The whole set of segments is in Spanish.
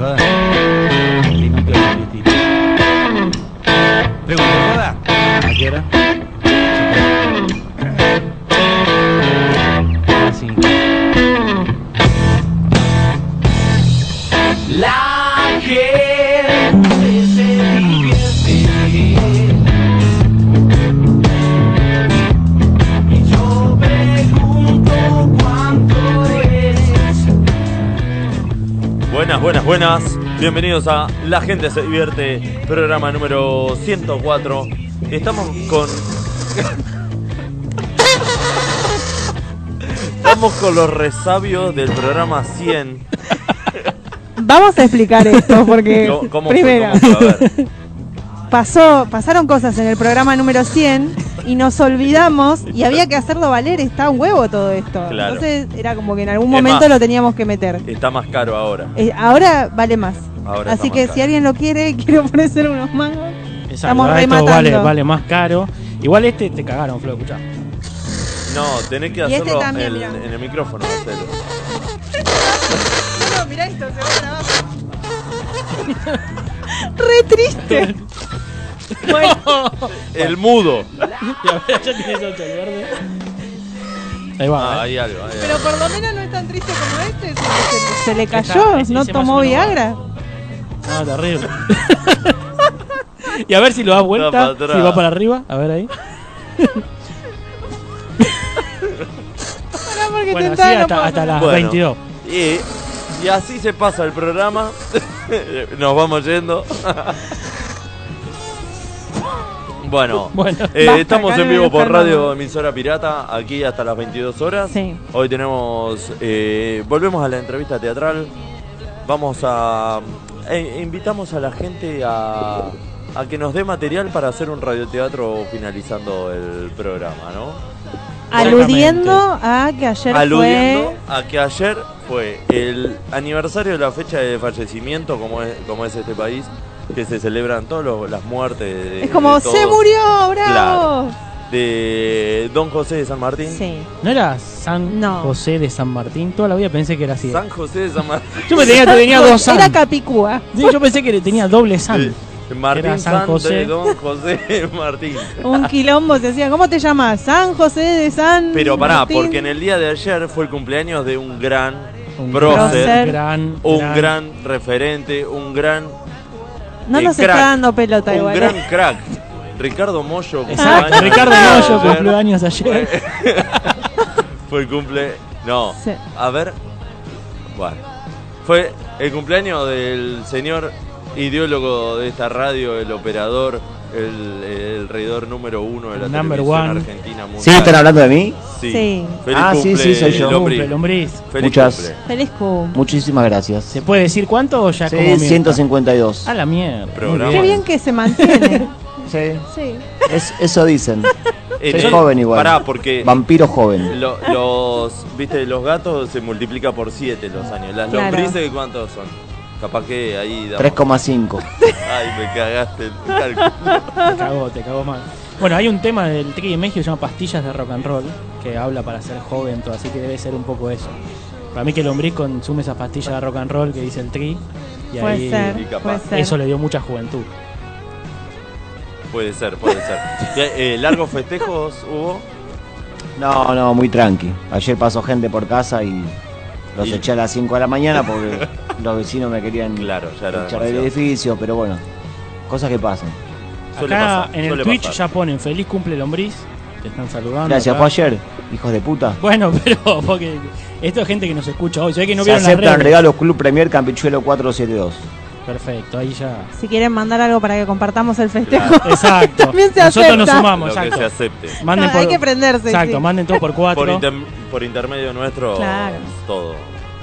joda. Buenas. Bienvenidos a La Gente se divierte, programa número 104. Estamos con. Estamos con los resabios del programa 100. Vamos a explicar esto porque ¿Cómo- cómo fue? primero ¿Cómo fue? A ver. pasó, pasaron cosas en el programa número 100 y nos olvidamos y había que hacerlo valer, está un huevo todo esto. Claro. Entonces era como que en algún momento más. lo teníamos que meter. Está más caro ahora. Eh, ahora vale más. Ahora Así que más si caro. alguien lo quiere, quiero ofrecer unos mangos. Exacto, Estamos rematando. vale, vale más caro. Igual este te cagaron, Flo, escuchá. No, tenés que Y este hacerlo también, en- el micrófono. No, mirá esto, se va para abajo. Re triste. Bueno, El mudo. Y ahora ya tienes otro, el verde. Ahí va. Ah, ¿eh? algo. pero algo. por lo menos no es tan triste como este. Se, se- se le Está, cayó, ese- no tomó. Viagra. No, terrible. y a ver si lo das vuelta, si va para arriba. A ver ahí. Bueno, así tentada no hasta, las Bueno. 22. Y, y así se pasa el programa. Nos vamos yendo. Bueno, Bueno. eh, estamos en vivo por Radio. Emisora Pirata, aquí hasta las 22 horas. Sí. Hoy tenemos, eh, volvemos a la entrevista teatral. Vamos a, eh, invitamos a la gente a, a que nos dé material para hacer un radioteatro finalizando el programa, ¿no? Aludiendo a que ayer Aludiendo fue. a que ayer fue el aniversario de la fecha de fallecimiento, como es, como es este país, que se celebran todas las muertes. De, Es como de se murió, bravo. Claro. De Don José de San Martín. Sí. ¿No era San No. José de San Martín? Toda la vida pensé que era así. San José de San Martín. Yo me tenía, tenía dos San. Era Capicúa. Sí, yo pensé que tenía doble San. Eh, Martín Era San San, José. de Don José Martín. Un quilombo se hacía. ¿Cómo te llamas? San José de San. Pero pará, Martín. porque en el día de ayer fue el cumpleaños de un gran Un prócer, Prócer. gran, un gran referente, un gran No nos crack, está dando pelota un igual. gran ¿eh? crack. Ricardo Mollo. Exacto, cumpleaños Ricardo. Mollo cumplió años ayer. Fue el cumple. No. Sí. A ver. Bueno. Fue el cumpleaños del señor ideólogo de esta radio, el operador, el, el reidor número uno de la Number televisión one. argentina mundial. ¿Sí están hablando de mí? Sí. Sí. Feliz Ah, sí, cumple, sí, soy yo. Lombriz. Cumple, lombriz. Feliz Muchas. cumple. Feliz cum. Muchísimas gracias. ¿Se puede decir cuánto o ya Sí, como mienta? 152. A la mierda. Programa. Qué bien que se mantiene. Sí. Sí. Es- eso dicen. En Soy joven igual. Pará, porque Vampiro joven. lo- los, viste, los gatos se multiplica por 7 los años. Las Claro. lombrices, ¿cuántos son? Capaz que ahí... damos- 3,5. Ay, me cagaste el cálculo. Te cagó, te cagó mal. Bueno, hay un tema del Tri de México que se llama Pastillas de Rock and Roll, que habla para ser joven, todo, así que debe ser un poco eso. Para mí que el lombriz consume esas pastillas de rock and roll que dice el Tri, y Puede ahí ser. y capaz. Puede ser. eso le dio mucha juventud. Puede ser, puede ser. Eh, ¿Largos festejos hubo? No, no, muy tranqui. Ayer pasó gente por casa y los Y- eché a las 5 de la mañana porque los vecinos me querían Claro, echar del edificio, pero bueno, cosas que pasan. Suele Acá pasar, en el Twitch pasar. ya ponen feliz cumple lombriz, te están saludando. Gracias, fue ayer, hijos de puta. Bueno, pero porque esto es gente que nos escucha hoy, se ve que no Se vieron las aceptan regalos Club Premier Campichuelo 472. Perfecto, ahí ya. Si quieren mandar algo para que compartamos el festejo. Exacto. También se Nosotros nos sumamos, Lo que se acepte. Manden No, por, hay que prenderse. Exacto, sí. manden todo por cuatro. Por, inter- por intermedio nuestro, Claro. todo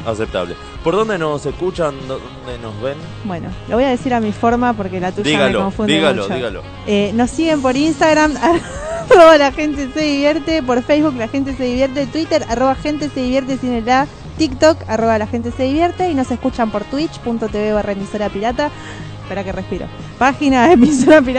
aceptable. ¿Por dónde nos escuchan? ¿Dónde nos ven? Bueno, lo voy a decir a mi forma porque la tuya me Dígalo, confunde dígalo, mucho. dígalo. Eh, nos siguen por Instagram, arroba la gente se divierte, por Facebook la gente se divierte, Twitter, arroba gente se divierte sin el A, TikTok, arroba la gente se divierte y nos escuchan por twitch.tv barra emisora pirata. Espera que respiro. Página de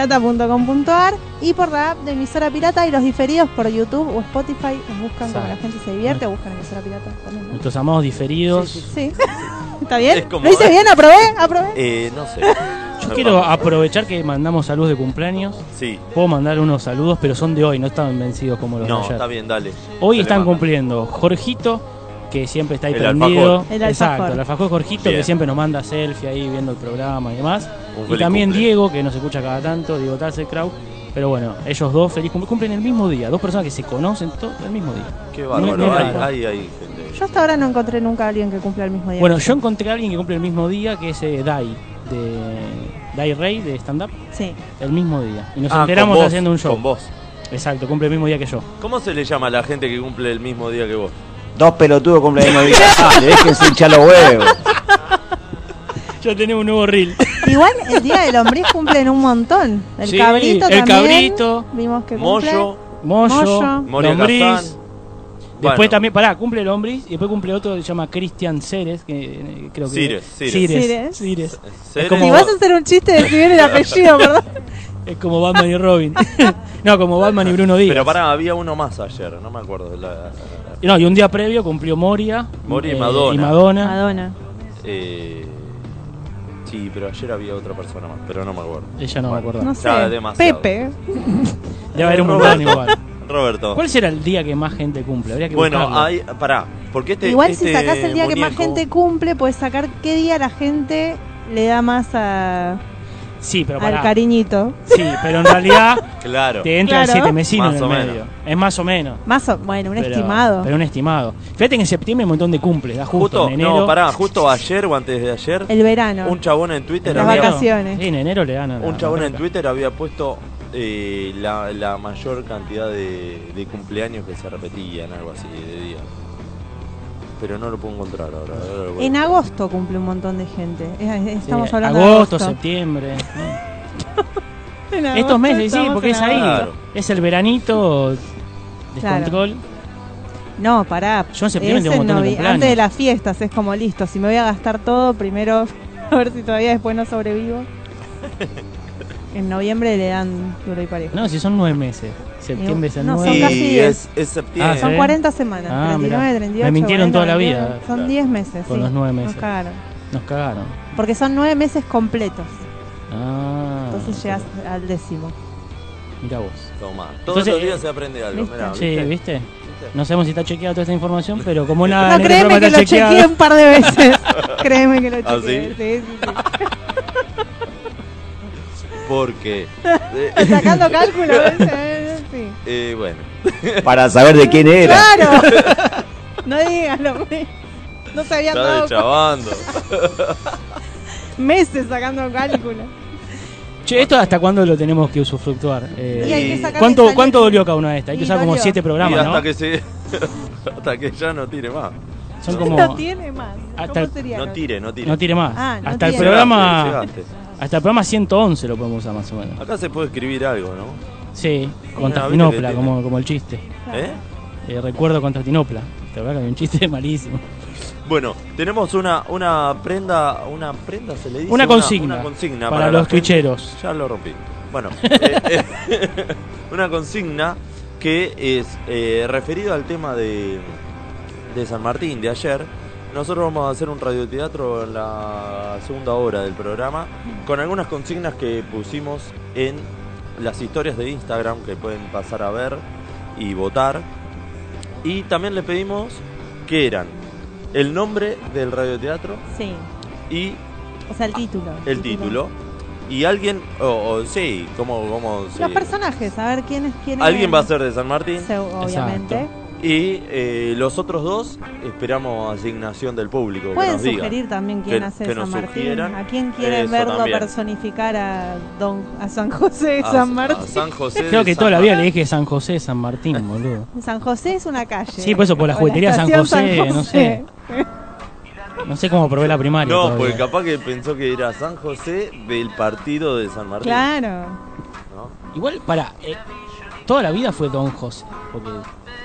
emisorapirata.com.ar y por la app de emisora pirata y los diferidos por YouTube o Spotify. Nos buscan como la gente se divierte o buscan emisora pirata. ¿no? Nuestros amados diferidos. Sí. ¿Está bien? Es como- ¿Lo hice bien? ¿Aprobé? ¿Aprobé? Eh, no sé. Yo quiero aprovechar que mandamos saludos de cumpleaños. Sí. Puedo mandar unos saludos, pero son de hoy, no están vencidos como los de No, ayer. está bien, dale. Hoy Se están cumpliendo Jorgito, que siempre está ahí El prendido. alfajor. El Exacto, alfajor. el alfajor Jorgito, Bien. que siempre nos manda selfie ahí viendo el programa y demás. Un Y también cumple. Diego, que nos escucha cada tanto, Diego Tasselkraut. Pero bueno, ellos dos feliz cumple, cumplen el mismo día. Dos personas que se conocen todo el mismo día. Qué bárbaro. no, hay, no. hay, hay gente. Yo hasta ahora no encontré nunca a alguien que cumpla el mismo día. Bueno, yo encontré a alguien que cumple el mismo día, que es eh, Dai, de Dai Rey, de stand up, Sí. el mismo día. Y nos Ah, con enteramos vos, haciendo un show. Con vos. Exacto, cumple el mismo día que yo. ¿Cómo se le llama a la gente que cumple el mismo día que vos? Dos pelotudos cumplen el mismo día. Dale, déjense hinchar los huevos. Ya tenemos un nuevo reel. Igual el día del lombriz cumplen un montón. El Sí, cabrito el también. cabrito. Vimos que cumple. Mollo, Moyo, Moyo. Moria Lombriz. Después Bueno. también, pará, cumple el Lombriz y después cumple otro que se llama Cristian Ceres, que eh, creo que... Cires, Cires. Cires. Cires. Cires. Ceres. como- Si vas a hacer un chiste, decir bien el apellido, perdón. Es como Batman y Robin. no, como Batman y Bruno Díaz. Pero pará, había uno más ayer, no me acuerdo. La- No, y un día previo cumplió Moria. Moria y eh, Madonna. Y Madonna. Madonna. eh, sí, pero ayer había otra persona más, pero no me acuerdo. Ella no me acuerdo. No sé. demasiado. Pepe. Debe haber un montón igual. Roberto. ¿Cuál será el día que más gente cumple? Habría que Bueno, buscarlo. hay, pará, porque este Igual este si sacás el día que más gente cumple, puedes sacar qué día la gente le da más a, Sí, pero al pará. cariñito. Sí, pero en realidad Claro. te entran Claro. siete mesinos Más en o el menos. medio. Es más o menos. Más o, bueno, un Pero- estimado. Pero un estimado. Fíjate que en septiembre hay un montón de cumples, da justo, Justo, en enero. no, pará, justo ayer o antes de ayer, el verano. un chabón en Twitter Las había, vacaciones. Sí, en enero le ganan. un chabón en Twitter había puesto eh, la, la mayor cantidad de, de cumpleaños que se repetían, algo así, de días. Pero no lo puedo encontrar ahora. En agosto cumple un montón de gente. Es- es- Sí, Estamos hablando agosto, de agosto. septiembre. En Estos meses, sí, estamos porque es ahí. Claro. Es el veranito, descontrol. No, pará. Yo en septiembre Es tengo un en montón de novi- cumpleaños. Antes de las fiestas es como listo. Si me voy a gastar todo, primero a ver si todavía después no sobrevivo. en noviembre le dan duro y parejo. No, si son nueve meses. Septiembre es el No, son nueve. Casi diez. es, es septiembre. Ah, Son ¿sí? 40 semanas. Ah, 39, mirá. 38. Me mintieron 40, toda la 21. vida. Son Claro. 10 meses. Con sí. los nueve meses. Nos cagaron. Nos cagaron. Porque son 9 meses completos. Ah. Entonces llegas al décimo. Mira vos. Tomá. Todos Entonces, los días se aprende algo. ¿viste? mirá, Sí, ¿viste? No sabemos si está chequeada toda esta información, pero como nada No, créeme que está lo chequeé un par de veces. créeme que lo ¿Ah, chequeé. sí? sí, sí, sí. Porque. eh, Sacando cálculo. ¿ves? Sí. eh, bueno. Para saber de quién era. ¡Claro! No digas lo No se habían Está dado deschavando. meses sacando cálculo. Che, ¿esto hasta cuándo lo tenemos que usufructuar? Eh, Y hay que ¿cuánto. ¿Cuánto dolió cada una de estas? Hay que Y usar como siete Y programas, hasta ¿no? que se. hasta que ya no tire más. Son como... No tiene más. Hasta ¿Cómo el- sería? No tire, no tire. No tire más. Ah, no hasta el tire. programa... Llegaste, Hasta el programa 111 lo podemos usar más o menos. Acá se puede escribir algo, ¿no? Sí, Una Constantinopla, como, como el chiste. ¿Eh? Eh, recuerdo Constantinopla. Te verdad que hay un chiste malísimo. Bueno, tenemos una, una prenda, una prenda se le dice. Una consigna. Una, consigna para, los twitcheros. Ya lo rompí. Bueno, eh, eh, una consigna que es referido al tema de, de San Martín de ayer. Nosotros vamos a hacer un radioteatro en la segunda hora del programa con algunas consignas que pusimos en las historias de Instagram que pueden pasar a ver y votar. Y también le pedimos que eran el nombre del radioteatro Sí. y O sea, el título. el título. Y alguien, o o sí, como, como sí. Los personajes, a ver quién es quién Alguien es. va a ser de San Martín. Obviamente. Y eh, los otros dos esperamos asignación del público. que Pueden diga. sugerir también quién Que- hace que San nos Martín. sugieran. ¿A quién quieren Eso verlo también. personificar a Don a San José de A- San a Martín? San José. Creo que San toda la vida le dije San José de San Martín, boludo. San José es una calle. Sí, por eso, por la juguetería San José, no sé. No sé cómo probé la primaria. No, todavía. porque capaz que pensó que era San José del partido de San Martín. Claro. ¿no? Igual, para. Toda la vida fue Don José, porque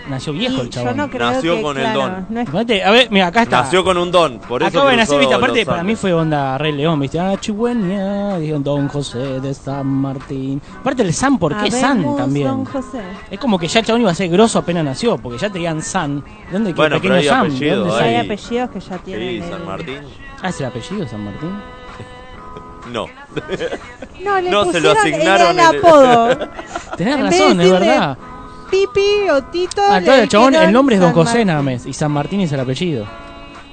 nació viejo Y el yo chabón. no creo Nació que, con el don. no es- A ver, mira, acá está. Nació con un don, por eso Acaba de nacer, viste, aparte para mí fue onda Rey León, viste, ah, Chihuahua, dijeron Don José de San Martín. Aparte el San, ¿por qué San también? Don José. Es como que ya el chabón iba a ser grosso apenas nació, porque ya tenían San. ¿De dónde qué Bueno, pequeño pero hay? ¿De apellido, dónde hay-? Hay apellidos que ya tienen. Sí, el- San Martín. Ah, ¿es el apellido San Martín? No. No, le No, se lo pusieron asignaron el, el- apodo. Tenés En razón, es verdad. Pipi o Tito. Ah, claro, el chabón, el nombre es Don José más, y San Martín es el apellido.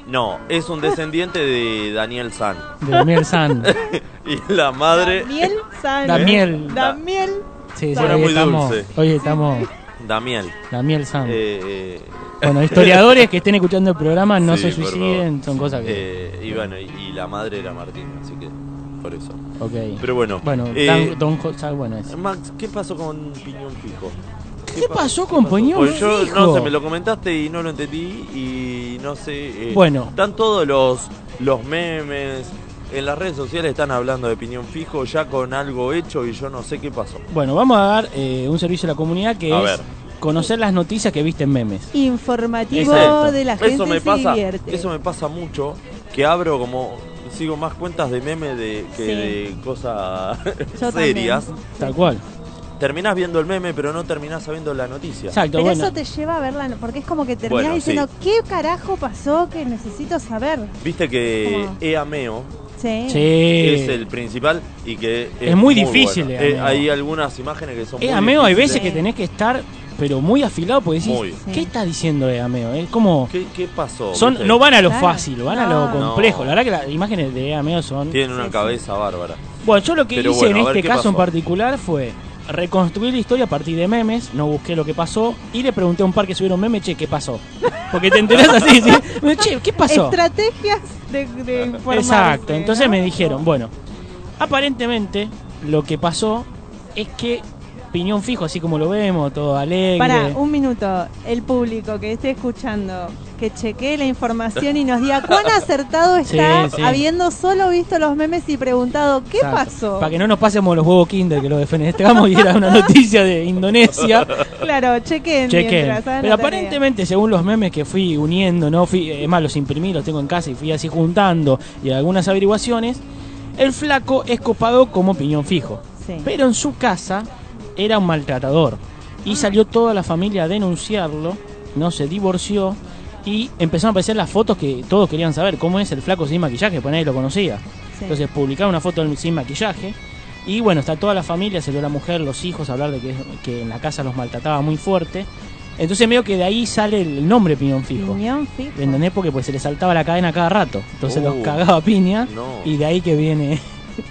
No, es un descendiente de Daniel San. De Daniel San. Y la madre, Damiel San. Damiel. Damiel. Sí, sí, Suena hoy muy estamos, dulce. Hoy estamos Damiel. Damiel San. Eh, eh, Bueno, historiadores que estén escuchando el programa no Sí, se suiciden, son cosas que... eh, y bueno, y, y la madre era Martín, así que por eso. ok. Pero bueno. Bueno, eh, Dan- Don José, bueno, es. Max, ¿qué pasó con Piñón Fijo? ¿Qué pasó con Piñón Pues yo Fijo? no sé, me lo comentaste y no lo entendí y no sé. eh, Bueno. Están todos los, los memes. En las redes sociales están hablando de Piñón Fijo ya con algo hecho y yo no sé qué pasó. Bueno, vamos a dar eh, un servicio a la comunidad que A es ver. conocer las noticias que viste en memes. Informativo Exacto. de la gente eso me se pasa, divierte. Eso me pasa mucho, que abro como sigo más cuentas de memes de, que Sí. de cosas serias. Tal cual. Terminás viendo el meme, pero no terminás sabiendo la noticia. Exacto, Pero bueno. eso te lleva a verla, porque es como que terminas Bueno, diciendo, sí. ¿qué carajo pasó que necesito saber? Viste que ¿Cómo? Eameo Sí. Es el principal y que es, Es muy difícil, bueno. Eameo. Eh, hay algunas imágenes que son Eh, muy Ameo, hay veces que tenés que estar, pero muy afilado, porque decís, Muy. ¿qué está diciendo de Ameo? Es como... ¿Qué, qué pasó? Son, ¿Viste? no van a lo Claro. fácil, van a lo No. complejo. La verdad que las imágenes de Ameo son... Tienen una Sí, sí. cabeza bárbara. Bueno, yo lo que Pero hice bueno, a en ver este qué caso en pasó. particular fue reconstruir la historia a partir de memes, no busqué lo que pasó y le pregunté a un par que subieron memes, che, ¿qué pasó? Porque te enterás así, ¿sí? che, ¿qué pasó? Estrategias de, de informarse, Exacto, entonces ¿no? me dijeron, bueno, aparentemente lo que pasó es que piñón fijo, así como lo vemos, todo alegre. Para, un minuto. El público que esté escuchando, que chequee la información y nos diga cuán acertado está sí. habiendo solo visto los memes y preguntado, ¿qué Exacto. pasó? Para que no nos pasemos los huevos Kinder que lo defenestramos y era una noticia de Indonesia. Claro, chequen. Chequen. mientras Pero tarea. aparentemente, según los memes que fui uniendo, no fui, es más, los imprimí, los tengo en casa y fui así juntando y algunas averiguaciones, el flaco es copado como piñón fijo. Sí. Pero en su casa era un maltratador. Y salió toda la familia a denunciarlo, no se divorció y empezaron a aparecer las fotos que todos querían saber, cómo es el flaco sin maquillaje, pues nadie lo conocía. Sí. Entonces publicaron una foto sin maquillaje y bueno, está toda la familia, salió la mujer, los hijos a hablar de que, que en la casa los maltrataba muy fuerte. Entonces medio que de ahí sale el nombre Piñón Fijo. Piñón fijo. ¿Entendés? Porque pues se le saltaba la cadena cada rato. Entonces Uh, los cagaba a piña no. y de ahí que viene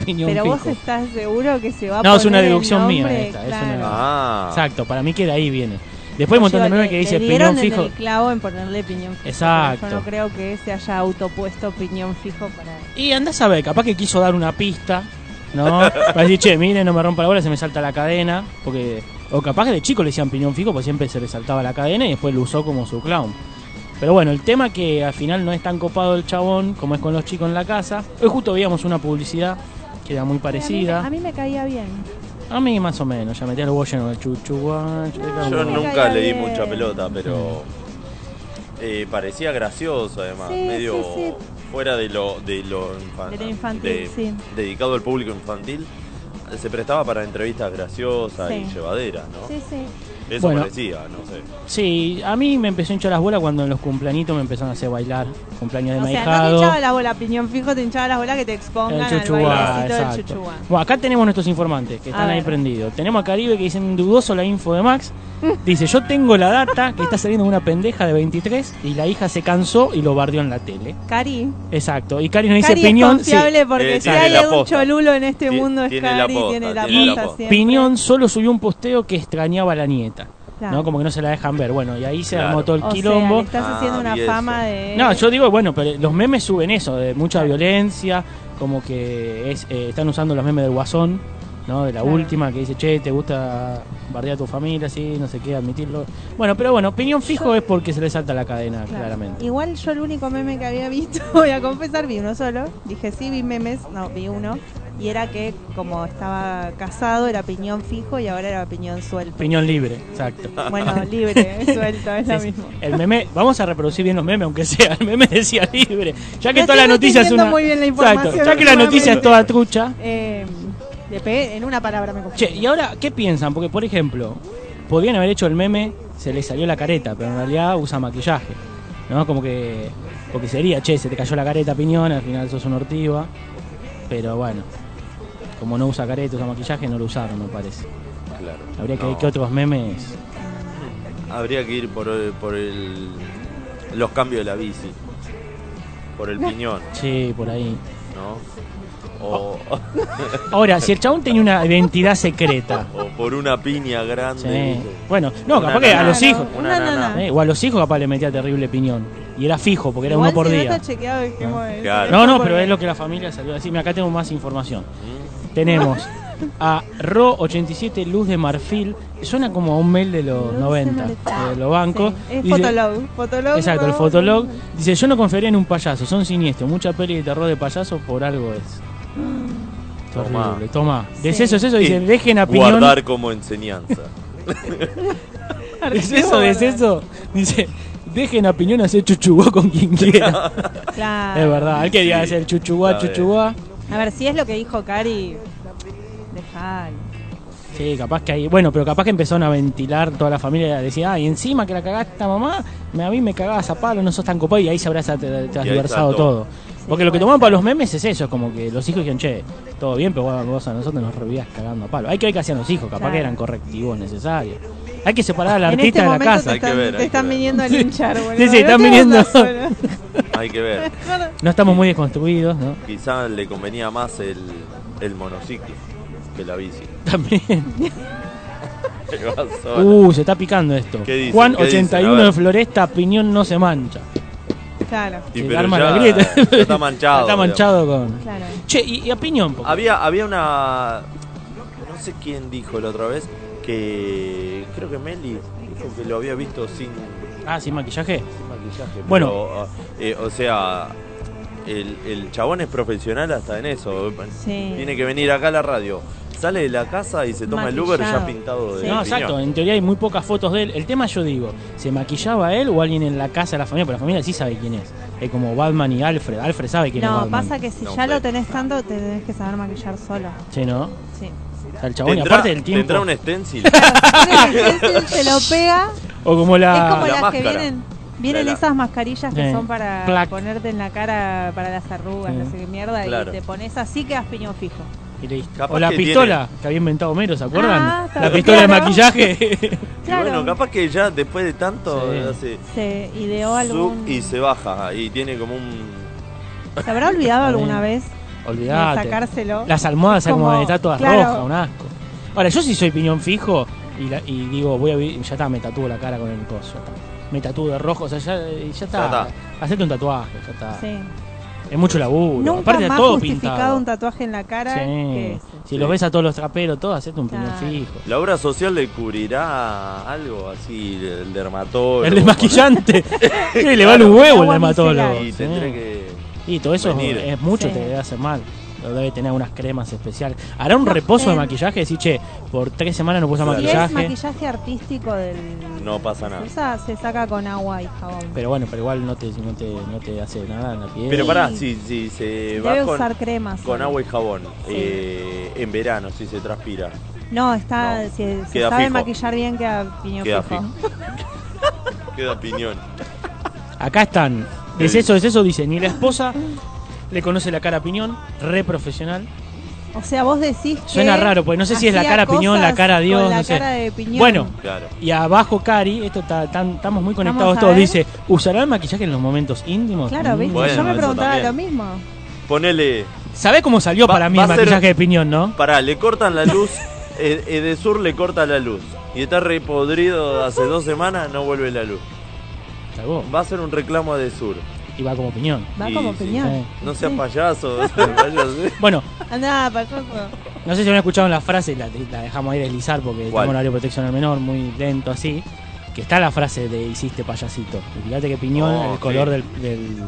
Piñón Pero Fijo. vos estás seguro que se va a No, es una poner el deducción mía es una- Ah. Exacto, para mí que de ahí viene. Después hay un montón de memes que dice le dieron Piñón en Fijo. el clavo en ponerle piñón fijo. Exacto. Yo no creo que se haya autopuesto piñón fijo para. Y andás a ver, capaz que quiso dar una pista, ¿no? Para decir, che, mire, no me rompa la bola, se me salta la cadena. Porque, o capaz que de chico le decían piñón fijo, pues siempre se le saltaba la cadena y después lo usó como su clown. Pero bueno, el tema que al final no es tan copado el chabón como es con los chicos en la casa. Hoy justo veíamos una publicidad que era muy A mí, parecida. me- a mí me caía bien. A mí más o menos, ya metía el huevo lleno de chuchu, guancho, de Yo nunca caía le di bien. mucha pelota, pero eh, parecía gracioso además, Sí, medio sí, sí. fuera de lo de lo infantil, De lo infantil, sí. dedicado al público infantil. Se prestaba para entrevistas graciosas Sí. y llevaderas, ¿no? Sí, sí. Eso Bueno. parecía, no sé. Sí, a mí me empezó a hinchar las bolas cuando en los cumpleañitos me empezaron a hacer bailar. Cumpleaños de O sea, no te hinchaba la bola piñón fijo, te hinchaba las bolas que te expongan El al chuchuá, del exacto. chuchuá. Bueno, acá tenemos nuestros informantes que están ahí prendidos. Tenemos a Caribe que dicen dudoso la info de Max. Dice, yo tengo la data que está saliendo una pendeja de 23 y la hija se cansó y lo bardeó en la tele. Cari. Exacto. Y Cari nos dice Cari es piñón. sí. confiable porque Eh, si hay la posta. cholulo en este mundo es tiene la Cari, posta, tiene la tiene la posta posta. siempre. Piñón solo subió un posteo que extrañaba a la nieta. Claro. ¿no? Como que no se la dejan ver. Bueno, y ahí se Claro. armó todo el O sea, quilombo. le estás Ah, haciendo una vi fama eso. de... No, yo digo, bueno, pero los memes suben eso, de mucha violencia, como que es, eh, están usando los memes del guasón, ¿no? De la Claro. última, que dice, che, te gusta bardear a tu familia, sí, no sé qué, admitirlo. Bueno, pero bueno, opinión fijo es porque se le salta la cadena, Claro. claramente. Igual yo el único meme que había visto, voy a confesar, vi uno solo. Dije, sí, vi memes, no, vi uno. Y era que como estaba casado era piñón fijo y ahora era piñón suelto. Piñón libre, exacto. Bueno, libre, suelto, es lo Sí, sí. mismo. El meme, vamos a reproducir bien los memes, aunque sea. El meme decía libre. Ya que No toda la noticia es una. muy bien la Exacto, Ya que la noticia es toda trucha. Eh, le pegué en una palabra me confundí. Che, y ahora, ¿qué piensan? Porque, por ejemplo, podrían haber hecho el meme, se le salió la careta, pero en realidad usa maquillaje. ¿No? Como que. Porque sería, che, se te cayó la careta piñón, al final sos un ortiva. Pero bueno, como no usa careta, usa maquillaje, no lo usaron, me parece. Claro. Habría que No. ver qué otros memes. Habría que ir por, el- por el, los cambios de la bici. Por el piñón, Sí, por ahí. ¿no? O, Ahora, si el chabón tenía una identidad secreta. o por una piña grande. Sí. Bueno, no, Una capaz que a los hijos. Una Una nana. eh, o a los hijos capaz le metía terrible piñón. Y era fijo, porque era Igual uno por si no día. está chequeado. Claro. No, no, pero es lo que la familia salió a decir. Mira, acá tengo más información. Mm. Tenemos a Ro87 Luz de Marfil. Suena como a un mail de los Luz de 90, Marfil. de los bancos. Sí, es Dice- Fotolog. Fotolog. Exacto, el. Fotolog. Dice, yo no confiaría en un payaso, son siniestros. Mucha peli de terror de payaso por algo es. Toma. Horrible, toma. De Sí. eso, es eso, dice, Y dejen a Piñón. Guardar como enseñanza. ¿Es eso? ¿Es eso? Dice, dejen a Piñón hacer chuchuguá con quien quiera. Claro. es verdad, él quería Sí. hacer bien. chuchuguá. A ver, si es lo que dijo Cari, dejalo. Sí, capaz que ahí. Bueno, pero capaz que empezaron a ventilar toda la familia. Decía, ah, y encima que la cagaste a mamá, me- a mí me cagabas a palo, no sos tan copado. Y ahí se habrá tra- transversado todo. Porque lo que tomaban para los memes es eso, es como que los hijos dijeron, che, todo bien, pero bueno, vos a nosotros nos revivías cagando a palo. Hay que ver qué hacían los hijos, capaz Claro. que eran correctivos necesarios. Hay que separar al En artista este de la casa. te Hay que están, ver, te hay que están ver. viniendo a linchar, boludo. Sí, sí, están te viniendo. Hay que ver. No estamos muy desconstruidos, ¿no? Quizá le convenía más el, el monociclo que la bici. También. Uh, se está picando esto. ¿Qué dicen? Juan ¿Qué dicen? 81 A ver. de Floresta, Piñón no se mancha. Claro, Y pero arma ya- la grieta. ya está manchado, está manchado con. claro. Che, y, y a Piñón, porque- Había, había una. No sé quién dijo la otra vez que. Creo que Meli dijo que lo había visto sin, Ah, sin maquillaje. Maquillaje. Bueno. pero, eh, o sea, el, el chabón es profesional hasta en eso. Sí. Tiene que venir acá a la radio. Sale de la casa y se toma el Uber ya pintado de. Sí. No, exacto, en teoría hay muy pocas fotos de él. El tema yo digo, ¿se maquillaba él o alguien en la casa de la familia? Pero la familia sí sabe quién es. Es como Batman y Alfred. Alfred sabe quién es No, pasa que si No ya lo tenés tanto, te tenés que saber maquillar solo. Sí, ¿no? Sí. O sea, el chabón, y ¿Tendrá, aparte del tiempo. tendrá un stencil. Se lo pega. O como es la. como la las que máscara. vienen. Vienen La- la- esas mascarillas que son para Plac. ponerte en la cara para las arrugas, no sé qué mierda, Claro. y te pones así quedas piñón fijo. y listo. Capaz O la que pistola que había inventado Homero, ¿se acuerdan? Ah, la pistola de Claro. maquillaje. Y bueno, capaz que ya después de tanto Sí. hace Se ideó algún. y se baja y tiene como un ¿Se habrá olvidado alguna vez Olvidate. sacárselo? Las almohadas como, como- de estatuas claro. rojas, un asco. Ahora, yo sí soy piñón fijo y, la- y digo, voy a ya está, me tatúo la cara con el coso. está. Me tatúo de rojo, o sea, ya, ya está. Ya está. Hacete un tatuaje, ya está. Sí. Es mucho laburo. Nunca Aparte de más todo justificado pintado. un tatuaje en la cara Sí. que ese. Si Sí. lo ves a todos los traperos, todo, hacete un piñón Claro. fijo. La obra social le cubrirá algo así, el dermatólogo. El de maquillante. Sí, le vale un huevo el dermatólogo. Y Sí. tendré que. Y todo eso venir. es mucho, Sí. te debe hacer mal. Lo debe tener unas cremas especiales. Hará un No, reposo de maquillaje, decir, che, por tres semanas no puse Claro. Si es maquillaje. maquillaje artístico del. No pasa nada. Se, usa- se saca con agua y jabón. Pero bueno, pero igual no te, no te, no te hace nada en la piel. Pero pará, si, si se va Debe con, usar cremas. con agua y jabón Sí. eh, en verano, si se transpira, No, está. No, Si se queda sabe fijo. maquillar bien, queda piñón queda fijo. fijo. Queda piñón. Acá están. ¿Qué Es eso, es eso, dice. Ni la esposa le conoce la cara a Piñón, re profesional. O sea, vos decís que. Suena raro, porque no sé si es la cara Piñón, la cara Dios, con la no sé. cara de Piñón. Bueno, Claro. y abajo Cari, esto está, tan- estamos muy conectados Vamos a todos, ver. dice, ¿usará el maquillaje en los momentos íntimos? Claro, Mm. ¿viste? Bueno, Yo me eso preguntaba también. lo mismo. Ponele. ¿Sabés cómo salió Va- para mí va el a ser- maquillaje de Piñón, no? Pará, le cortan la luz. eh, Edesur le corta la luz. Y está repodrido hace dos semanas, no vuelve la luz. Va a ser un reclamo a Edesur. Y va como Piñón. Va como. Piñón. Sí. No seas payaso. no seas payaso. Bueno, Andá, payaso. no sé si han escuchado la frase, la, la dejamos ahí deslizar porque ¿Cuál? estamos en horario de protección al menor, muy lento así. Que está la frase de hiciste payasito. Y fíjate que Piñón, Oh, el color del, del,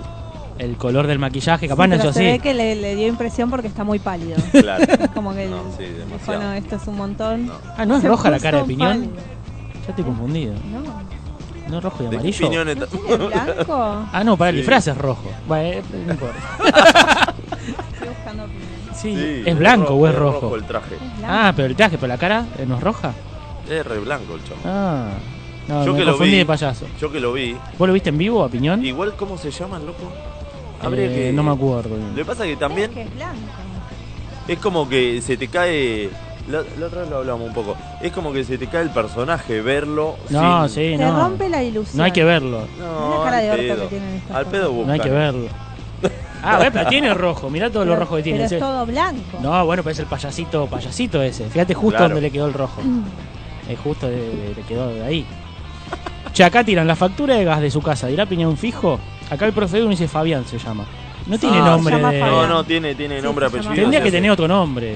el color del maquillaje, capaz Sí, pero se así. ve que le, le dio impresión porque está muy pálido. Claro. Como que No, sí, dijo, demasiado. no, esto es un montón. No. Ah, ¿no es Se roja la cara de piñón? pálido. Ya estoy confundido. No. ¿No es rojo y ¿De qué amarillo? piñones ¿No ta- tiene blanco? Ah, no, para el Sí. disfraz es rojo. Bueno, eh, no importa. Estoy buscando piñón. Sí, Sí, ¿es blanco o es rojo? el traje. Es blanco. Ah, pero el traje, pero la cara eh, no es roja. Es re blanco el chavo. Ah, no, Yo me que lo confundí vi. de payaso. Yo que lo vi. ¿Vos lo viste en vivo a Piñón? Igual, ¿cómo se llama el loco? Habría Eh, que. No me acuerdo. Lo que pasa es que Es también que es blanco. es como que se te cae. La, la otra vez lo hablamos un poco. Es como que se te cae el personaje, verlo. No, sin- sí, Te no. rompe la ilusión. No hay que verlo. No, Mirá la cara al de orto pedo. que tienen estas Al cosas. pedo No hay buscan. que verlo. Ah, ve, pero tiene rojo. Mirá todo lo Pero- rojo que tiene. Pero ese. es todo blanco. No, bueno, pero es el payasito, payasito ese. Fíjate justo Claro. donde le quedó el rojo. Es justo de- de- le quedó de ahí. Che, acá tiran la factura de gas de su casa. ¿Dirá Piñón fijo? Acá el profe Edu dice Fabián se llama. No tiene Ah, nombre de... No, no, tiene, tiene Sí, nombre, apellido. Tendría que tener otro nombre.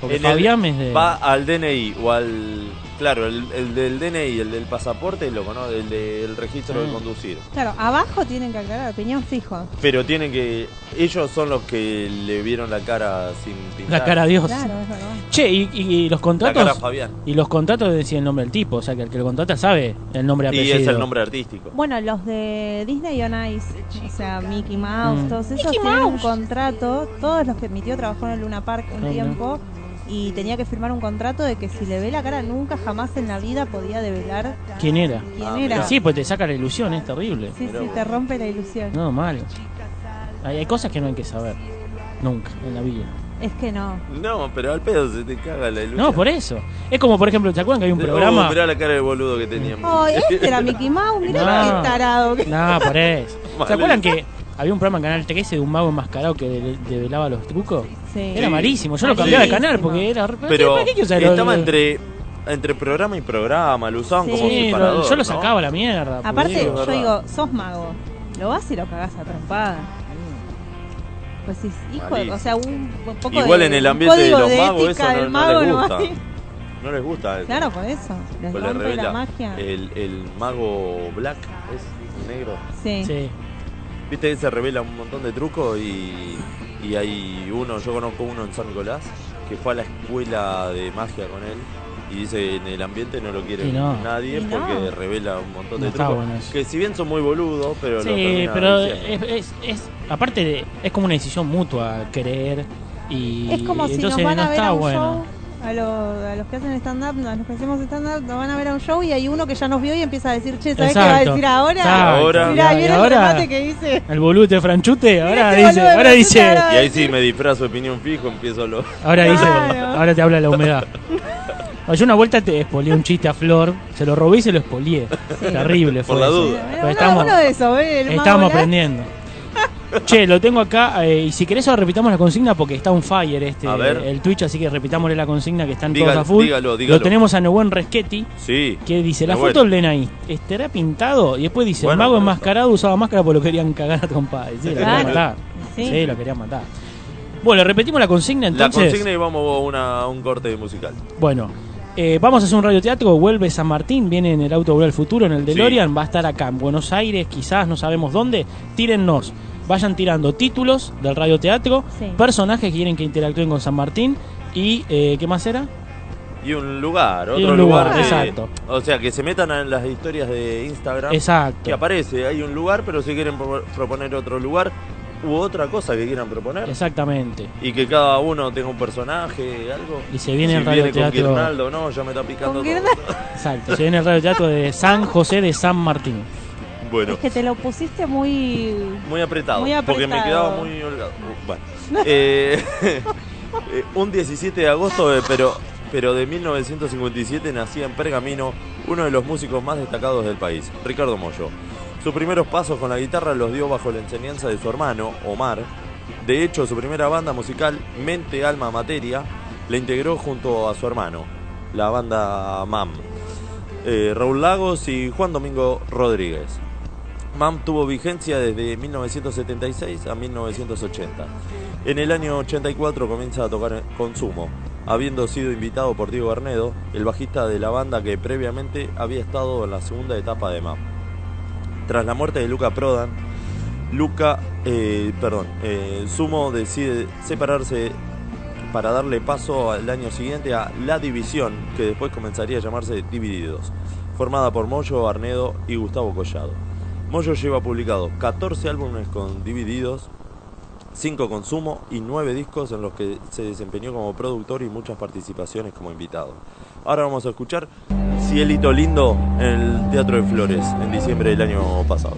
Porque En el- Fabián es de... Va al DNI o al. Claro, el, el del DNI, el del pasaporte, lo conoce, el del registro de Ah. conducir. Claro, abajo tienen que aclarar, piñón fijo. Pero tienen que. Ellos son los que le vieron la cara sin pintar. La cara a Dios. Claro, es verdad. Che, y, y los La contratos... cara a Fabián. Y los contratos decían el nombre del tipo. O sea, que el que lo contrata sabe el nombre y Y apellido. es el nombre artístico. Bueno, los de Disney on Ice, o sea, Mickey Mouse, Mm. todos esos tienen un contrato. Todos los que mi tío trabajó en el Luna Park un tiempo y tenía que firmar un contrato de que si le ve la cara nunca jamás en la vida podía develar ¿Quién era? quién Ah, era. Sí, pues te saca la ilusión, es terrible. Sí, sí, te rompe la ilusión. No, mal. Hay, hay cosas que no hay que saber. Nunca, en la vida. Es que no. No, pero al pedo se te caga la ilusión. No, por eso. Es como, por ejemplo, ¿te acuerdan que hay un Oh, programa? mirá la cara de boludo que teníamos. Oh, este era Mickey Mouse, mirá No. qué tarado. que- No, por eso. ¿Se acuerdan que había un programa en Canal 13 de un mago enmascarado que de- develaba los trucos? Sí. Era malísimo. Yo lo Sí. cambiaba de canal porque era. Pero ¿para qué estaba entre, entre programa y programa, lo usaban Sí. como Sí, separador. yo lo ¿no? sacaba a la mierda. Aparte, digo, es yo digo, sos mago. Lo vas y lo cagás a trompada. Pues sí, hijo, Malísimo. o sea, un, un poco Igual de, en el ambiente de los magos eso no, mago les no va gusta. No les gusta eso. Claro, por eso. Les Pues rompe la magia. El, el mago Black es negro. Sí. Sí. Viste que se revela un montón de trucos y, y hay uno, yo conozco uno en San Nicolás que fue a la escuela de magia con él y dice en el ambiente no lo quiere no. nadie no. porque revela un montón de No trucos bueno que si bien son muy boludos pero lo Sí, terminan pero es, es, es- aparte de, es como una decisión mutua creer y Es como si nos entonces van no a ver está a un bueno. show, a, lo- a los que hacen stand-up, a los que hacemos stand-up, nos van a ver a un show y hay uno que ya nos vio y empieza a decir, che, ¿sabes qué va a decir ahora? Exacto. Ahora. Mirá, Y el ahora remate que dice. el boludo de franchute ahora este dice, ahora dice, y ahí sí me disfrazo de opinión fijo empiezo lo ahora dice, Claro. ahora te habla la humedad. Yo una vuelta te espolié un chiste a Flor, se lo robé y se lo espolié. Terrible fue Por la eso. duda. Pues uno, estamos-. El aprendiendo. Che, lo tengo acá. eh, y si querés, ahora repitamos la consigna porque está un fire este A ver. el Twitch, así que repitámosle la consigna que están Dígalo, todos a full. dígalo, dígalo. Lo tenemos a Nehuen Reschetti, sí que dice: La Nehuen. foto del DNI estará pintado. Y después dice: Bueno, El mago enmascarado usaba máscara porque lo querían cagar a trompada. Sí, lo querían Claro. matar. Sí. Sí. lo querían matar. Bueno, repetimos la consigna la entonces. consigna y vamos a una- un corte musical Bueno, eh, vamos a hacer un radioteatro. Vuelve San Martín, viene en el auto al Futuro, en el DeLorean. Va a estar acá en Buenos Aires, quizás, no sabemos dónde. Tírennos, vayan tirando títulos del radioteatro, Sí. personajes que quieren que interactúen con San Martín y, eh, ¿qué más era? y un lugar Y otro un lugar, exacto. o sea que se metan en las historias de Instagram Exacto. que aparece, hay un lugar, pero si quieren pro- proponer otro lugar u otra cosa que quieran proponer Exactamente. y que cada uno tenga un personaje, algo. Y se viene si el viene con radioteatro. Guirnaldo, no, ya me está picando Con todo. Exacto, se viene el radioteatro de San José de San Martín. Bueno, Es que te lo pusiste muy. muy apretado, Muy porque me quedaba muy holgado. Uh, Bueno, eh, eh, un 17 de agosto, eh, pero pero de 1957 nacía en Pergamino uno de los músicos más destacados del país, Ricardo Mollo. Sus primeros pasos con la guitarra los dio bajo la enseñanza de su hermano, Omar. De hecho, su primera banda musical, Mente, Alma, Materia, la integró junto a su hermano, la banda MAM. eh, Raúl Lagos y Juan Domingo Rodríguez. MAM tuvo vigencia desde 1976 a 1980. En el año 84 comienza a tocar Consumo, habiendo sido invitado por Diego Garnedo, el bajista de la banda que previamente había estado en la segunda etapa de MAM. Tras la muerte de Luca Prodan, Luca, eh, perdón, eh, Sumo decide separarse para darle paso al año siguiente a La División, que después comenzaría a llamarse Divididos, formada por Moyo, Arnedo y Gustavo Collado. Moyo lleva publicado 14 álbumes con Divididos, 5 con Sumo y 9 discos en los que se desempeñó como productor y muchas participaciones como invitado. Ahora vamos a escuchar Cielito Lindo en el Teatro de Flores en diciembre del año pasado.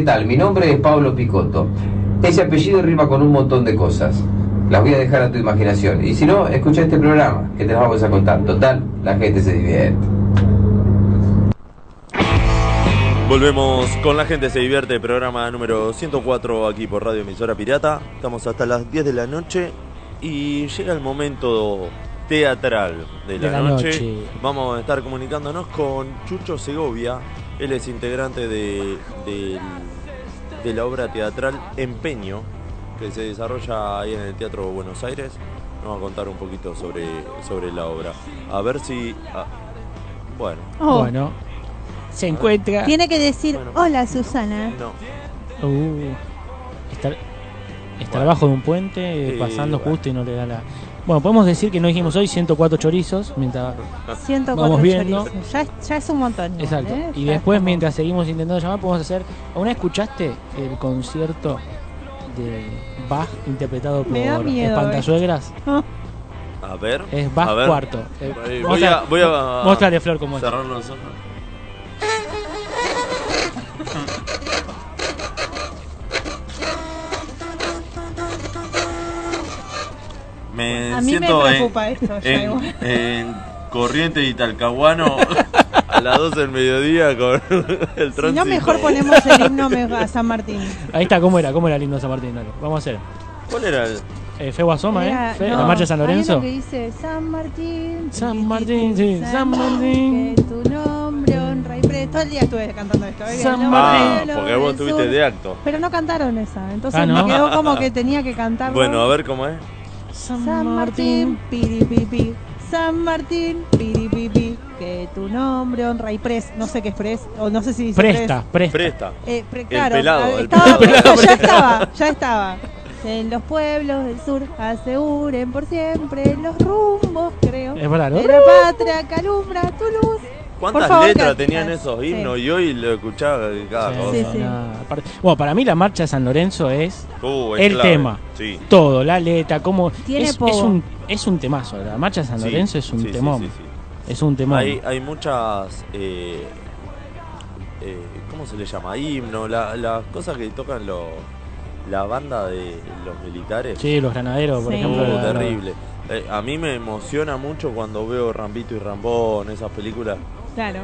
¿Qué tal? Mi nombre es Pablo Picotto. Ese apellido rima con un montón de cosas. Las voy a dejar a tu imaginación. Y si no, escucha este programa, que te las vamos a contar. Total, la gente se divierte. Volvemos con la gente se divierte, programa número 104 aquí por Radio Emisora Pirata. Estamos hasta las 10 de la noche y llega el momento teatral de la, De la noche. noche. Vamos a estar comunicándonos con Chucho Segovia. Él es integrante de, de la obra teatral Empeño, que se desarrolla ahí en el Teatro Buenos Aires. Nos va a contar un poquito sobre, sobre la obra. A ver si... ah, bueno, Oh, Bueno, se encuentra. Tiene que decir, Bueno. hola Susana. no. Uh, estar, estar abajo de un puente, pasando bueno. justo y no le da la. Bueno, podemos decir que no dijimos hoy 104 chorizos, mientras 104 Vamos viendo. chorizos. Ya, es- ya es un montón. igual, Exacto. ¿eh? Y Ya después, como- mientras seguimos intentando llamar, podemos hacer. ¿Aún escuchaste el concierto de Bach interpretado por Espantazuegras? A ver. Es Bach a ver. cuarto. Eh, Eh, mostra- Voy a, voy a Mostrale, Flor, cómo es. cerrar los ojos. Me A mí me en- preocupa esto ya en, igual. en Corriente y Talcahuano a las 12 del mediodía con el tránsito. Si no, mejor ponemos el himno a San Martín. Ahí está, ¿cómo era? ¿Cómo era el himno de San Martín? Dale, vamos a hacer. ¿Cuál era el? Eh, Fe Guasoma, Era- ¿eh? Fe- no, la marcha de San hay Lorenzo. uno que dice San Martín. San Martín, sí, San Martín. Que tu nombre honra y pre. Todo el día estuve cantando esto. ¿eh? San Martín. Ah, porque vos del tuviste sur. de acto. Pero no cantaron esa. Entonces Ah, ¿no? me quedó como que tenía que cantarlo. Bueno, a ver cómo es. San Martín, piripipi. San Martín, piripipi. Que tu nombre honra y pres. No sé qué es pres. O no sé si dice Presta, presta. Presta. Eh, pre- El claro, pelado, ah, el estaba, pelado. ya estaba, ya estaba. En los pueblos del sur aseguren por siempre los rumbos, creo. Es verdad, ¿no? De la patria que alumbra tu luz. ¿Cuántas favor, letras que- tenían esos sí. himnos? Y hoy lo escuchaba de cada Sí, cosa. Sí, sí. no, aparte- Bueno, para mí la marcha de San Lorenzo es Uh, es el clave. tema. Sí. todo, la letra, como Tiene es, un es un temazo, la marcha de San Sí, Lorenzo es un temón. sí, sí. Es un temón. Hay, hay muchas. Eh, eh, ¿Cómo se le llama? Himno, la- las cosas que tocan los la banda de los militares. Sí, los granaderos, por Sí. ejemplo. Uh, la- terrible. Eh, a mí me emociona mucho cuando veo Rambito y Rambón, esas películas. Claro.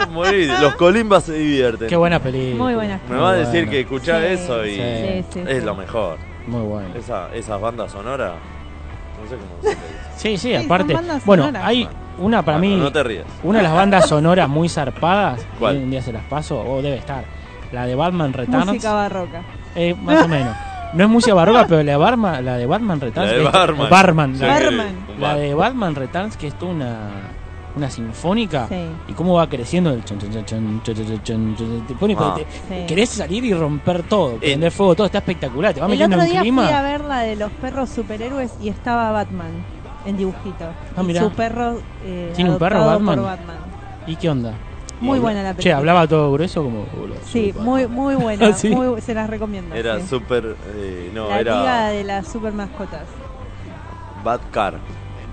Es morir. Los colimbas se divierten. Qué buena película. Muy buena. Me va a Muy decir que escuchás Sí, eso y sí, sí, es sí. lo mejor. Muy bueno. Esa, esas bandas sonoras, no sé cómo se le dice. Sí, sí, Sí, son aparte. bandas Bueno, sonoras. hay una para Bueno, mí, No te rías. una de las bandas sonoras muy zarpadas. ¿Cuál? Un día se las paso, o debe estar. La de Batman Returns. Música barroca. Eh, más o menos. No es música barroca, pero la de Batman, la de Batman Returns. La de es- Barman. Barman, Ya la- que- Barman. un La bar. de Batman Returns, que es toda una, una sinfónica sí. y cómo va creciendo el chon, chon, chon, te te, sí. querés salir y romper todo prender eh. fuego todo está espectacular te va el metiendo otro día un clima fui a ver la de los perros superhéroes y estaba Batman en dibujito ah, y su perro eh, tiene un perro Batman? Batman? y qué onda muy buena la película. Che, hablaba todo grueso como. Sí, muy, muy buena. ¿Sí? Muy, se las recomiendo. Era sí. súper. Eh, no, la era. De las super mascotas. Batcar.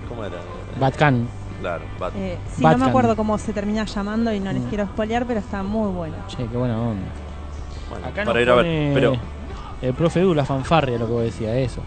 ¿Cómo era? Batcan. Claro, Bad. Eh, sí, no me acuerdo cómo se termina llamando y no les Mm. quiero spoilear, pero está muy buena. Che, qué buena onda. Bueno, Acá para nos ir a ver. pone Pero El profe Edu, la fanfarria, lo que vos decías, eso.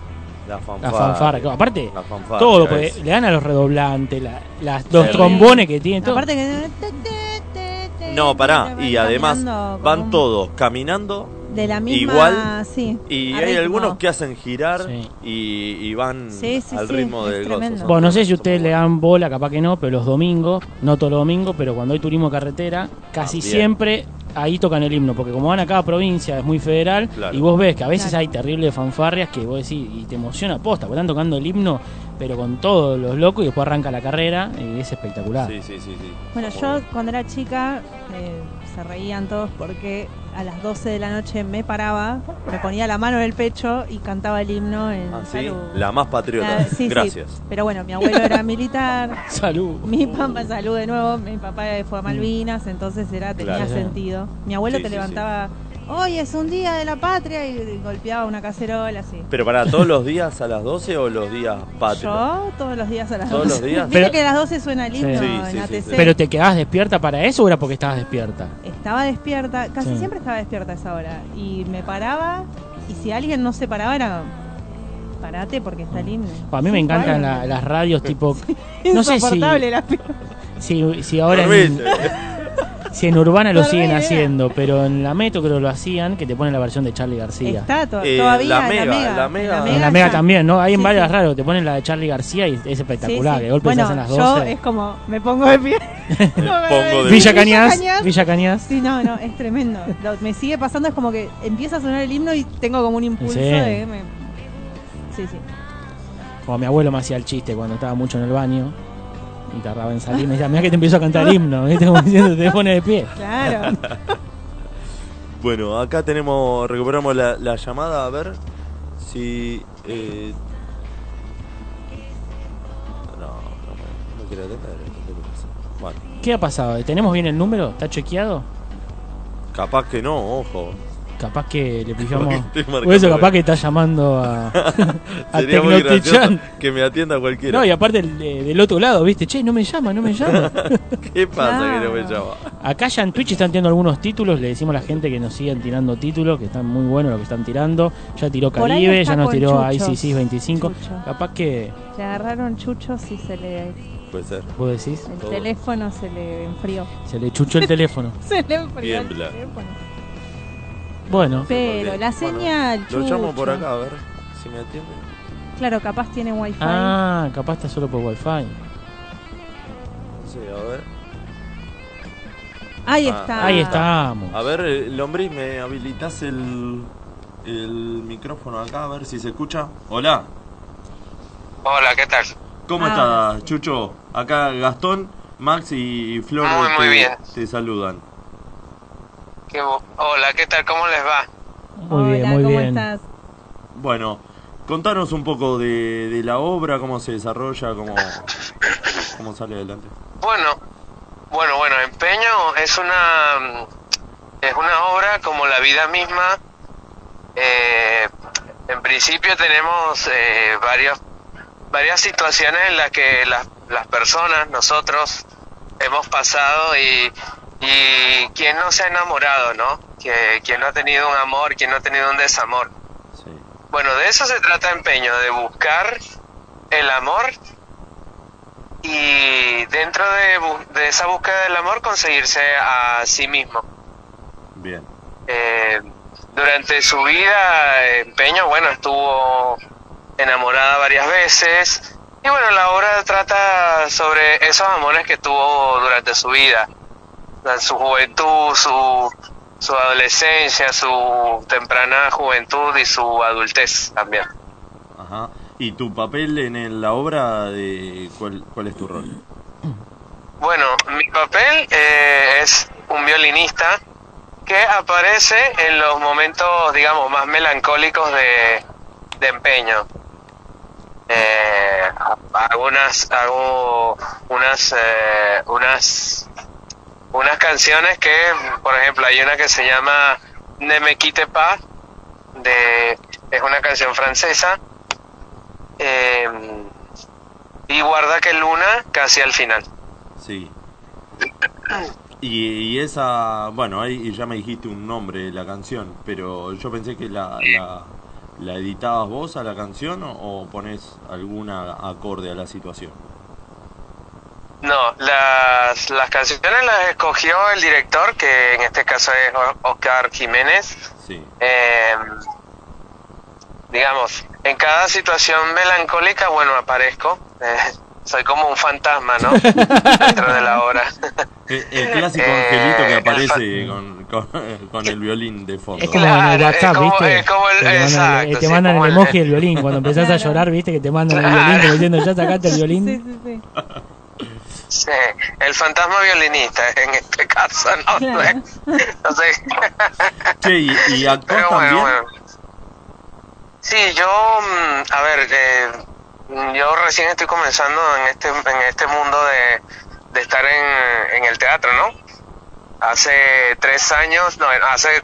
la La fanfarria. Aparte, La fanfarria todo, porque es- le dan a los redoblantes, la- las, los Sí. trombones que tienen, todo. Aparte que. No, pará. Y además van todos caminando. De la misma. igual, sí, Y hay ritmo. algunos que hacen girar Sí. y, y van Sí, sí, al ritmo del gozo. Bueno, no sé si ustedes le dan bola, capaz que no, pero los domingos, no todos los domingos, pero cuando hay turismo carretera, casi También. siempre ahí tocan el himno, porque como van a cada provincia, es muy federal, Claro. y vos ves que a veces Claro. hay terribles fanfarrias que vos decís, y te emociona posta, porque están tocando el himno, pero con todos los locos, y después arranca la carrera, y es espectacular. Sí, sí, sí. sí. Bueno, yo cuando era chica eh, se reían todos porque a las 12 de la noche me paraba, me ponía la mano en el pecho y cantaba el himno en Ah, sí. salud. La más patriota. La- sí, sí. Gracias. Pero bueno, mi abuelo era militar, Salud. mi papá salud de nuevo, mi papá fue a Malvinas, entonces era tenía Claro. sentido. Mi abuelo Sí, te sí, levantaba, hoy es un día de la patria y golpeaba una cacerola así. Pero para todos los días a las 12 o los días patrios. Yo todos los días a las ¿Todos 12. los días? Pero- que a las 12 suena el himno Sí. Sí, en sí, ATC. sí. ¿Pero te quedabas despierta para eso o era porque estabas despierta? Estaba despierta, casi Sí. siempre estaba despierta a esa hora. Y me paraba, y si alguien no se paraba era. Parate porque está el himno. A mí me encantan la- las radios tipo... No sé si, Insoportable la si, si ahora en. Si en Urbana lo siguen idea. haciendo, pero en la Metro creo que lo hacían, que te ponen la versión de Charlie García. Está to- Eh, todavía la en Mega, la mega. la Mega. En la Mega también, ¿no? Hay en Sí, varias sí. radios, te ponen la de Charlie García y es espectacular. sí. De golpe bueno, se hacen las yo 12. es como, me pongo de pie. pongo de Villa. Cañas, Villa Cañas. Sí, no, no, es tremendo. Lo- me sigue pasando, es como que empieza a sonar el himno y tengo como un impulso Sí. de... me- Sí, sí. Como mi abuelo me hacía el chiste cuando estaba mucho en el baño y tardaba en salir. Me decía, mira que te empiezo a cantar el himno. ¿viste? Como diciendo, te pone de pie. Claro. Bueno, acá tenemos, recuperamos la, la llamada, a ver si... eh, No, no, quiero atender. Bueno, ¿Qué ha pasado? ¿Tenemos bien el número? ¿Está chequeado? capaz que no, ojo. Capaz que le marcando O eso, capaz que está llamando a, a Sería muy gracioso Tecnotichan. que me atienda cualquiera. No, y aparte el de- del otro lado, ¿viste? Che, no me llama, no me llama. ¿Qué pasa que no me llama? Acá ya en Twitch están tirando algunos títulos. Le decimos a la gente que nos sigan tirando títulos, que están muy buenos lo que están tirando. Ya tiró Por ahí Caribe, está ya nos con tiró a chuchos. ICC 25. Chucho. Capaz que Le agarraron chuchos y se le. Puede ser. vos decís, El Todo. teléfono se le enfrió. se le chuchó el teléfono. Se le enfrió el Tiembla. teléfono. Bueno, Pero la señal. Lo llamo por acá, a ver si me atiende. Claro, capaz tiene wifi. ah, capaz está solo por wifi. Sí, a ver. Ahí Ah, está. Ahí estamos. A ver, eh, Lombriz, ¿me habilitas el, el micrófono acá? A ver si se escucha. Hola. Hola, ¿qué tal? ¿Cómo Ah. estás, Chucho? Acá Gastón, Max y Flor Muy, muy te, bien. te saludan. ¿Qué bo- Hola, ¿qué tal? ¿Cómo les va? Muy bien, muy ¿cómo bien. estás? Bueno, contanos un poco de, de la obra, cómo se desarrolla, cómo, cómo sale adelante. Bueno, bueno, bueno, Empeño es una es una obra como la vida misma. Eh, en principio tenemos eh, varios varias situaciones en las que las, las personas, nosotros, hemos pasado y, y quien no se ha enamorado, ¿no? Que, quien no ha tenido un amor, quien no ha tenido un desamor. Sí. Bueno, de eso se trata empeño, de buscar el amor y dentro de, esa búsqueda del amor conseguirse a sí mismo. Bien. Eh, durante su vida, Empeño, bueno, estuvo enamorada varias veces y bueno, la obra trata sobre esos amores que tuvo durante su vida, su juventud, su, su adolescencia, su temprana juventud y su adultez también. Ajá. ¿Y tu papel en el- la obra, de cuál, cuál es tu rol? Bueno, mi papel eh, es un violinista que aparece en los momentos, digamos, más melancólicos de, de empeño. Eh, algunas, hago unas, eh, unas, unas canciones que, por ejemplo, hay una que se llama Ne me quitte pas, de, es una canción francesa, eh, y guarda que luna casi al final. Sí. Y, y esa, bueno, ahí ya me dijiste un nombre de la canción, pero yo pensé que la, la, la editabas vos a la canción o, o pones alguna acorde a la situación. No, las, las canciones las escogió el director, que en este caso es Oscar Jiménez. Sí. Eh, digamos, en cada situación melancólica, bueno, aparezco. Eh, soy como un fantasma, ¿no? Dentro de la obra. El, el clásico Eh, angelito que el aparece con, con, con el violín de fondo. Es como en el WhatsApp, es como- ¿viste? es como el- Que te mandan, exacto, te sí, mandan como el el- emoji del violín. Cuando empezás a llorar, ¿viste? Que te mandan el violín diciendo, ya sacaste el violín. Sí, sí, sí. Sí, el fantasma violinista, en este caso, no sé. Che, ¿y, y actúas Pero bueno, también? bueno. Sí, yo, mm, a ver, eh, yo recién estoy comenzando en este, en este mundo de, de estar en, en el teatro, ¿no? Hace tres años, no, hace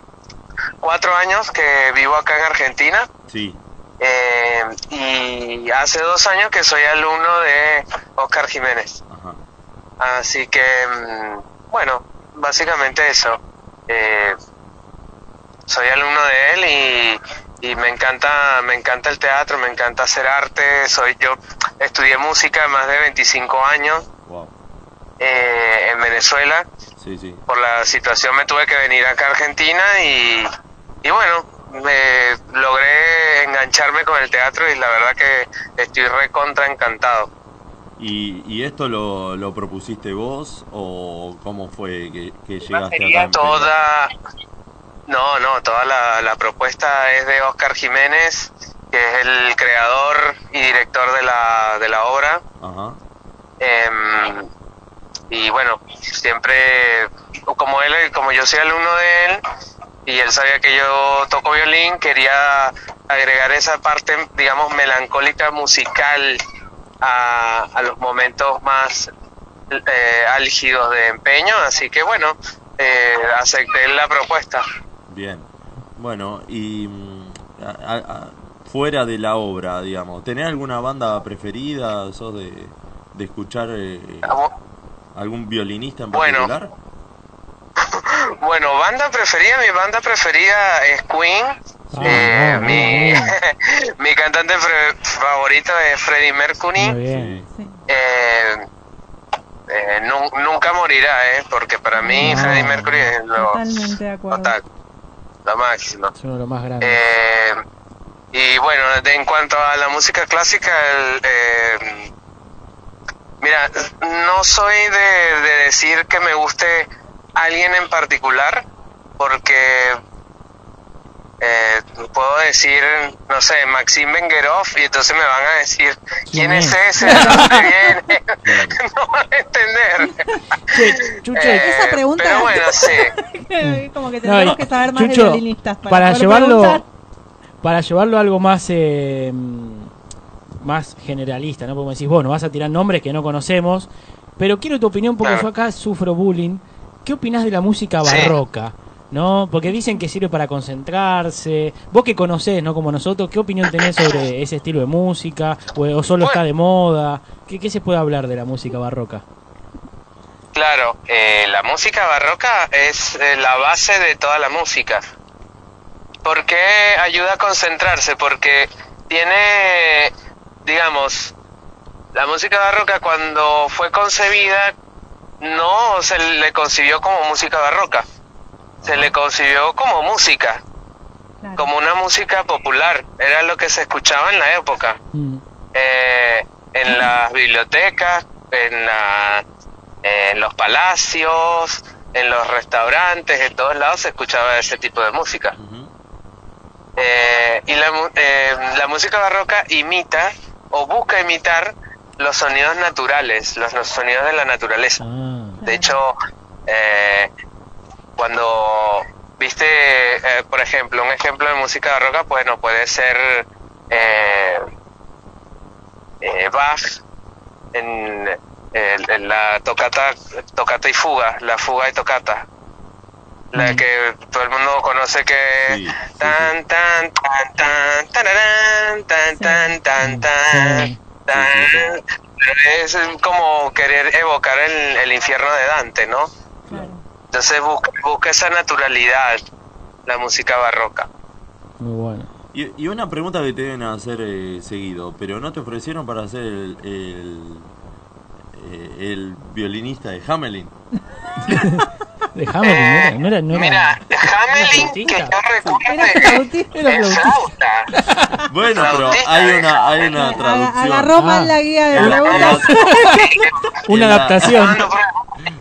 cuatro años que vivo acá en Argentina Sí. eh, y hace dos años que soy alumno de Oscar Jiménez. Ajá. Así que, mm, bueno, básicamente eso. Eh, soy alumno de él y, y me encanta, me encanta el teatro, me encanta hacer arte. Soy yo estudié música más de 25 años Wow. eh, en Venezuela. Sí, sí. Por la situación me tuve que venir acá a Argentina y, y bueno, me logré engancharme con el teatro y la verdad que estoy recontra encantado. ¿Y, y esto lo, lo propusiste vos o cómo fue que, que llegaste? Sería en toda no no toda la, la propuesta es de Oscar Jiménez que es el creador y director de la, de la obra? Ajá. Em, y bueno siempre como él como yo soy alumno de él y él sabía que yo toco violín, quería agregar esa parte, digamos, melancólica musical a, a los momentos más eh, álgidos de empeño, así que bueno, eh, acepté la propuesta. Bien. Bueno, y mm, a- a- fuera de la obra, digamos, ¿tenés alguna banda preferida? ¿Sos de, de escuchar eh, algún violinista en Bueno. particular? Bueno, banda preferida, mi banda preferida es Queen. Ah, Eh, mi, mi cantante favorito es Freddie Mercury. Muy bien. Eh, eh, nu- nunca morirá, ¿eh? Porque para mí. Freddie Mercury es lo, Totalmente de acuerdo. total, lo máximo. Es uno de los más grandes. Eh, y bueno, de- en cuanto a la música clásica, el, eh, mira, no soy de, de decir que me guste alguien en particular, porque eh, puedo decir, no sé, Maxim Benguerov, y entonces me van a decir, ¿quién, ¿Quién es es? ese? ¿De dónde viene? no van a entender. Chucho, Eh, Esa pregunta- Pero bueno, sí. Como que tenemos que saber más Chucho, de violinistas para, para llevarlo preguntar. para llevarlo a algo más eh, más generalista, ¿no? Como decís, vos, no vas a tirar nombres que no conocemos, pero quiero tu opinión porque Claro. yo acá sufro bullying. ¿Qué opinás de la música Sí. ¿No? Porque dicen que sirve para concentrarse. Vos que conocés, ¿no? Como nosotros, ¿qué opinión tenés sobre ese estilo de música? ¿O, o solo está de moda? ¿Qué, ¿Qué se puede hablar de la música barroca? Claro, eh, la música barroca es eh, la base de toda la música. ¿Por qué ayuda a concentrarse? Porque tiene, digamos, la música barroca cuando fue concebida no se le concibió como música barroca, se le concibió como música, Claro. como una música popular, era lo que se escuchaba en la época Mm. eh, en las bibliotecas, en, la- en los palacios, en los restaurantes, en todos lados se escuchaba ese tipo de música. Eh, y la, eh, la música barroca imita o busca imitar los sonidos naturales, los, los sonidos de la naturaleza. Ah. De hecho, eh, cuando viste, eh, por ejemplo, un ejemplo de música barroca, bueno, puede ser eh, eh, Bach en, en- en la tocata, tocata y fuga, la fuga y tocata. La Mm. que todo el mundo conoce que Sí, sí, tan tan tan tan tararán, tan tan tan tan es como querer evocar el, el infierno de Dante, ¿no? Claro. Entonces busca, busca esa naturalidad, la música barroca. Muy bueno. Y, y una pregunta que te deben hacer eh, seguido, pero ¿no te ofrecieron para ser el, el, eh, el violinista de Hamelin? De Hamelin, ¿no era? No era, no era- Mira, Hamelin, que yo recuerde, Era es flauta. Bueno, pero hay de una, hay una traducción. Agarró mal la guía de En la- en preguntas. la- Una adaptación.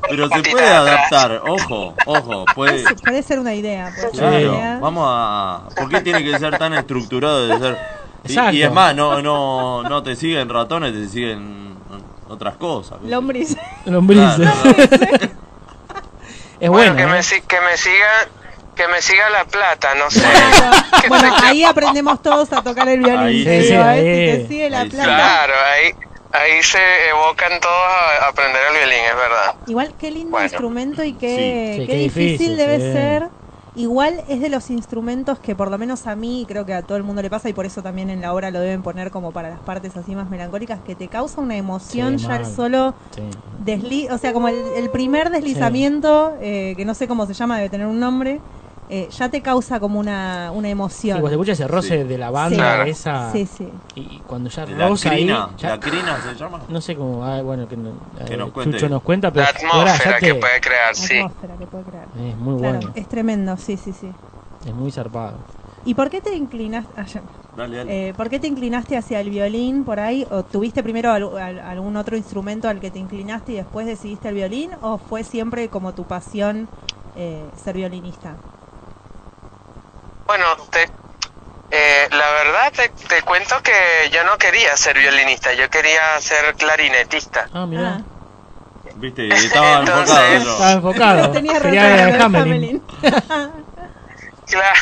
Pero se puede de adaptar, ojo, ojo, puede... Puede- ser una idea. puede ser una Claro, idea. vamos a... ¿Por qué tiene que ser tan estructurado de ser... Y, y es más, no, no, no te siguen ratones, te siguen otras cosas. Lombriz. Lombrices. Claro, Es Bueno, bueno. que, ¿eh? me, si- que me siga que me siga la plata, no sé. ¿Qué Bueno, ahí aprendemos todos a tocar el violín. Ahí sí, digo, ahí. ¿eh? Si te sigue la Ahí sí. plata. Claro, ahí, ahí se evocan todos a aprender el violín, es verdad. Igual, qué lindo Bueno. instrumento y qué, Sí. Sí, qué qué difícil, difícil, debe sí. ser. Igual es de los instrumentos que por lo menos a mí, creo que a todo el mundo le pasa, y por eso también en la obra lo deben poner como para las partes así más melancólicas, que te causa una emoción Sí, ya el solo Sí. desli o sea, como el, el primer deslizamiento, eh, que no sé cómo se llama, debe tener un nombre, eh, ya te causa como una, una emoción. cuando escuchas ese roce Sí. de la banda, Sí. Esa. Sí, sí. Y cuando ya La roza ahí. crina, ya- la crina se llama. no sé cómo. ah, bueno, que, no- Que eh, nos. Chucho nos cuenta, pero. La ahora atmósfera ya te- que puede crear, sí. Atmósfera que puede crear. Es muy Claro, bueno. es tremendo, sí, sí, sí. Es muy zarpado. ¿Y por qué te inclinaste, ah, ya. Dale, dale. Eh, ¿por qué te inclinaste hacia el violín por ahí? ¿O tuviste primero al- al- algún otro instrumento al que te inclinaste y después decidiste el violín? ¿O fue siempre como tu pasión eh, ser violinista? Bueno, te, eh, la verdad te, te cuento que yo no quería ser violinista, yo quería ser clarinetista. Ah, mira. Ah. Viste, estaba Entonces- enfocado. Estaba ¿no? enfocado. Tenía Hamelin. Claro.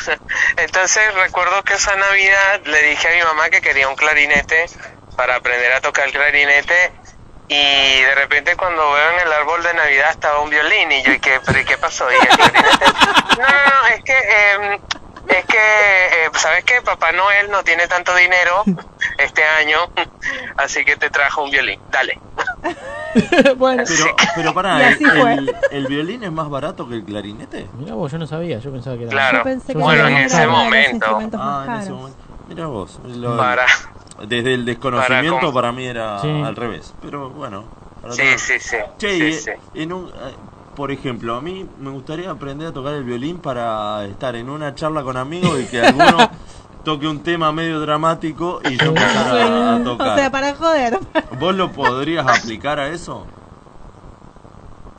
Entonces recuerdo que esa Navidad le dije a mi mamá que quería un clarinete para aprender a tocar el clarinete y de repente cuando veo en el árbol de Navidad estaba un violín y yo y que pero ¿y qué pasó? ¿Y el clarinete? No, no, no, es que eh, es que eh, sabes que Papá Noel no tiene tanto dinero este año, así que te trajo un violín. Dale. bueno, Pero, pero así el, fue. el- el violín es más barato que el clarinete? mirá vos, yo no sabía, yo pensaba que era. Claro. Yo pensé que Bueno, era en ese momento. Ah, en ese momento. Mira vos. lo- Para. desde el desconocimiento para para, mí era Sí. al revés. Pero bueno. para Sí, sí, sí. Che, sí, sí. en un, eh, por ejemplo, a mí me gustaría aprender a tocar el violín para estar en una charla con amigos y que alguno toque un tema medio dramático y yo empezar a, tocar. O sea, para joder. ¿Vos lo podrías aplicar a eso?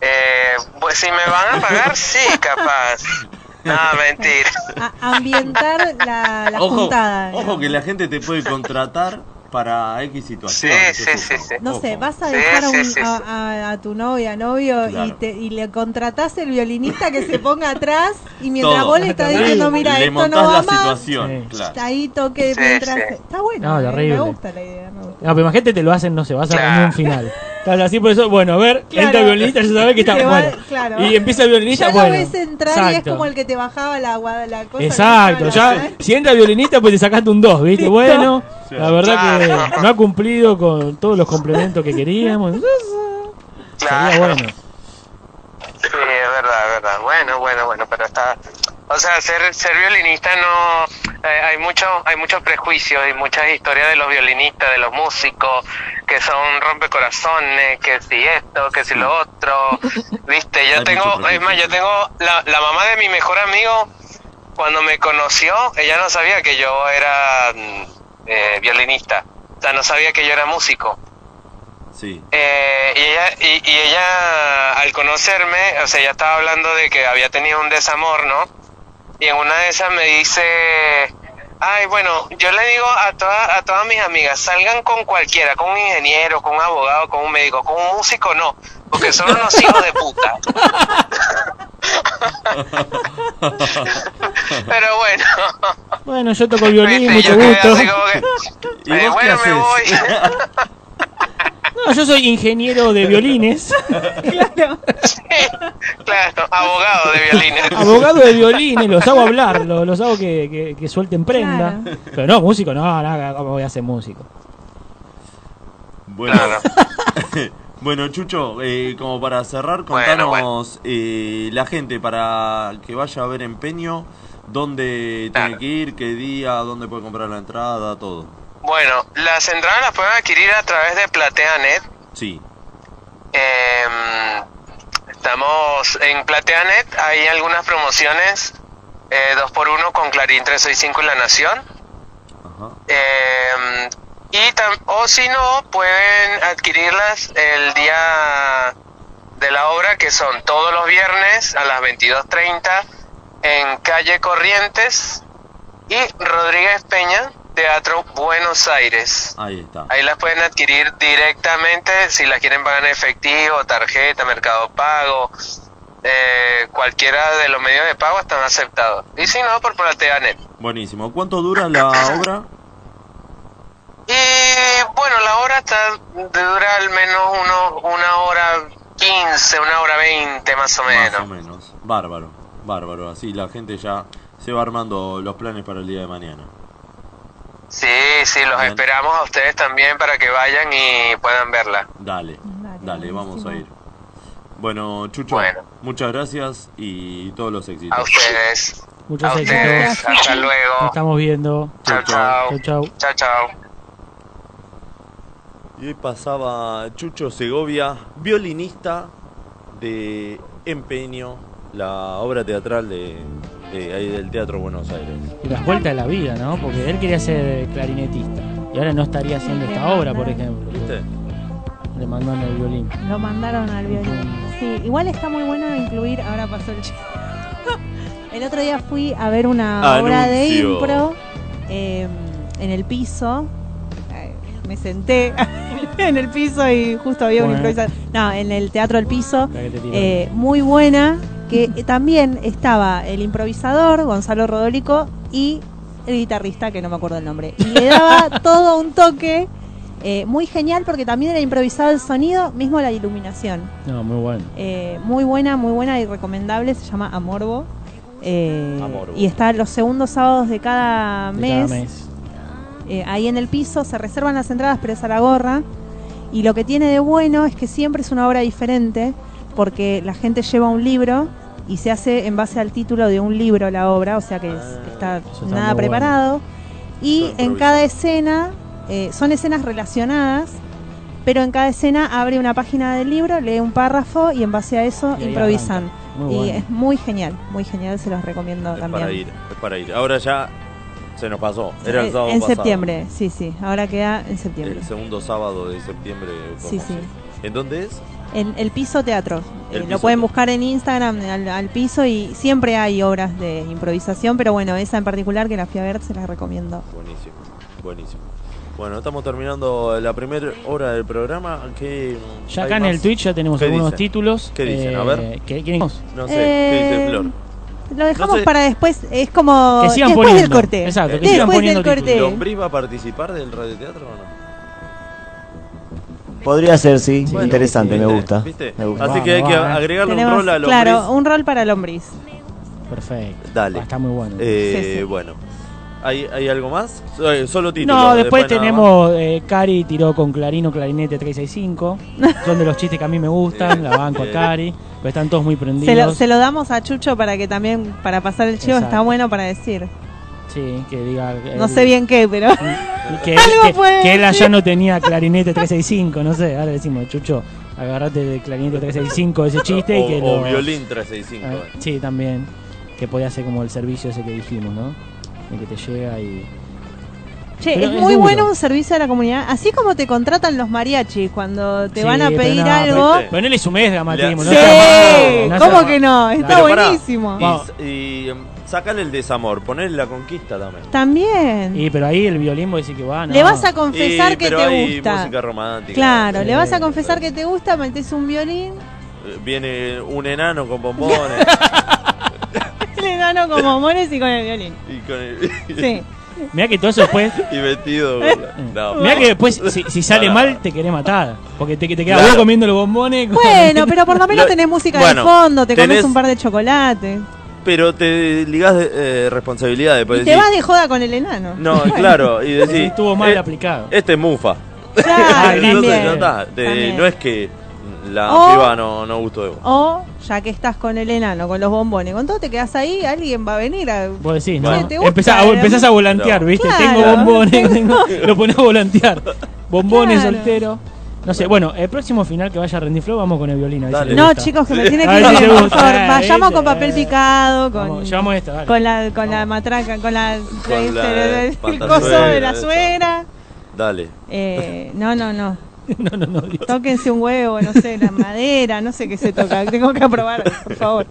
Eh, pues si me van a pagar, sí, capaz. No, mentira. A- ambientar la, la ojo, juntada. ojo que la gente te puede contratar para X situación. Sí, sí, sí, sí. No sé, vas a Sí, dejar a, un- sí, a- sí. a- a tu novia, novio, y, te, y le contratás el violinista que se ponga atrás y mientras Todo. vos le estás diciendo, mira, Le esto no va la más, situación, Sí. claro. ahí toque Sí, mientras... sí. Está bueno, No, terrible. me gusta la idea. me gusta. No, pero imagínate te lo hacen, no sé, vas a Claro. reunión final. Claro, así por eso, bueno, a ver, Claro. entra el violinista, ya sabes que está bueno. claro. Y empieza el violinista, Ya bueno. lo ves entrar y es exacto. como el que te bajaba la, la cosa. Exacto, la ya, ¿eh? si entra el violinista, pues te sacaste un 2, ¿viste? Bueno. La verdad Claro. que no ha cumplido con todos los complementos que queríamos. Sería Claro. bueno. Sí, es verdad, es verdad. Bueno, bueno, bueno, pero está... O sea, ser, ser violinista no... eh, hay mucho, hay muchos prejuicios y muchas historias de los violinistas, de los músicos, que son rompecorazones, que si esto, que si lo otro. Viste, yo Hay tengo... Es más, yo tengo... La, la mamá de mi mejor amigo, cuando me conoció, ella no sabía que yo era mm, eh, violinista. O sea, no sabía que yo era músico. Sí. Eh, y, ella, y, y ella, al conocerme, o sea, ella estaba hablando de que había tenido un desamor, ¿no? Y en una de esas me dice, ay, bueno, yo le digo a, todas a todas mis amigas, salgan con cualquiera, con un ingeniero, con un abogado, con un médico, con un músico no, porque son unos hijos de puta. Pero bueno, Bueno, yo toco el violín, viste, mucho gusto. que, ¿Y eh, vos qué bueno, me voy. No, yo soy ingeniero de violines, Claro. claro, abogado de violines. abogado de violines, los hago hablar, los, los hago que, que, que suelten prenda. Claro. Pero no, músico, no, no, ¿cómo voy a ser músico? Bueno, Claro. bueno Chucho, eh, como para cerrar, Bueno, contanos eh, la gente para que vaya a ver empeño, dónde tiene que ir, qué día, dónde puede comprar la entrada, todo. Bueno, las entradas las pueden adquirir a través de PlateaNet. Sí, Eh, estamos en PlateaNet, hay algunas promociones, eh, 2x1 con Clarín 365 y La Nación. ajá. Y tam- o si no, pueden adquirirlas el día de la obra, que son todos los viernes a las 22.30 en calle Corrientes y Rodríguez Peña, Teatro Buenos Aires. Ahí está. Ahí las pueden adquirir directamente si las quieren pagar en efectivo, tarjeta, mercado pago, eh, cualquiera de los medios de pago están aceptados. Y si no, por PlateaNet. Buenísimo. ¿Cuánto dura la obra? Y bueno, la hora está, dura al menos uno, una hora 15, una hora 20 más o menos. Más o menos. Bárbaro, bárbaro. Así la gente ya se va armando los planes para el día de mañana. Sí, sí, los Bien. esperamos a ustedes también para que vayan y puedan verla. Dale, Dale, dale, vamos a ir. Bueno, Chucho, Bueno. muchas gracias y todos los éxitos. A ustedes. Muchos a ustedes. éxitos. Hasta Nos luego. estamos viendo. Chao, Chau, chao. Chau, chau. Chao, chao. Y hoy pasaba Chucho Segovia, violinista de Empeño, la obra teatral de, de ahí del Teatro Buenos Aires. Y las vueltas de la vida, ¿no? Porque él quería ser clarinetista. Y ahora no estaría haciendo esta obra, por ejemplo. ¿Viste? Le mandan el violín. Lo mandaron al violín. Sí, igual está muy bueno incluir, ahora pasó el chiste. El otro día fui a ver una obra de impro eh, en el piso. Me senté en el piso y justo había un Bueno. improvisador. No, en el Teatro del Piso. Eh, muy buena. que también estaba el improvisador, Gonzalo Rodolico, y el guitarrista, que no me acuerdo el nombre. Y le daba todo un toque eh, muy genial porque también era improvisado el sonido, mismo la iluminación. No, muy bueno. Eh, muy buena, muy buena y recomendable, se llama Amorbo. Eh, Amorbo. Y está los segundos sábados de cada De mes. cada mes. Eh, ahí en el piso se reservan las entradas, pero es a la gorra. Y lo que tiene de bueno es que siempre es una obra diferente, porque la gente lleva un libro y se hace en base al título de un libro la obra, o sea que es- Ah, está nada preparado. Y en cada escena, eh, son escenas relacionadas, pero en cada escena abre una página del libro, lee un párrafo y en base a eso Y improvisan. y bueno. es muy genial, muy genial, se los recomiendo Es también. para ir, es para ir. Ahora ya se nos pasó. Era el Eh, sábado en pasado. septiembre, sí, sí, ahora queda en septiembre. El segundo sábado de septiembre. Sí, sí. ¿En dónde es? En el piso teatro. El Eh, Piso lo pueden buscar en Instagram al, al piso y siempre hay obras de improvisación, pero bueno, esa en particular que la fui a ver se las recomiendo. Buenísimo, buenísimo. Bueno, estamos terminando la primera hora del programa. ¿Qué, Ya acá en el Twitch ya tenemos ¿Qué algunos dicen? títulos. ¿Qué dicen? A eh, ver. ¿qué- ¿Quieren No sé, Eh, ¿qué dice Flor? Lo dejamos sé. para después, es como Que sigan después del poniendo. corte. Exacto, que sigan después poniendo del corte. ¿Lombriz va a participar del radioteatro o no? Podría ser, sí. Sí, Interesante, ¿Viste? me gusta. ¿Viste? Me gusta. Así que hay que Vamos, agregarle un Tenemos, rol a Lombriz. claro, un rol para Lombriz. Perfecto. Dale. Ah, Está muy bueno. Eh, Sí, sí. Bueno. ¿Hay, ¿Hay algo más? So- Solo título. No, después más. tenemos eh, Cari tiró con Clarino Clarinete 365. Son de los chistes que a mí me gustan, la banco a. Cari. Pero están todos muy Se lo, prendidos. se lo damos a Chucho para que también, para pasar el chivo, Exacto. está bueno para decir. Sí, que diga. No sé bien qué, pero Que, Algo que- puede que él allá no tenía Clarinete 365, no sé. Ahora le decimos, Chucho, agarrate de Clarinete 365 ese chiste o, y que o lo. violín 365. Ah, eh. sí, también. Que podía ser como el servicio ese que dijimos, ¿no? El que te llega y. Che, Pero es es muy duro. bueno un servicio a la comunidad. Así como te contratan los mariachis cuando te Sí, van a pero pedir no, algo. gamatismo, Le- no Sí, sea malo, no sea ¿cómo que no? Está. Pero pará, buenísimo. Y, y, em, sacale el desamor, ponerle la conquista también. También. Y pero ahí el violín vos decís que va, no. Le vas a confesar Y, que pero te hay gusta. música romántica. Claro, Sí, le vas a sí. confesar que te gusta, metes un violín, Eh, Viene un enano con bombones. el enano con bombones y con el violín. y, con el- Sí. Mirá que todo eso después. y la- No, Mirá que después, si, si sale mal, te querés matar. Porque te, te quedas Claro. vos comiendo los bombones. con- Bueno, pero por lo menos Lo- tenés música bueno, de fondo, te comes tenés- un par de chocolates. Pero te ligás de eh, responsabilidades. Y pues te decís, vas de joda con el enano. No, claro, y decís. Estuvo mal eh, aplicado. Este es Mufa. Claro, Entonces, también, no, está, te- también. no es que la O- piba no, no gustó de vos. O, ya que estás con el enano, con los bombones, con todo te quedas ahí, alguien va a venir a... Vos decís, ¿no? Bueno. ¿Te gusta, empezás, a, eh? empezás a volantear, No. ¿viste? Claro. Tengo bombones, tengo- lo pones a volantear. Bombones, Claro. soltero. No sé, bueno, el próximo final que vaya a rendir flow, vamos con el violín. a ver si Dale. le No, gusta. chicos, que me tiene que ir si por favor. Eh, Vayamos con papel picado, con... Vamos, llevamos esto, dale. Con la, con la matraca, con la, Con la este, el pantasuegra, coso de la suegra. Dale. Eh, no, no, no. no, no, no. Dios. Tóquense un huevo, no sé, la madera, no sé qué se toca. Tengo que aprobar, por favor.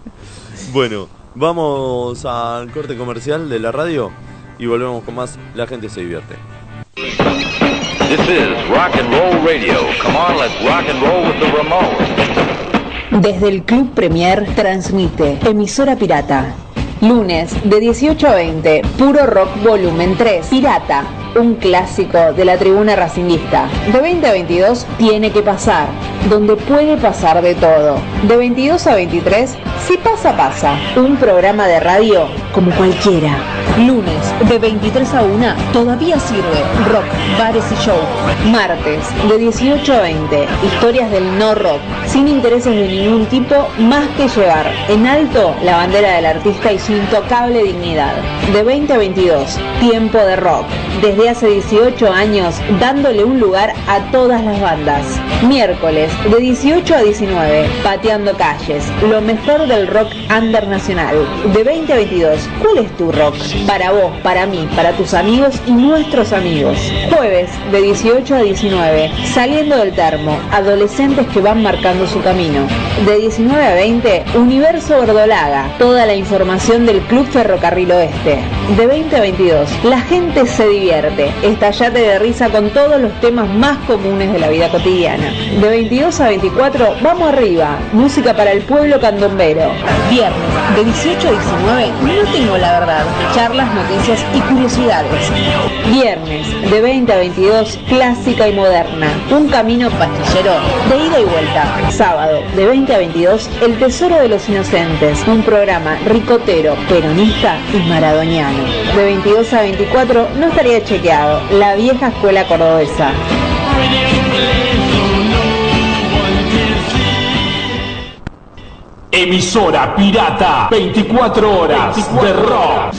Bueno, vamos al corte comercial de la radio y volvemos con más La gente se divierte. This is rock and roll radio. Come on, let's rock and roll with the Ramones. Desde el Club Premier transmite Emisora Pirata. Lunes de 18 a 20, Puro Rock Volumen 3. Pirata, un clásico de la tribuna racinguista. De 20 a 22, Tiene que pasar, donde puede pasar de todo. De 22 a 23, Si pasa, pasa. Un programa de radio como cualquiera. Lunes de 23 a 1, Todavía sirve. Rock, bares y show. Martes de 18 a 20, Historias del no rock. Sin intereses de ningún tipo, más que llevar en alto la bandera del artista y su intocable dignidad. De 20 a 22, Tiempo de rock. Hace 18 años, dándole un lugar a todas las bandas. Miércoles, de 18 a 19, Pateando Calles. Lo mejor del rock under nacional. De 20 a 22, ¿cuál es tu rock? Para vos, para mí, para tus amigos y nuestros amigos. Jueves, de 18 a 19, Saliendo del termo. Adolescentes que van marcando su camino. De 19 a 20, Universo Verdolaga. Toda la información del Club Ferrocarril Oeste. De 20 a 22, la gente se divierte. Estallate de risa con todos los temas más comunes de la vida cotidiana. De 22 22 a 24, vamos arriba. Música para el pueblo candombero. Viernes, de 18 a 19, no tengo la verdad. Charlas, noticias y curiosidades. Viernes, de 20 a 22, clásica y moderna. Un camino pastillero de ida y vuelta. Sábado, de 20 a 22, El Tesoro de los Inocentes. Un programa ricotero, peronista y maradoniano. De 22 a 24, no estaría chequeado. La vieja escuela cordobesa. Emisora pirata, 24 horas de rock.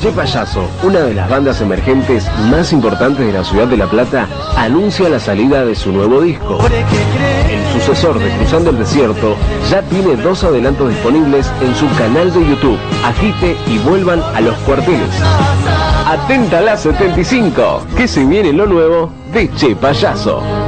Che Payaso, una de las bandas emergentes más importantes de la ciudad de La Plata, anuncia la salida de su nuevo disco. El sucesor de Cruzando el Desierto ya tiene dos adelantos disponibles en su canal de YouTube. Agite y vuelvan a los cuarteles. Atenta a la 75, que se viene lo nuevo de Che Payaso.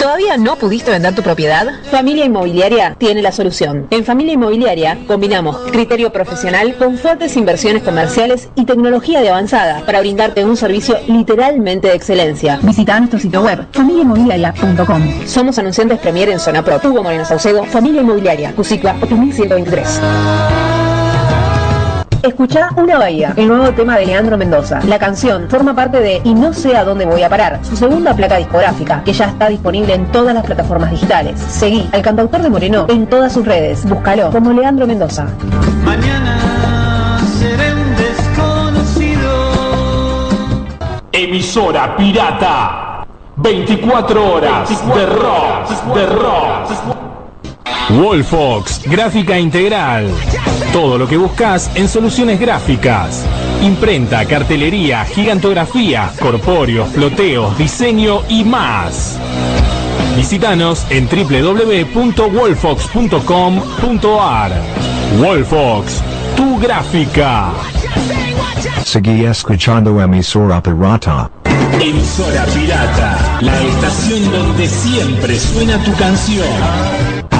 ¿Todavía no pudiste vender tu propiedad? Familia Inmobiliaria tiene la solución. En Familia Inmobiliaria combinamos criterio profesional con fuertes inversiones comerciales y tecnología de avanzada para brindarte un servicio literalmente de excelencia. Visita nuestro sitio web familiainmobiliaria.com. Somos anunciantes Premier en Zona Pro. Hugo Moreno Saucedo, Familia Inmobiliaria, Cusicua 8123. Escucha Una Bahía, el nuevo tema de Leandro Mendoza. La canción forma parte de Y no sé a dónde voy a parar, su segunda placa discográfica, que ya está disponible en todas las plataformas digitales. Seguí al cantautor de Moreno en todas sus redes. Búscalo como Leandro Mendoza. Mañana seré un desconocido. Emisora pirata, 24 horas de rock, de rock. Wolfox, gráfica integral. Todo lo que buscas en soluciones gráficas. Imprenta, cartelería, gigantografía, corpóreos, floteos, diseño y más. Visítanos en www.wolfox.com.ar. Wolfox, tu gráfica. Seguí escuchando emisora pirata. Emisora Pirata, la estación donde siempre suena tu canción.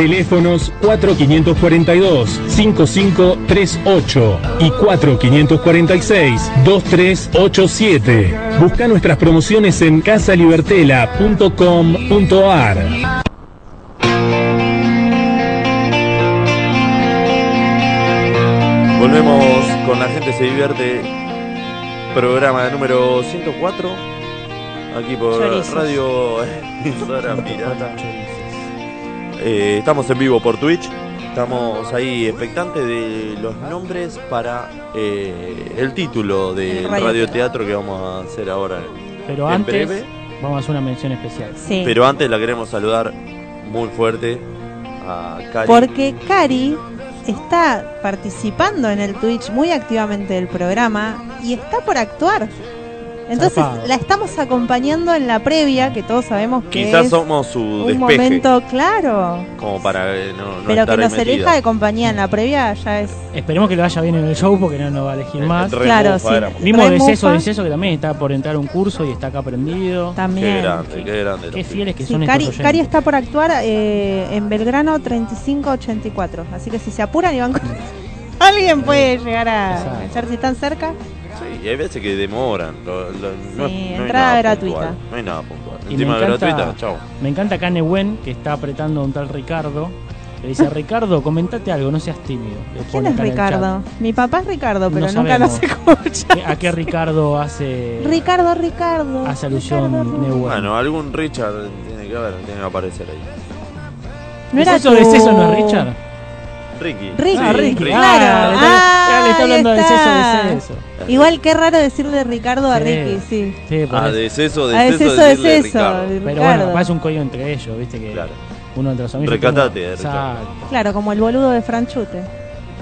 Teléfonos 4542-5538 y 4546-2387. Busca nuestras promociones en casalibertela.com.ar. Volvemos con La gente se divierte. Programa número 104. Aquí por Chorizos. Radio Emisora Pirata. Eh, estamos en vivo por Twitch. Estamos ahí expectantes de los nombres para eh, el título del El radioteatro. radioteatro que vamos a hacer ahora Pero en antes, breve. vamos a hacer una mención especial. Sí. Pero antes la queremos saludar muy fuerte a Cari. Porque Cari está participando en el Twitch muy activamente del programa y está por actuar. Entonces la estamos acompañando en la previa, que todos sabemos que Quizás es somos su un despeje. momento claro, Como para eh, no, no pero estar que ahí nos metida. elija de compañía en la previa ya es... Esperemos que le vaya bien en el show porque no nos va a elegir más. re Claro, mufa sí. éramos. Re Deceso. Deceso, que también está por entrar a un curso y está acá aprendido. También. Qué grande, qué grande. Qué los fieles que Sí, son Cari, estos oyentes. Cari está por actuar eh, en Belgrano 3584, así que si se apuran y van con... Alguien puede llegar a Exacto. echar si están cerca. Y hay veces que demoran. lo- lo- no, Sí, no entrada nada gratuita. puntual, No hay nada puntual. Y Encima me encanta- gratuita, chao. Me encanta acá Nehuen, que está apretando a un tal Ricardo. Le dice, Ricardo, comentate algo, no seas tímido. Le ¿Quién es Ricardo? Mi papá es Ricardo, pero No nunca lo sabemos. escucha. ¿A qué Ricardo hace, Ricardo, Ricardo. hace alusión Nehuen? Bueno, algún Richard tiene que haber, tiene que aparecer ahí. ¿No era ¿Deceso, tu- Deceso no es Richard? Ricky. Ricky. Ah, Ricky. Claro. Ah, Ah, le está hablando de está. Deceso, Deceso. Igual qué raro decirle Ricardo a Sí. Ricky, sí. Sí, Ah, eso. Ah, deceso, deceso, decirle deceso. Ricardo. Pero Ricardo. bueno, pasa un código entre ellos, viste que Claro. uno entre los amigos. Recatate, como- Ricardo. Claro, como el boludo de Franchute.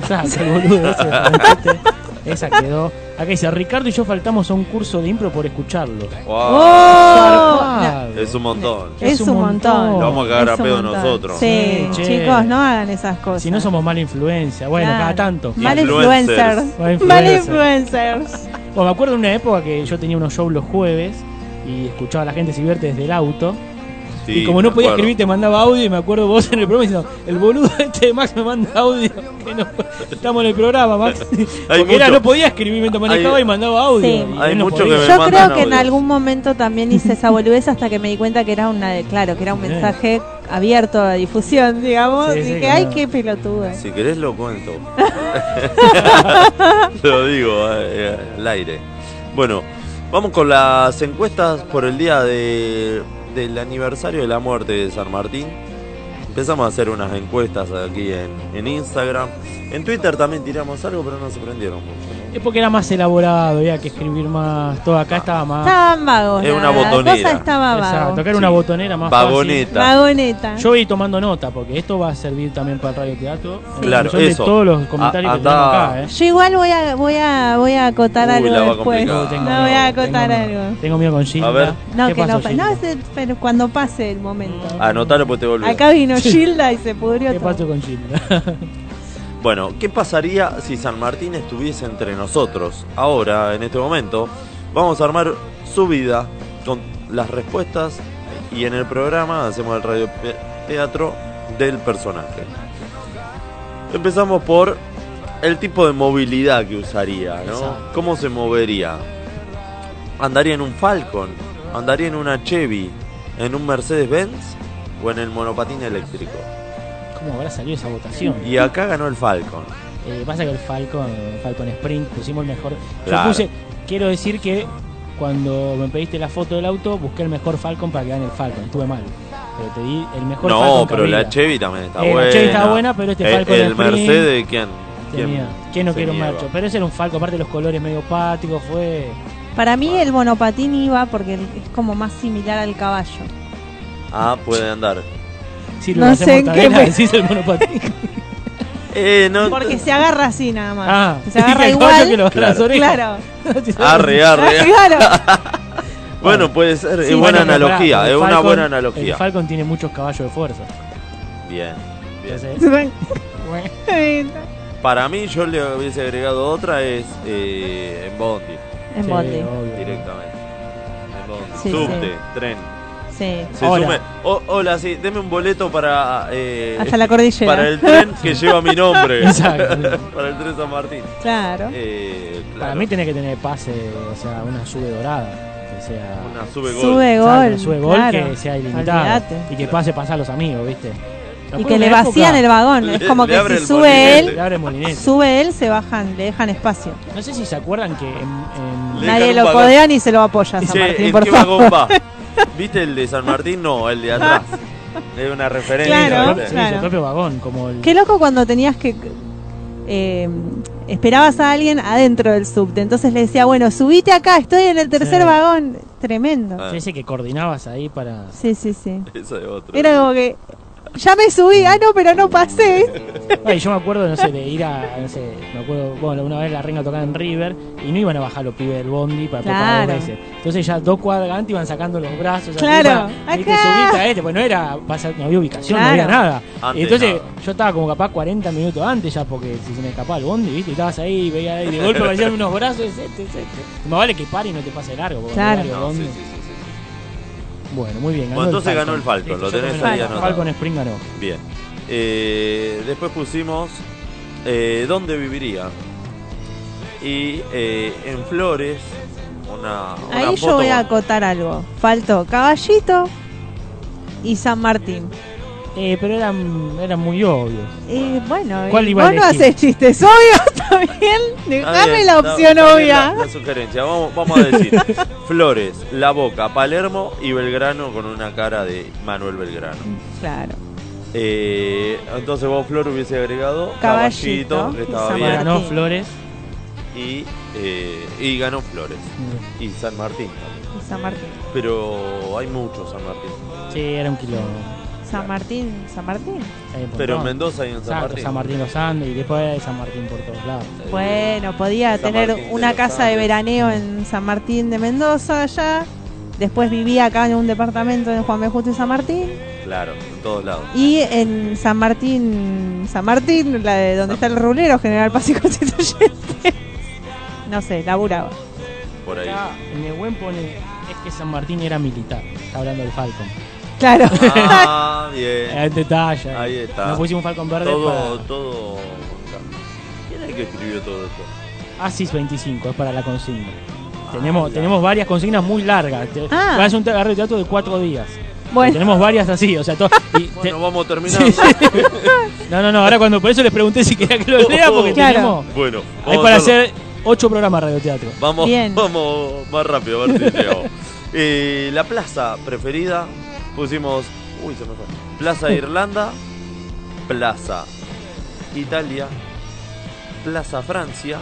Exacto, el boludo ese, Franchute. Esa quedó. Acá dice, Ricardo y yo faltamos a un curso de impro por escucharlo. Wow. ¡Oh! Es un montón. Es, Es un montón. Lo vamos a cagar a pedo nosotros. Sí, che. chicos, no hagan esas cosas. Si no somos mala influencia. Bueno, Claro. cada tanto. Mal Influencers. influencers. Mal Mal influencer. influencers. Bueno, me acuerdo de una época que yo tenía unos shows los jueves y escuchaba a la gente se divierte desde el auto. Sí, y como no podía escribir, te mandaba audio. Y me acuerdo vos en el programa diciendo: El boludo este de Max me manda audio. Que no, estamos en el programa, Max. Porque era, no podía escribir mientras manejaba hay- y mandaba audio. Sí. y Hay no mucho que me Yo creo que en algún momento también hice esa boludez hasta que me di cuenta que era una de, claro, que era un mensaje abierto a difusión, digamos. Sí, y sí, que, que ay, qué pelotudo. Si querés lo cuento. lo digo eh, al aire. Bueno, vamos con las encuestas por el día de, del aniversario de la muerte de San Martín. Empezamos a hacer unas encuestas aquí en, en Instagram. En Twitter también tiramos algo, pero no se prendieron mucho. ¿No? Es porque era más elaborado, había que escribir más. Todo acá estaba más. Estaban vagos. Es una La botonera. cosa estaba vago. Exacto, era Sí. una botonera más Vagoneta. Vagoneta. fácil. Yo voy tomando nota porque esto va a servir también para el radioteatro. en Claro, eso. De todos los comentarios A- que tenemos acá, ¿eh? Yo igual voy a, voy a, voy a acotar Uy, algo la después. No Tengo voy a acotar tengo algo. Tengo miedo con Gilda. A ver. No, ¿Qué que pasó, no, no, se- pero cuando pase el momento. Anotalo pues te volvés. Acá vino Gilda y se pudrió ¿Qué todo. pasó con Gilda? Bueno, ¿qué pasaría si San Martín estuviese entre nosotros? Ahora, en este momento, vamos a armar su vida con las respuestas y en el programa hacemos el radio teatro del personaje. Empezamos por el tipo de movilidad que usaría, ¿no? ¿Cómo se movería? ¿Andaría en un Falcon? ¿Andaría en una Chevy? ¿En un Mercedes-Benz? ¿O en el monopatín eléctrico? ¿Cómo habrá salido esa votación? Y acá ganó el Falcon. Eh, pasa que el Falcon, el Falcon Sprint, pusimos el mejor. Claro. Yo puse, quiero decir que cuando me pediste la foto del auto, busqué el mejor Falcon para que gane el Falcon. Estuve mal. Pero te di el mejor No, Falcon que pero la. Chevy también está Eh, la buena. Chevy está buena, pero este El- Falcon El, Sprint Mercedes, ¿quién? Tenía. ¿Quién no quiere un macho? Pero ese era un Falcon, aparte de los colores medio páticos, fue. Para mí el monopatín iba porque es como más similar al caballo. Ah, puede andar. No sé en qué me- decís el monopatín. Eh, no. Porque se agarra así nada más. Ah, se agarra el igual. que lo Claro. Claro. Arre, arre. Claro. Bueno, puede ser. Sí, es buena bueno, analogía. es el una Falcon- buena El analogía. Falcon tiene muchos caballos de fuerza. Bien, bien. Para mí, yo le hubiese agregado otra: es eh, en Bondi, En sí, bondi. obvio. directamente. En Bondi. Sí, Subte, sí. tren. Sí. Se Ahora. sume. O- hola, sí, deme un boleto para. eh, Hasta la cordillera. Para el tren que lleva mi nombre. Exacto. para el tren San Martín. Claro. Eh, claro. Para mí tiene que tener pase, o sea, una sube dorada. Que sea. Una sube gol. Sube Exacto, gol. sube gol claro. que sea ilimitada. Olvídate. Y que pase pasar a los amigos, ¿viste? Y que le vacían época- el vagón. Le- es como le que abre si el sube molinete. Él, abre el molinete. sube él, se bajan, le dejan espacio. No sé si se acuerdan que en, en- Le Nadie un lo vagón. codea ni se lo apoya San Martín, ¿en por qué favor. vagón va? ¿Viste el de San Martín? No, el de atrás. Es una referencia. Claro, ¿viste? sí, claro. su propio vagón, como el Qué loco cuando tenías que. eh, esperabas a alguien adentro del subte. Entonces le decía, bueno, subite acá, estoy en el tercer Sí. vagón. Tremendo. Ah. que coordinabas ahí para Sí, sí, sí. Eso es otro. Era como que Ya me subí, ah, no, pero no pasé. Ay, yo me acuerdo, no sé, de ir a, no sé, me acuerdo, bueno, una vez la renga tocaba en River y no iban a bajar los pibes del bondi para tocar Claro. dos veces. Entonces ya dos cuadras antes iban sacando los brazos. Claro, arriba, ¿viste? acá. Subite a este, pues no era, pasa- no había ubicación, Claro. no había nada. Antes Y entonces nada. yo estaba como capaz 40 minutos antes ya porque si se me escapaba el bondi, ¿viste? Y estabas ahí, veía ahí, de golpe aparecían unos brazos, es este, es este. Más vale que pare y no te pase largo. porque Claro. No, sí, sí, sí, sí. Bueno, muy bien. Bueno, entonces ganó el Falcon, Listo, lo tenés ahí nota. anotado. Falcon Spring ganó. Bien. Eh, después pusimos eh, dónde viviría. Y eh, en Flores, una, una Ahí yo voy a acotar algo. Faltó Caballito y San Martín. Eh, pero eran, eran muy obvios. Y bueno, ¿Cuál iba a vos no haces chistes obvios. Está bien, la está- opción está obvia. La, la sugerencia. Vamos, vamos a decir Flores, La Boca, Palermo y Belgrano con una cara de Manuel Belgrano. Claro. Eh, entonces vos, Flor, hubiese agregado Caballito Caballito, estaba bien. Ganó. Flores. Y, eh, y ganó Flores. Y San Martín también. Y San Martín. Pero hay muchos San Martín. Sí, era un quilombo. San Martín, San Martín. Pero en. Mendoza y en San Exacto, Martín. San Martín los Andes y después San Martín por todos lados. Bueno, podía San tener Martín una casa de veraneo en San Martín de Mendoza allá. Después vivía acá en un departamento en Juan B. Justo y San Martín. Claro, en todos lados. Y en San Martín, San Martín, la de donde está el rulero, General Paz y Constituyente. no sé, laburaba. Por ahí. Acá, en Nehuen pone es que San Martín era militar. Está hablando del Falcon. Claro. Ah, bien. En detalle. Ahí está. Nos pusimos Falcon verde Todo, para todo. ¿Quién es el que escribió todo esto? ASIS 25, es para la consigna. Tenemos, tenemos varias consignas muy largas. Ah. vas a hacer un agarre de teatro de cuatro días. Bueno. Tenemos varias así, o sea, to- y te- Bueno, vamos terminando. No, no, no, ahora cuando por eso les pregunté si quería que lo lea porque Claro. tenemos. Bueno, Hay para hacer ocho programas de radioteatro. Vamos, Bien. vamos más rápido, a ver si llegamos. Eh, la plaza preferida, pusimos. Uy, se me fue. Plaza Irlanda, Plaza Italia, Plaza Francia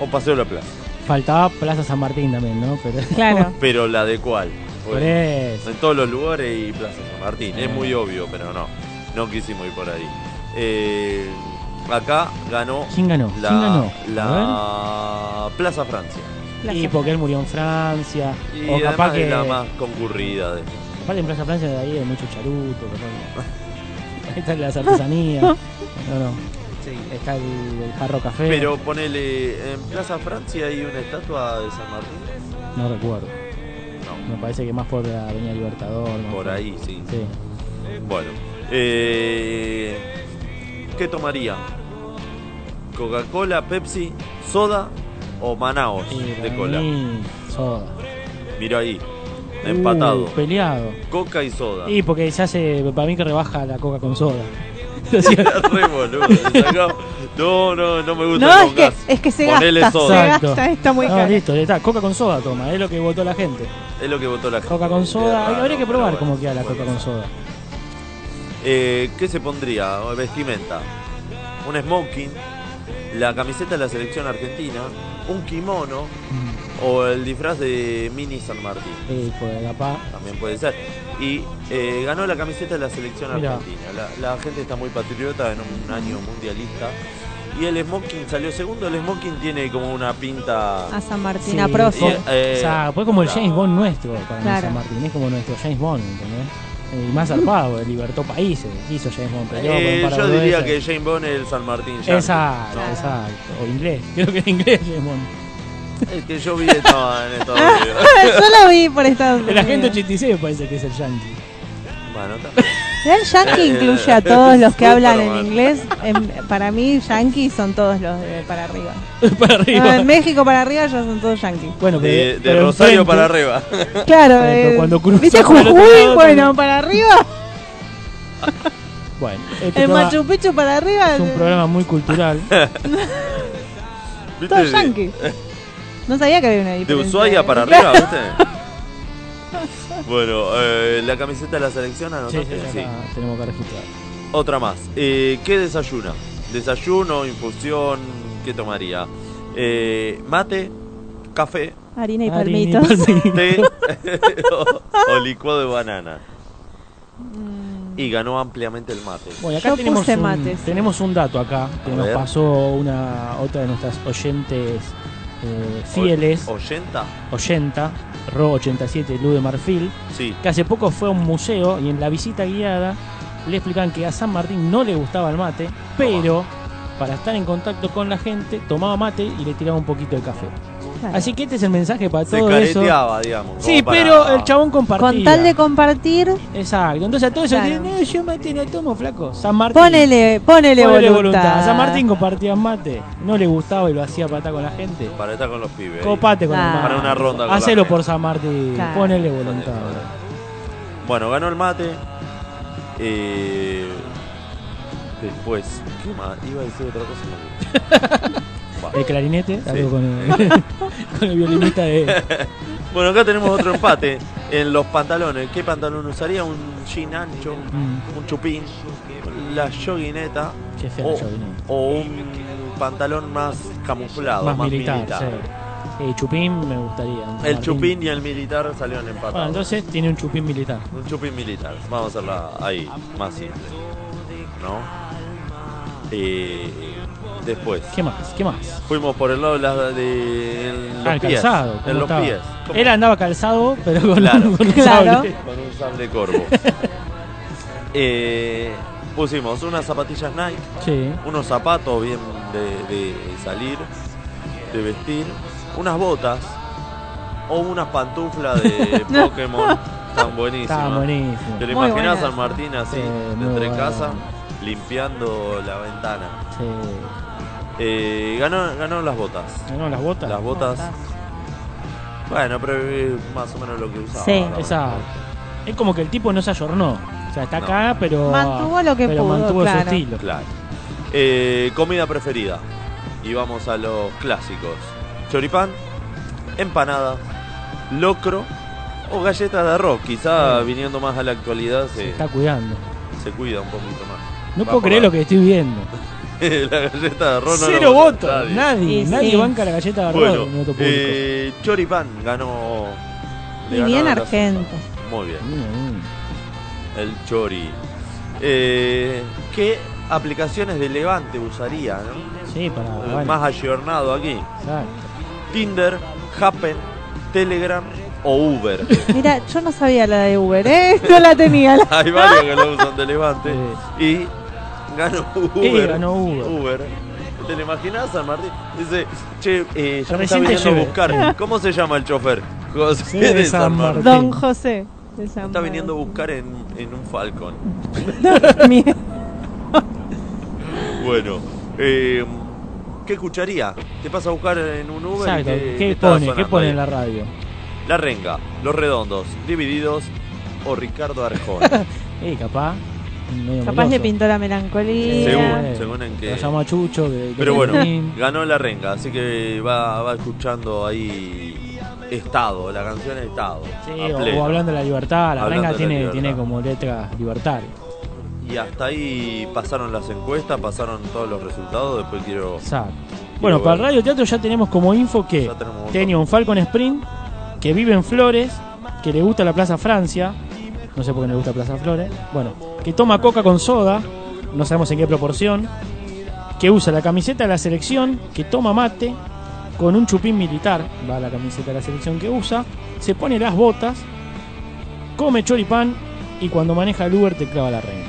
o Paseo de la Plaza. Faltaba Plaza San Martín también, ¿no? Pero, Claro. Pero la de cuál? por eso. en todos los lugares y Plaza San Martín. Es muy obvio, pero no. No quisimos ir por ahí. Eh, acá ganó ¿Quién ganó? la, ¿Quién ganó? la Plaza Francia. Y porque él murió en Francia. Y o además capaz que. es la más concurrida de. Aparte en Plaza Francia de ahí hay mucho charuto. capaz. Ahí están las artesanías. No, no. Está el, el jarro café. Pero ponele, en Plaza Francia hay una estatua de San Martín. No recuerdo. No. Me parece que más por la Avenida Libertador. Por ahí, sí. Sí. Bueno, eh, ¿qué tomaría? ¿Coca-Cola, Pepsi, soda o Manaos Y de cola? soda. Mira ahí, empatado. Uh, peleado. Coca y soda. Y porque se hace, para mí que rebaja la coca con soda. Re boludo, No, no, no me gusta No, con es que, es que se Ponele gasta, soda. se gasta, está muy No, caro. listo, está. Coca con soda toma, es lo que votó la gente. Es lo que votó la gente. Coca con soda, raro, habría que probar bueno, cómo queda la bueno. coca con soda. Eh, ¿Qué se pondría? Vestimenta. Un smoking, la camiseta de la selección argentina, un kimono o el disfraz de Mini San Martín. Sí, pues capaz. También puede ser. Y eh, ganó la camiseta de la selección Mirá. argentina. La, la gente está muy patriota en un año mundialista. Y el smoking salió segundo. El smoking tiene como una pinta. A San Martín, Sí, a Profe. Y, eh, o sea, fue como el. James Bond nuestro para Claro. San Martín. Es como nuestro James Bond, ¿entendés? Y más zarpado, libertó países. Hizo James Bond, Eh, de yo diría que Jane Bond es el San Martín. yankee. Exacto, No, exacto. O inglés. Creo que era inglés James Bond. El que yo vi estaba en Estados Unidos. Yo lo vi por Estados Unidos. El agente 86 me parece que es el yankee. Bueno, está- El yankee Eh, incluye a todos los que hablan en inglés. En- para mí, yankee son todos los de para arriba. para No, arriba. en México para arriba ya son todos yankees. Bueno, pero, de, de pero Rosario enfrente- para arriba. Claro, Eh, pero eh, cuando cruza ¿viste para el otro Jujuy? lado, Bueno, también. para arriba. Bueno, este El programa Machu Picchu para arriba. es un programa muy cultural. ¿Viste? Todos yankees. No sabía que había una De diferencia. Ushuaia para arriba, ¿viste? Bueno, eh, la camiseta de la selección, Sí, ¿anotaste? sí, Sí. tenemos que registrar. Otra más. Eh, ¿Qué desayuna? ¿Desayuno, infusión? ¿Qué tomaría? Eh, ¿Mate? ¿Café? Harina y Harina palmitos. o, o licuado de banana? Mm, y ganó ampliamente el mate. Bueno, acá Yo tenemos puse un, mates. tenemos un dato acá que A nos ver. pasó una otra de nuestras oyentes eh, fieles, ¿80? oyenta, Ro 87 Luz de Marfil, Sí. que hace poco fue a un museo y en la visita guiada le explican que a San Martín no le gustaba el mate, pero para estar en contacto con la gente tomaba mate y le tiraba un poquito de café. Claro. Así que este es el mensaje para Se todo eso. careteaba, digamos. Sí, para- pero el chabón compartía. Con tal de compartir, Exacto. Entonces a todos esos Claro. dicen, no, yo mate no tomo, flaco. San Martín. ponele, ponele, Ponele voluntad. A San Martín compartía mate. No le gustaba y lo hacía para estar con la gente. Para estar con los pibes. ahí. Copate con el Claro. mate. Para una ronda con la Hacelo por San Martín. Claro. Ponele voluntad. Bueno, ganó el mate. Eh, después, ¿qué más? Iba a decir otra cosa. El clarinete, Sí. algo con el, con el violinista de. Bueno, acá tenemos otro empate en los pantalones. ¿Qué pantalón usaría? Un jean ancho, Mm, un chupín, la joguineta o, o un pantalón más camuflado, más, Más militar, militar. sí. Sí, chupín me gustaría. El Martín. chupín y el militar salieron empatados. Bueno, entonces tiene un chupín militar. Un chupín militar. Vamos a hacerla ahí, más simple. ¿No? Eh, después. ¿Qué más? ¿Qué más? Fuimos por el lado de, la- de en los Ah, pies. calzado. ¿cómo En los estaba? pies. ¿Cómo? Él andaba calzado, pero con, Claro. un, con un Claro. sable. Con un sable corvo. Eh, pusimos unas zapatillas Nike, Sí. unos zapatos bien de, de salir, de vestir, unas botas o unas pantuflas de Pokémon tan buenísimas. Estaba buenísimo. ¿Te lo imaginas. San Martín así, Sí, entre bueno. casa, limpiando la ventana? Sí. Eh, ganó, ganó las botas. ¿Ganó las botas? Las botas. Bueno, pero es más o menos lo que usaba. Sí. Exacto. Es como que el tipo no se ayornó. O sea, está No. acá, pero. Mantuvo lo que pero pudo, mantuvo claro. su estilo. Claro. Eh, comida preferida. Y vamos a los clásicos. Choripán, empanada, locro o galletas de arroz. Quizá Sí. viniendo más a la actualidad Se se, está cuidando. se cuida un poquito más. No Va puedo creer lo que estoy viendo. la galleta de arroz no Cero vota votos. nadie. Nadie. Sí, Nadie sí. banca la galleta de arroz Bueno, en nuestro público. eh, Choripán ganó. le Y ganó bien argento. Muy bien. Mm, El Chori. Eh, ¿Qué aplicaciones de Levante usaría? no? Sí, para. Eh, bueno, Más ayornado aquí. exacto. Tinder, Happen, Telegram o Uber. Mira, yo no sabía la de Uber, ¿eh? No la tenía. la- Hay varios que lo usan de Levante. Sí. Y ganó Uber. Ganó Uber. ¿Te lo imaginas, San Martín? Dice, che, eh, ya me está viniendo a buscar. ¿Cómo se llama el chofer? José Sí, de de San San Martín. Don José. de San está viniendo a Martín. buscar en, en un Falcon. Bueno, eh, ¿qué escucharía? ¿Te pasa a buscar en un Uber? Exacto. qué- ¿Qué, está pone? ¿Qué pone en la radio? La Renga, Los Redondos, Divididos o Ricardo Arjona. Eh, capaz. Medio capaz le meloso. pintó la melancolía. Según, Eh, según en qué. Lo llamo a Chucho. que- que Pero bueno, ganó La Renga, así que va, va escuchando ahí Estado, la canción Estado. Sí, o, hablando de la libertad. La Hablando renga la tiene, libertad. tiene como letras libertarias. Y hasta ahí pasaron las encuestas, pasaron todos los resultados, después quiero... Exacto. Bueno, ver. para el radio teatro ya tenemos como info que tenía un Falcon Sprint que vive en Flores, que le gusta la Plaza Francia, no sé por qué le gusta Plaza Flores, bueno, que toma coca con soda, no sabemos en qué proporción, que usa la camiseta de la selección, que toma mate, con un chupín militar, va la camiseta de la selección que usa, se pone las botas, come choripán y cuando maneja el Uber te clava la reina.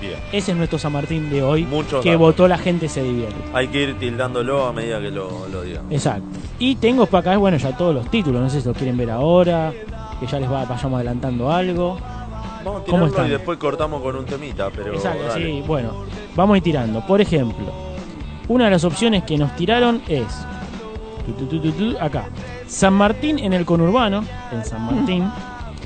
Bien. Ese es nuestro San Martín de hoy, Muchos que datos. votó la gente se divierte. Hay que ir tildándolo a medida que lo, lo digan. Exacto. Y tengo para acá, bueno, ya todos los títulos, no sé si los quieren ver ahora, que ya les va, vayamos adelantando algo. Vamos a ¿Cómo están? y después cortamos con un temita, pero Exacto, dale. sí, bueno, vamos a ir tirando. Por ejemplo, una de las opciones que nos tiraron es, tu, tu, tu, tu, tu, acá, San Martín en el conurbano, en San Martín,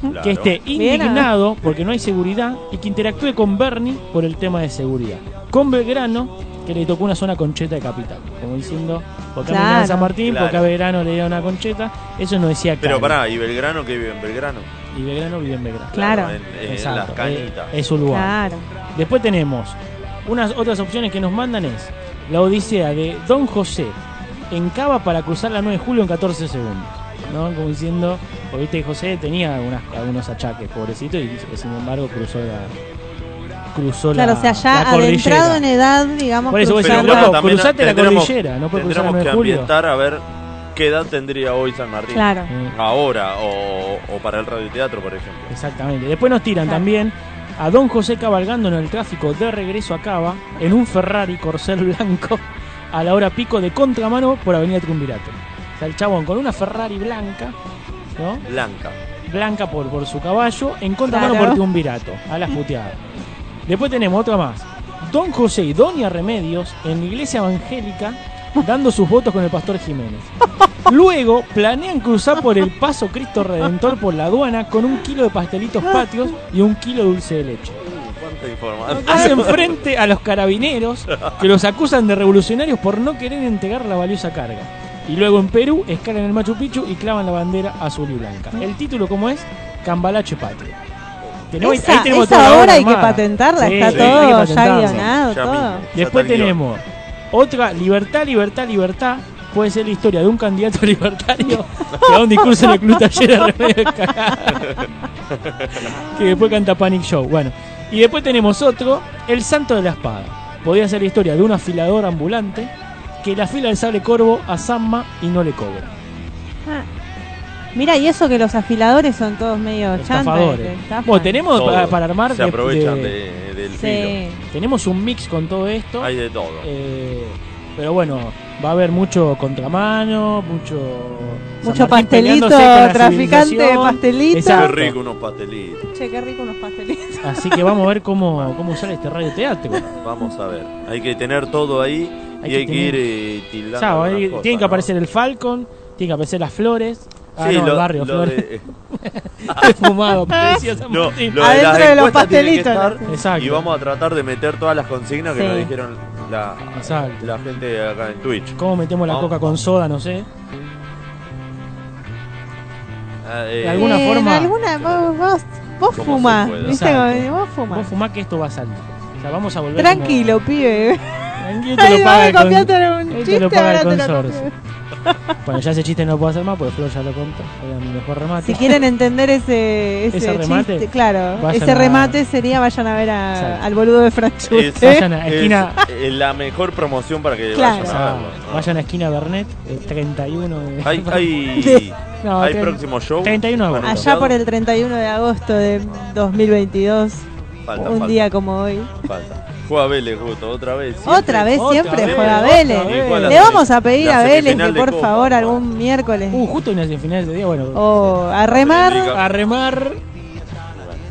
Claro. que esté indignado porque no hay seguridad y que interactúe con Bernie por el tema de seguridad. Con Belgrano, que le tocó una zona concheta de capital, como diciendo, porque Claro. San Martín, Claro. porque a Belgrano le da una concheta, eso no decía Pero Cali. pará, ¿y Belgrano que vive en Belgrano? Y Belgrano vive en Belgrano. Claro. En, en Exacto, las cañitas. Es, es su lugar. Claro. Después tenemos unas otras opciones que nos mandan es la odisea de Don José en Cava para cruzar la 9 de julio en 14 segundos. ¿no? Como diciendo, porque viste José tenía algunas, algunos achaques, pobrecito, y sin embargo cruzó la, cruzó Claro, la o sea, ya la adentrado en edad, digamos, Por eso cruzar la- loco, cruzate la cordillera, no puede cruzar Tendremos 9 que de julio. ambientar a ver qué edad tendría hoy San Martín. Claro. Ahora, o, o para el radioteatro, por ejemplo. Exactamente. Después nos tiran también a Don José cabalgando en el tráfico de regreso a Cava en un Ferrari Corcel blanco a la hora pico de contramano por Avenida Triunvirato. O sea, el chabón con una Ferrari blanca, ¿no? Blanca. Blanca por, por su caballo, en contramano Claro. por Triunvirato, a las puteadas. Después tenemos otra más. Don José y Doña Remedios en la iglesia evangélica dando sus votos con el pastor Jiménez. Luego planean cruzar por el paso Cristo Redentor por la aduana con un kilo de pastelitos patios y un kilo de dulce de leche. Hacen frente a los carabineros que los acusan de revolucionarios por no querer entregar la valiosa carga. Y luego en Perú escalan el Machu Picchu y clavan la bandera azul y blanca. El título, ¿cómo es? Cambalache Patria. Tenemos- Esa, ahí tenemos esa toda obra hay que patentarla, Sí, está sí, todo ya guionado, todo. Después tenemos otra, libertad, libertad, libertad. Puede ser la historia de un candidato libertario que da un discurso en el club taller de Remedios cagado. que después canta Panic Show. Bueno, y después tenemos otro, El Santo de la Espada. Podría ser la historia de un afilador ambulante que la fila del sable corvo a Samma y no le cobra. Ah. Mira, y eso que los afiladores son todos medio. Estafadores. Bueno, tenemos para, para armar. Se de- aprovechan de- de- del Sí. Tenemos un mix con todo esto. Hay de todo. Eh, pero bueno, va a haber mucho contramano, mucho. Mucho pastelito, traficante de pastelitos. Qué rico unos pastelitos. Che, qué rico unos pastelitos. Así que vamos a ver cómo, cómo sale este radio teatro. Vamos a ver. Hay que tener todo ahí Hay y que hay que ir eh, tildando. Ahí cosas, tienen que ¿no? aparecer el Falcon, tienen que aparecer las flores. Ah, Sí, no, lo- el barrio, lo flores. de- Fumado, San No, Martín. lo de Adentro de los pastelitos. estar, Exacto. Y vamos a tratar de meter todas las consignas que Sí. nos dijeron la, Exacto. la gente acá en Twitch. ¿Cómo metemos la Vamos. coca con soda? No sé. Ah, eh, De alguna Eh, forma- alguna, vos, vos, fumás. ¿viste? Vos fumás. Vos fumás que esto va a salir. O sea, vamos a volver. Tranquilo, pibe. como- Tranquilo, te Ay, lo paga vos el con- un chiste, lo paga el te consorcio. Bueno, ya ese chiste no lo puedo hacer más porque Flor ya lo contó. Era mi mejor remate. Si quieren entender ese, ese, ¿Ese remate? chiste, claro, ese a- remate sería vayan a ver a- al boludo de Franchute. es, Vayan a es, esquina- eh, la mejor promoción para que Claro. vayan a Ah, verlo. ¿no? Vayan a esquina Bernet, el 31 de. Hay, hay, No, hay próximo show. 31 de agosto. Allá por el 31 de agosto de 2022, Falta, un falta, día como hoy. falta. Juega Vélez, justo, otra vez. siempre. Otra vez siempre juega Vélez. Le la- vamos a pedir la a Vélez semifinal que por Copa, favor algún miércoles Uh, justo en el final de día, bueno. o a remar. Liga. A remar.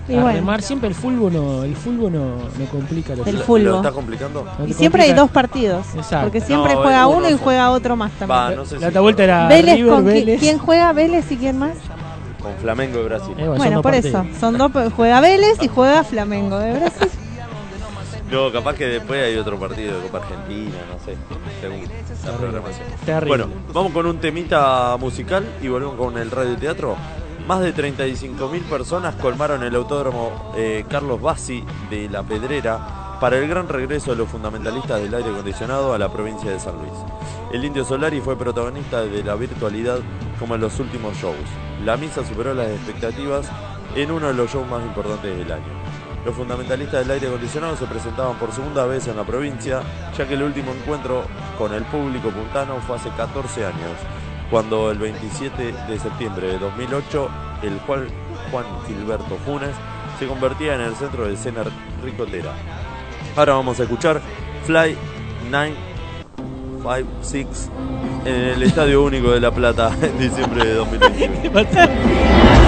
Y a bueno. remar siempre el fútbol no, el fútbol no, no complica los El ¿Lo- fulbo. ¿Lo está complicando? no Y siempre hay dos partidos. Exacto. Porque siempre No, juega uno uno y juega otro más también. Va, no sé La si otra vuelta era Vélez River, con Vélez. quién juega Vélez y quién más. con Flamengo de Brasil. Eh, bueno, por partidos. eso. Son dos juega Vélez y juega Flamengo de Brasil. No, capaz que después hay otro partido de Copa Argentina, no sé, según la programación. Terrible. Bueno, vamos con un temita musical y volvemos con el radioteatro. Más de 35.000 personas colmaron el autódromo eh, Carlos Bassi de La Pedrera para el gran regreso de los fundamentalistas del aire acondicionado a la provincia de San Luis. El Indio Solari fue protagonista de la virtualidad como en los últimos shows. La misa superó las expectativas en uno de los shows más importantes del año. Los fundamentalistas del aire acondicionado se presentaban por segunda vez en la provincia, ya que el último encuentro con el público puntano fue hace 14 años, cuando el 27 de septiembre de 2008 el cual Juan Gilberto Funes se convertía en el centro de escena ricotera. Ahora vamos a escuchar Fly 956 en el Estadio Único de La Plata en diciembre de 2021.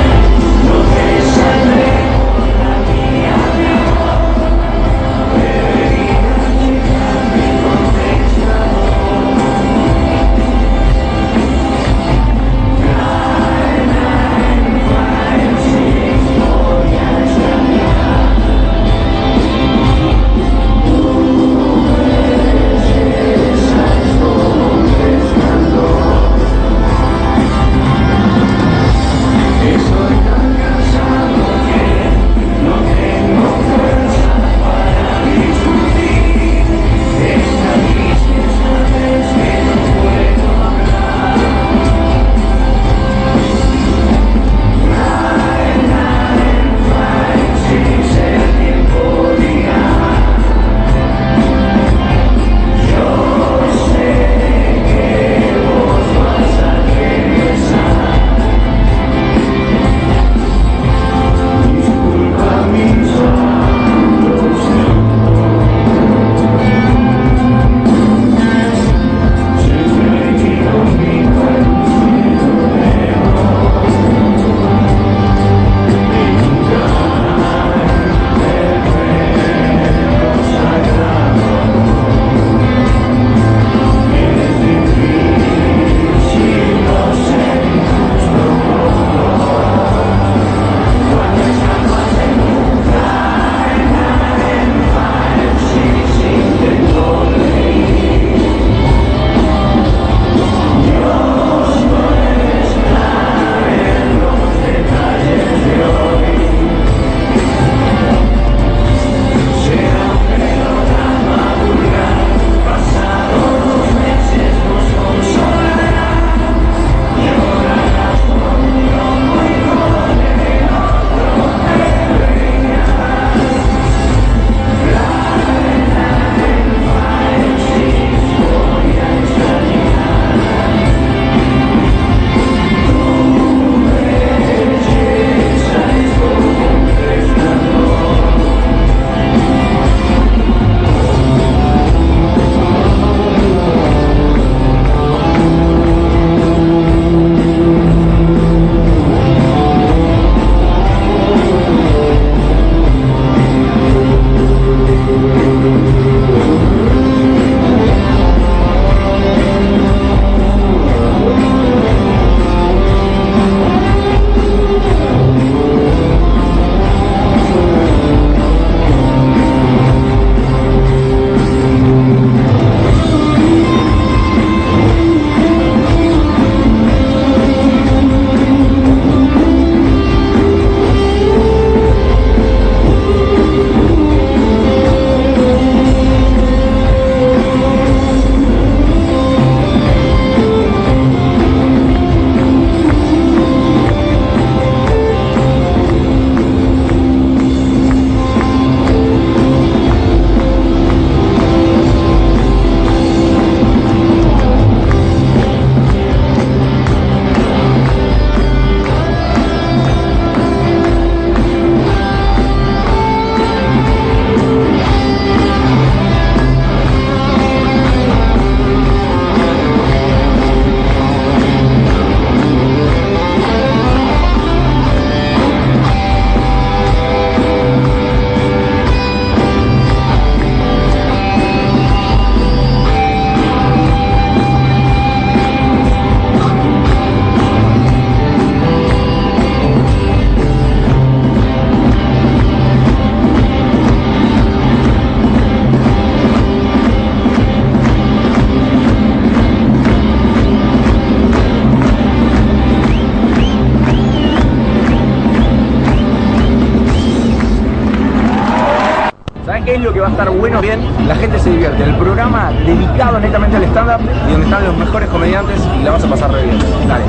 Netamente al stand-up y donde están los mejores comediantes y la vas a pasar re bien. Dale.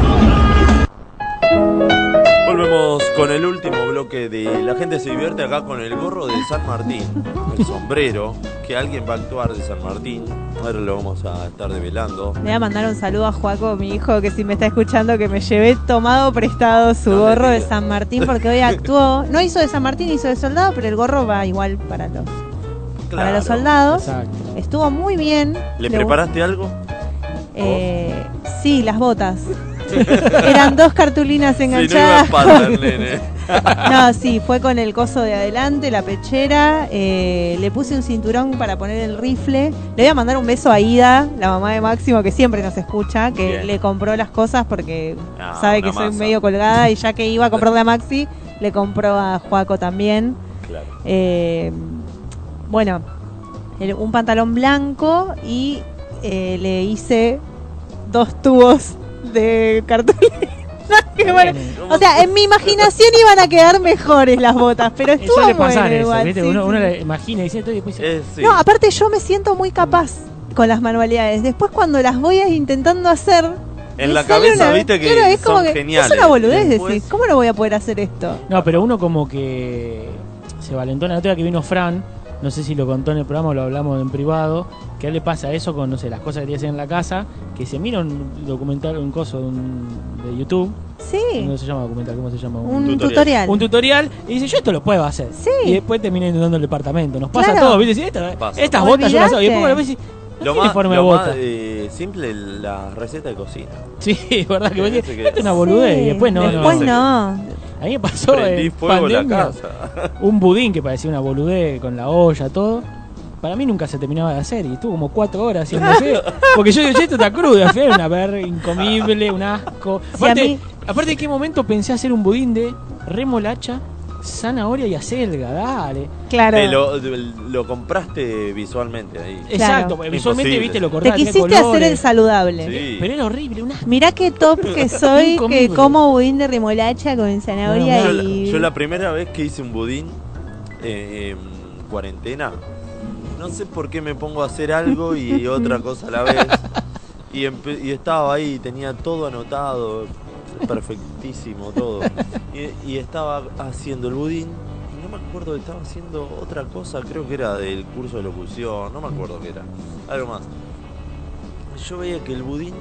Volvemos con el último bloque de La gente se divierte acá con el gorro de San Martín, el sombrero, que alguien va a actuar de San Martín. Ahora lo vamos a estar develando. Le voy a mandar un saludo a Juaco, mi hijo, que si me está escuchando, que me llevé tomado prestado su gorro de San Martín porque hoy actuó. No hizo de San Martín, hizo de soldado, pero el gorro va igual para los, para los soldados. Exacto. Estuvo muy bien. ¿Le Le- preparaste algo? Eh, sí, las botas. Eran dos cartulinas Si no iba enganchadas. nene. No, sí, fue con el coso de adelante, la pechera. eh, le puse un cinturón para poner el rifle. Le voy a mandar un beso a Ida, la mamá de Máximo, que siempre nos escucha, que Bien. le compró las cosas porque Ah, sabe que soy medio colgada y ya que iba a comprarle a Maxi, le compró a Juaco también. Claro. Eh, bueno, el- un pantalón blanco y eh, le hice dos tubos de cartulina. Que bueno, o sea, en mi imaginación iban a quedar mejores las botas, pero estuvo Suele bueno pasar eso, igual, ¿viste? sí, uno, sí. uno le imagina y dice todo y después dice, Eh, sí. No, aparte yo me siento muy capaz con las manualidades. Después cuando las voy intentando hacer... En la cabeza, una- viste que claro, es como son que geniales. Es una boludez Después- decir, ¿cómo no voy a poder hacer esto? No, pero uno como que se valentona. La otra que vino Fran, no sé si lo contó en el programa o lo hablamos en privado, que a él le pasa eso con, no sé, las cosas que tiene que hacer en la casa, que se mira un documental, un coso de, un- de YouTube. Sí. No se llama documental, ¿cómo se llama? Un tutorial. tutorial. Un tutorial y dice, yo esto lo puedo hacer. Sí. Y después termina inundando el departamento. Nos pasa Claro. todo, ¿viste? Si esta- estas botas yo las hago. Y después bueno, no Lo más, lo más, eh, simple, la receta de cocina. Sí, verdad que decís, que- esto es una boludez. Sí, Y después no, Después no. no. A mí me pasó Prendí en fuego la pandemia, casa. un budín que parecía una boludez con la olla, todo. Para mí nunca se terminaba de hacer y estuvo como cuatro horas haciéndose. porque yo digo, che, esto está crudo. Al final una verga incomible, un asco. Sí, a Aparte, mí- aparte, ¿en qué momento pensé hacer un budín de remolacha, zanahoria y acelga? Dale. Claro. Te lo, lo compraste visualmente ahí. Exacto, visualmente, Imposible. viste, lo Te cortás. tenés quisiste hacer el saludable. Sí. Pero era horrible, un asco. Mirá qué top que soy, que como budín de remolacha con zanahoria yo, la, y... yo la primera vez que hice un budín eh, en cuarentena, no sé por qué me pongo a hacer algo y otra cosa a la vez. Y, y estaba ahí, tenía todo anotado, perfectísimo todo. Y, y estaba haciendo el budín. y No me acuerdo, estaba haciendo otra cosa, creo que era del curso de locución, no me acuerdo qué era, algo más. Yo veía que el budín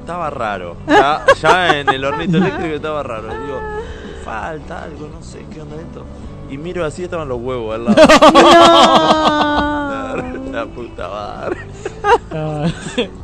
estaba raro, ya, ya en el hornito eléctrico estaba raro. Y digo, falta algo, no sé qué onda esto. Y miro así, estaban los huevos al lado. La puta madre. Ah.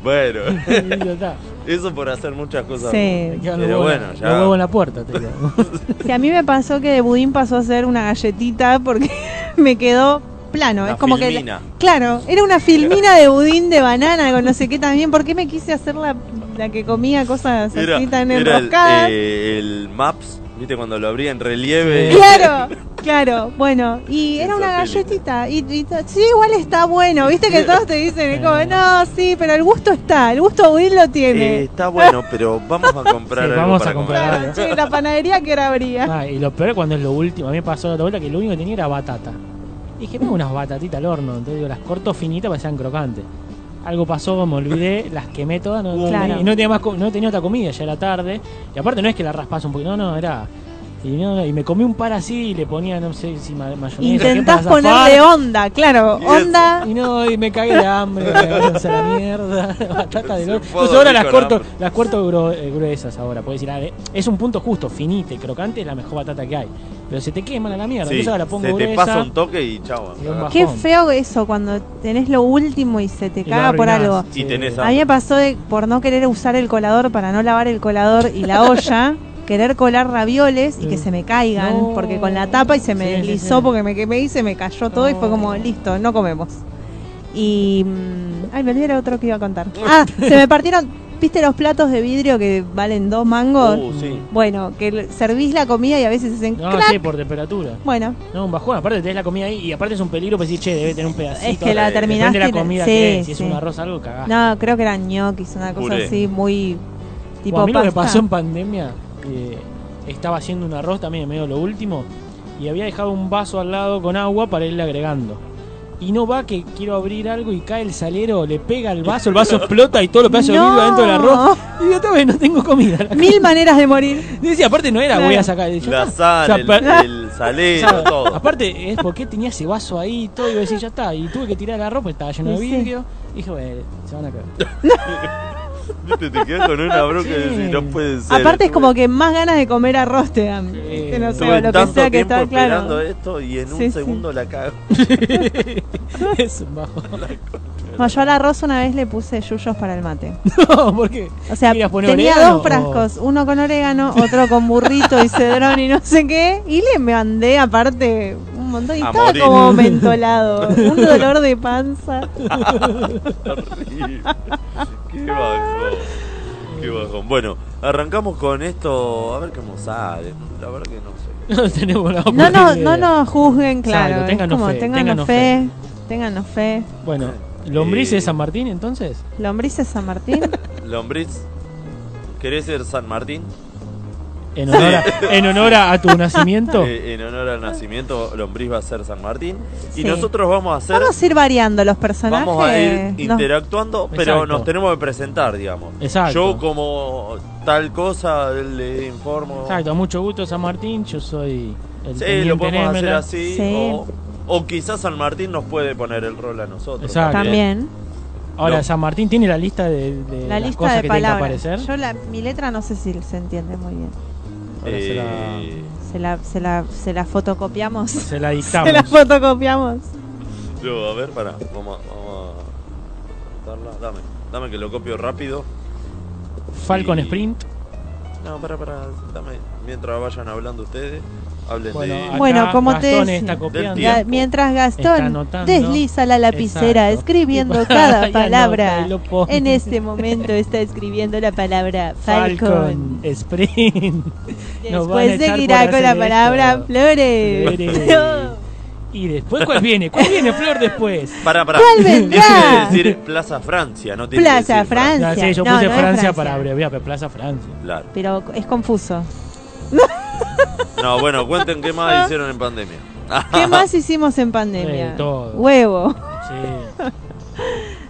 Bueno. eso por hacer muchas cosas. Sí. Pero bueno, ya. en la puerta, te quedan. Sí, a mí me pasó que de budín pasó a ser una galletita porque me quedó plano. Una es como que... filmina. la- claro, era una filmina de budín de banana con no sé qué también. ¿Por qué me quise hacer la, la que comía cosas Era, así tan era el, enroscadas? eh, el Maps, viste cuando lo abría en relieve. Claro, claro, bueno, y era una galletita, y, y sí, igual está bueno, viste que todos te dicen, es como, no, sí, pero el gusto está, el gusto budín lo tiene. Eh, está bueno, pero vamos a comprar Sí, algo vamos para a comprar. Che, la panadería que era abría. Ah, y lo peor es cuando es lo último. A mí me pasó la otra vuelta que lo único que tenía era batata. Dije, me hago unas batatitas al horno. Entonces digo, las corto finitas para que sean crocantes. Algo pasó, me olvidé, las quemé todas. No, Claro. Y no tenía, más, no tenía otra comida, ya era tarde. Y aparte no es que la raspas un poquito, no, no, era... Y, no, y me comí un par así y le ponía, no sé si ma- mayonesa. ¿qué Intentás para ponerle onda, claro, onda. Y no, y me cagué de hambre, a la mierda, batata de Entonces ahora las corto, hambre. las corto gru- eh, gruesas ahora, puedes decir, ah, eh, es un punto justo, finita y crocante, es la mejor batata que hay. Pero se te queman a la mierda, Sí, entonces ahora la pongo se te gruesa. pasa un toque y chao. Qué feo eso cuando tenés lo último y se te Y caga por algo. Y tenés A mí me pasó de, por no querer usar el colador para no lavar el colador y la olla, querer colar ravioles y que se me caigan, No. porque con la tapa y se me Sí, deslizó sí. porque me quemé y se me cayó todo y fue como, listo, no comemos. Y... mm, ay, me olvidé otro que iba a contar. Ah, se me partieron, ¿viste los platos de vidrio que valen dos mangos? Uh, sí. Bueno, que servís la comida y a veces hacen No, crack. sí, por temperatura. Bueno, No, un bajón, aparte tenés la comida ahí y aparte es un peligro pues decir, che, debe tener un pedacito. Es que la terminaste de la comida sí, que es, si es un arroz algo, cagás. no, creo que eran ñoquis, una cosa Puré. así muy tipo Bueno, a mí lo que pasó en pandemia, eh, estaba haciendo un arroz también en medio de lo último y había dejado un vaso al lado con agua para irle agregando. y no va que quiero abrir algo y cae el salero, le pega el vaso, el vaso explota y todo lo pedazos de vidrio adentro del arroz. Y yo otra vez no tengo comida. Mil maneras de morir. Y decía, aparte no era, Claro. voy a sacar. La sal, O sea, el, per- el salero, todo. Aparte, es porque tenía ese vaso ahí y todo, y yo decía, ya está. Y tuve que tirar el arroz porque estaba lleno de Sí, sí. vidrio. Y dije, bueno, se van a caer. Viste, te quedas con una bronca y decís, no puede ser. Aparte es como que más ganas de comer arroz te dan. Que no sé, lo que sea que está esperando claro. esto y en Sí, un sí. segundo la cago. es un bajo. No, yo al arroz una vez le puse yuyos para el mate. No, ¿por qué? O sea, ¿Querías poner tenía orégano dos o- frascos, uno con orégano, otro con burrito y cedrón y no sé qué, y le mandé aparte un montón y A estaba morir. como mentolado, un dolor de panza. Qué bajón. Qué bajón. Bueno, arrancamos con esto. A ver cómo sale. La verdad que no sé. No tenemos la No, no, no nos juzguen, claro. Es ténganos como, fe, ténganos ténganos fe, ténganos fe. Bueno, ¿lombriz Eh. de San Martín entonces? Lombrices San Martín. Lombriz. ¿Querés ser San Martín? En honor a, en honor a, tu nacimiento. Eh, en honor al nacimiento, Lombriz va a ser San Martín. Y Sí. nosotros vamos a hacer. Vamos a ir variando los personajes. Vamos a ir interactuando, pero Exacto. nos tenemos que presentar, digamos. Exacto. Yo como tal cosa le informo. Exacto, mucho gusto San Martín, yo soy el Sí, lo podemos hacer así. Sí. O, o quizás San Martín nos puede poner el rol a nosotros. Exacto. También. Ahora, No. San Martín tiene la lista de, de La las lista cosas de que tienen que palabras. aparecer. Yo la, mi letra no sé si se entiende muy bien. Ahora se la- Eh, Se la, se la, se la fotocopiamos. Se la dictamos. Se la fotocopiamos. yo, a ver, pará. Vamos, a- vamos a. darla. Dame, dame que lo copio rápido. Falcon Y- Sprint. No, pará, pará. Dame. Mientras vayan hablando ustedes, hablen Bueno, de. acá Bueno, como te Gastón está copiando. Mientras Gastón anotando. desliza la lapicera Exacto. escribiendo cada palabra. anota. En este momento está escribiendo la palabra Falcon. Falcon Sprint. Después seguirá con la palabra esto. Flores. Flores. Y después, ¿cuál viene? ¿Cuál viene, Flor, después? Pará, pará. ¿Cuál vendrá? Tiene que decir Plaza Francia, no tiene que Plaza decir Francia. Sí, yo No, puse no es Francia, Francia. para abreviar, pero Plaza Francia. Claro. Pero es confuso. No, bueno, cuenten qué más hicieron en pandemia. ¿Qué más hicimos en pandemia? Eh, todo. Huevo. Sí.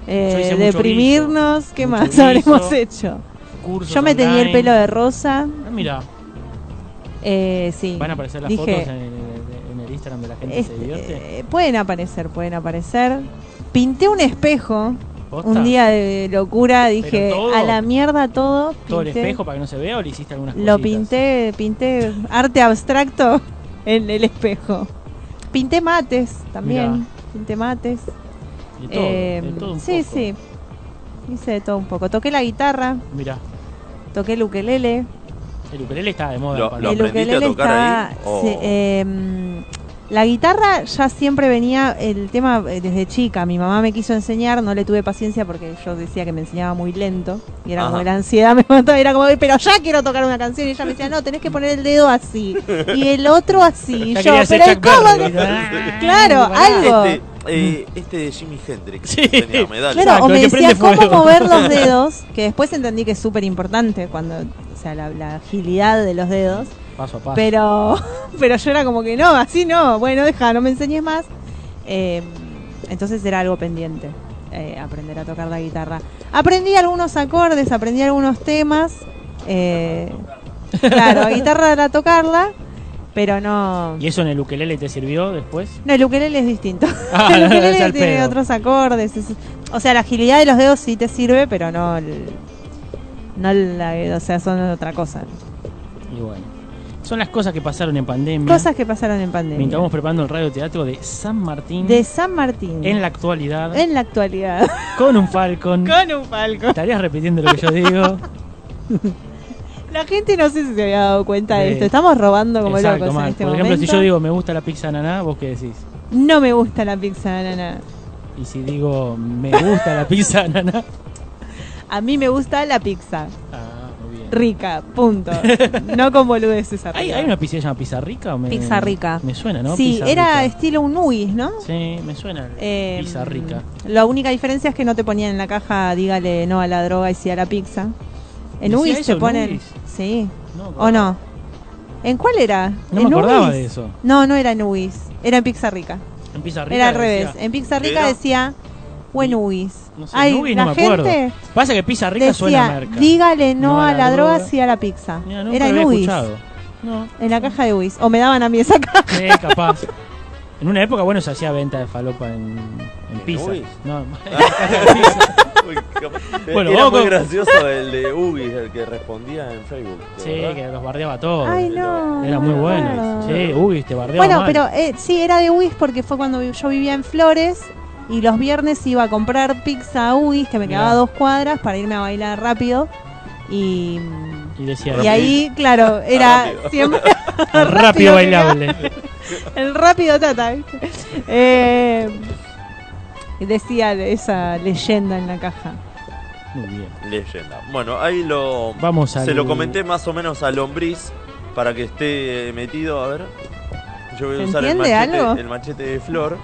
Eh, deprimirnos. ¿Qué más guiso, habremos hecho? Yo me tenía el pelo de rosa. Ah, mira, Eh, sí. van a aparecer las Dije, fotos en el, en el Instagram de la gente este, se divierte. eh, pueden aparecer, pueden aparecer. Pinté un espejo. ¿Posta? Un día de locura dije, a la mierda todo. ¿Todo el espejo para que no se vea o le hiciste algunas Lo cositas? pinté, pinté arte abstracto en el espejo. Pinté mates también. Mirá. Pinté mates. De todo, Eh, de todo un sí, poco. sí. Hice de todo un poco. Toqué la guitarra, Mira, toqué el ukelele. el ukelele está de moda. Lo- lo el a tocar está. ahí? ¿O- sí, em, la guitarra ya siempre venía el tema eh, desde chica. Mi mamá me quiso enseñar, no le tuve paciencia porque yo decía que me enseñaba muy lento. Y era como Ajá. la ansiedad me mataba. Era como, pero ya quiero tocar una canción. Y ella me decía, no, tenés que poner el dedo así. Y el otro así. Yo, pero ¿cómo? Berry. Ah, Claro, algo. Este, eh, este de Jimi Hendrix Sí. tenía medalla. Claro, Exacto, o me decía cómo mover los dedos, que después entendí que es súper importante cuando, o sea, la, la agilidad de los dedos. Paso a paso. Pero, pero yo era como que no, así no, bueno, deja, no me enseñes más. Eh, entonces era algo pendiente, eh, aprender a tocar la guitarra. Aprendí algunos acordes, aprendí algunos temas. eh, claro, guitarra era tocarla, pero no... ¿Y eso en el ukelele te sirvió después? No, el ukelele es distinto. Ah, el ukelele tiene pedo. otros acordes. es- o sea, la agilidad de los dedos sí te sirve, pero no... el- no la, o sea, son otra cosa. Y bueno. Son las cosas que pasaron en pandemia. Cosas que pasaron en pandemia. Mientras estamos preparando el radioteatro de San Martín. De San Martín. En la actualidad. En la actualidad. Con un Falcon. Con un falco. Estarías repitiendo lo que yo digo. La gente no sé si se había dado cuenta de Sí. esto. Estamos robando como Exacto, locos en este Por ejemplo, momento. si yo digo me gusta la pizza ananá, ¿vos qué decís? No me gusta la pizza de ananá. Y si digo me gusta la pizza ananá. A mí me gusta la pizza. Ah. Rica, punto. no con boludeces ¿Hay, arriba. hay una pizza que se llama pizza rica? o Me, Pizza rica. Me suena, ¿no? Sí, era estilo un Nuis, ¿no? Sí, me suena. Eh, pizza rica. La única diferencia es que no te ponían en la caja, dígale no a la droga y sí a la pizza. En ¿Decía eso te en ponen. Nuis? Sí. No, ¿O no? ¿En cuál era? No ¿En me acordaba de eso. No, no era en Nuis. Era en Pizza Rica. En Pizza Rica Era al decía- revés. En Pizza Rica Decía Buen Uis. No sé, Ay, Nubis la no me acuerdo. gente Pasa que Pizza Rica decía, suena a merca. dígale no, a la droga, sí a la pizza. Mira, nunca Era en había Uis. escuchado. No. En la caja de Uis. O me daban a mí esa caja. Sí, capaz. En una época, bueno, se hacía venta de falopa en, en pizza. Uis? No, Uy, capaz- Bueno, Era muy con- gracioso el de Ubi, el que respondía en Facebook. ¿te Sí, acordás? que los bardeaba todos. Ay, no. Era no muy bueno. Sí, uy, te bardeaba Bueno, mal. pero eh, sí, era de Uis porque fue cuando yo vivía en Flores y los viernes iba a comprar pizza a Uis, que me Mirá. quedaba a dos cuadras para irme a bailar rápido. Y, Y decía, y ahí, claro, era Rápido. siempre rápido quedaba. bailable. El rápido tata. Eh, decía esa leyenda en la caja. Muy bien. Leyenda. Bueno, ahí lo. Vamos Se al- lo comenté más o menos a Lombriz para que esté metido. A ver. Yo voy a ¿Se usar el machete, algo? el machete de flor.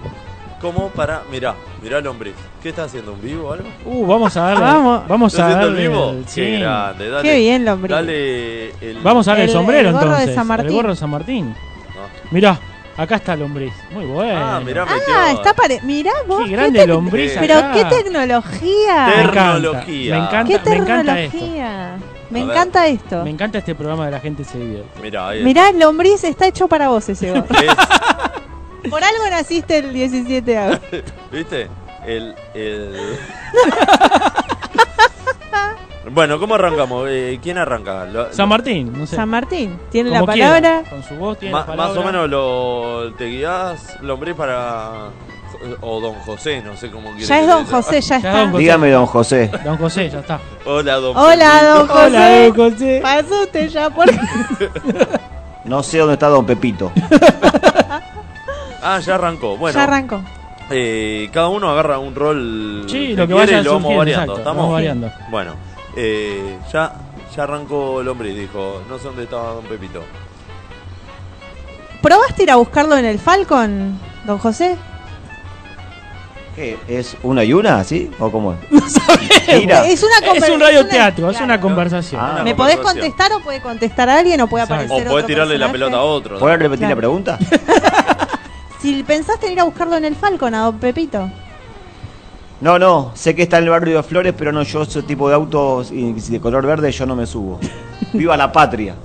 Como para. Mirá, mirá Lombriz. ¿Qué está haciendo? ¿Un vivo o algo? Uh, vamos a darle. Vamos. Vamos ¿Está a haciendo el darle. vivo? el- Qué grande. Dale, Qué bien, Lombriz. Dale el. Vamos a darle el, El- sombrero el gorro de entonces. San Martín. El gorro de San Martín. Ah. Mirá, acá está lombriz. Muy bueno. Ah, mirá, metió. Ah, está pare... Mirá vos. Qué grande lombriz Pero acá. qué tecnología. Me encanta, Tecnología. Me encanta, qué me encanta esto. tecnología. Me A ver. encanta esto. Me encanta este programa de la gente se divierte. Mirá, ahí Mirá, el lombriz está hecho para vos ese gorro. Por algo naciste el 17 de. ¿Viste? El. el... bueno, ¿cómo arrancamos? Eh, ¿Quién arranca? Lo- San Martín, no sé. San Martín tiene Como la quiera. palabra. Con su voz tiene Ma- la palabra. Más o menos lo, te guías, Lombriz, para. O Don José, no sé cómo quiere Ya es que Don José, ya Ya está. Don José. Dígame, don José. Don José, ya está. Hola, Don Hola, Don José. Hola, Don José. Pasó usted ya por. No sé dónde está don Pepito. Ah, ya arrancó. Bueno, ya arrancó. eh, cada uno agarra un rol Sí, que lo que quiere vaya y lo vamos variando. exacto, ¿Estamos? vamos variando. Bueno, eh, ya, ya arrancó Lombriz, dijo. No sé dónde estaba Don Pepito. ¿Probaste ir a buscarlo en el Falcon, Don José? ¿Qué? ¿Es una y una, así? ¿O cómo es? Mira. Es una Es un radioteatro, una- es una conversación. Ah, ¿Me podés conversación. contestar o puede contestar a alguien o puede Exacto. aparecer O podés otro tirarle la pelota a otro. ¿no? ¿Puedes repetir Claro. la pregunta? Si pensaste en ir a buscarlo en el Falcon a Don Pepito. No, no, sé que está en el barrio de Flores, pero no, yo ese tipo de autos y de color verde yo no me subo. Viva la patria.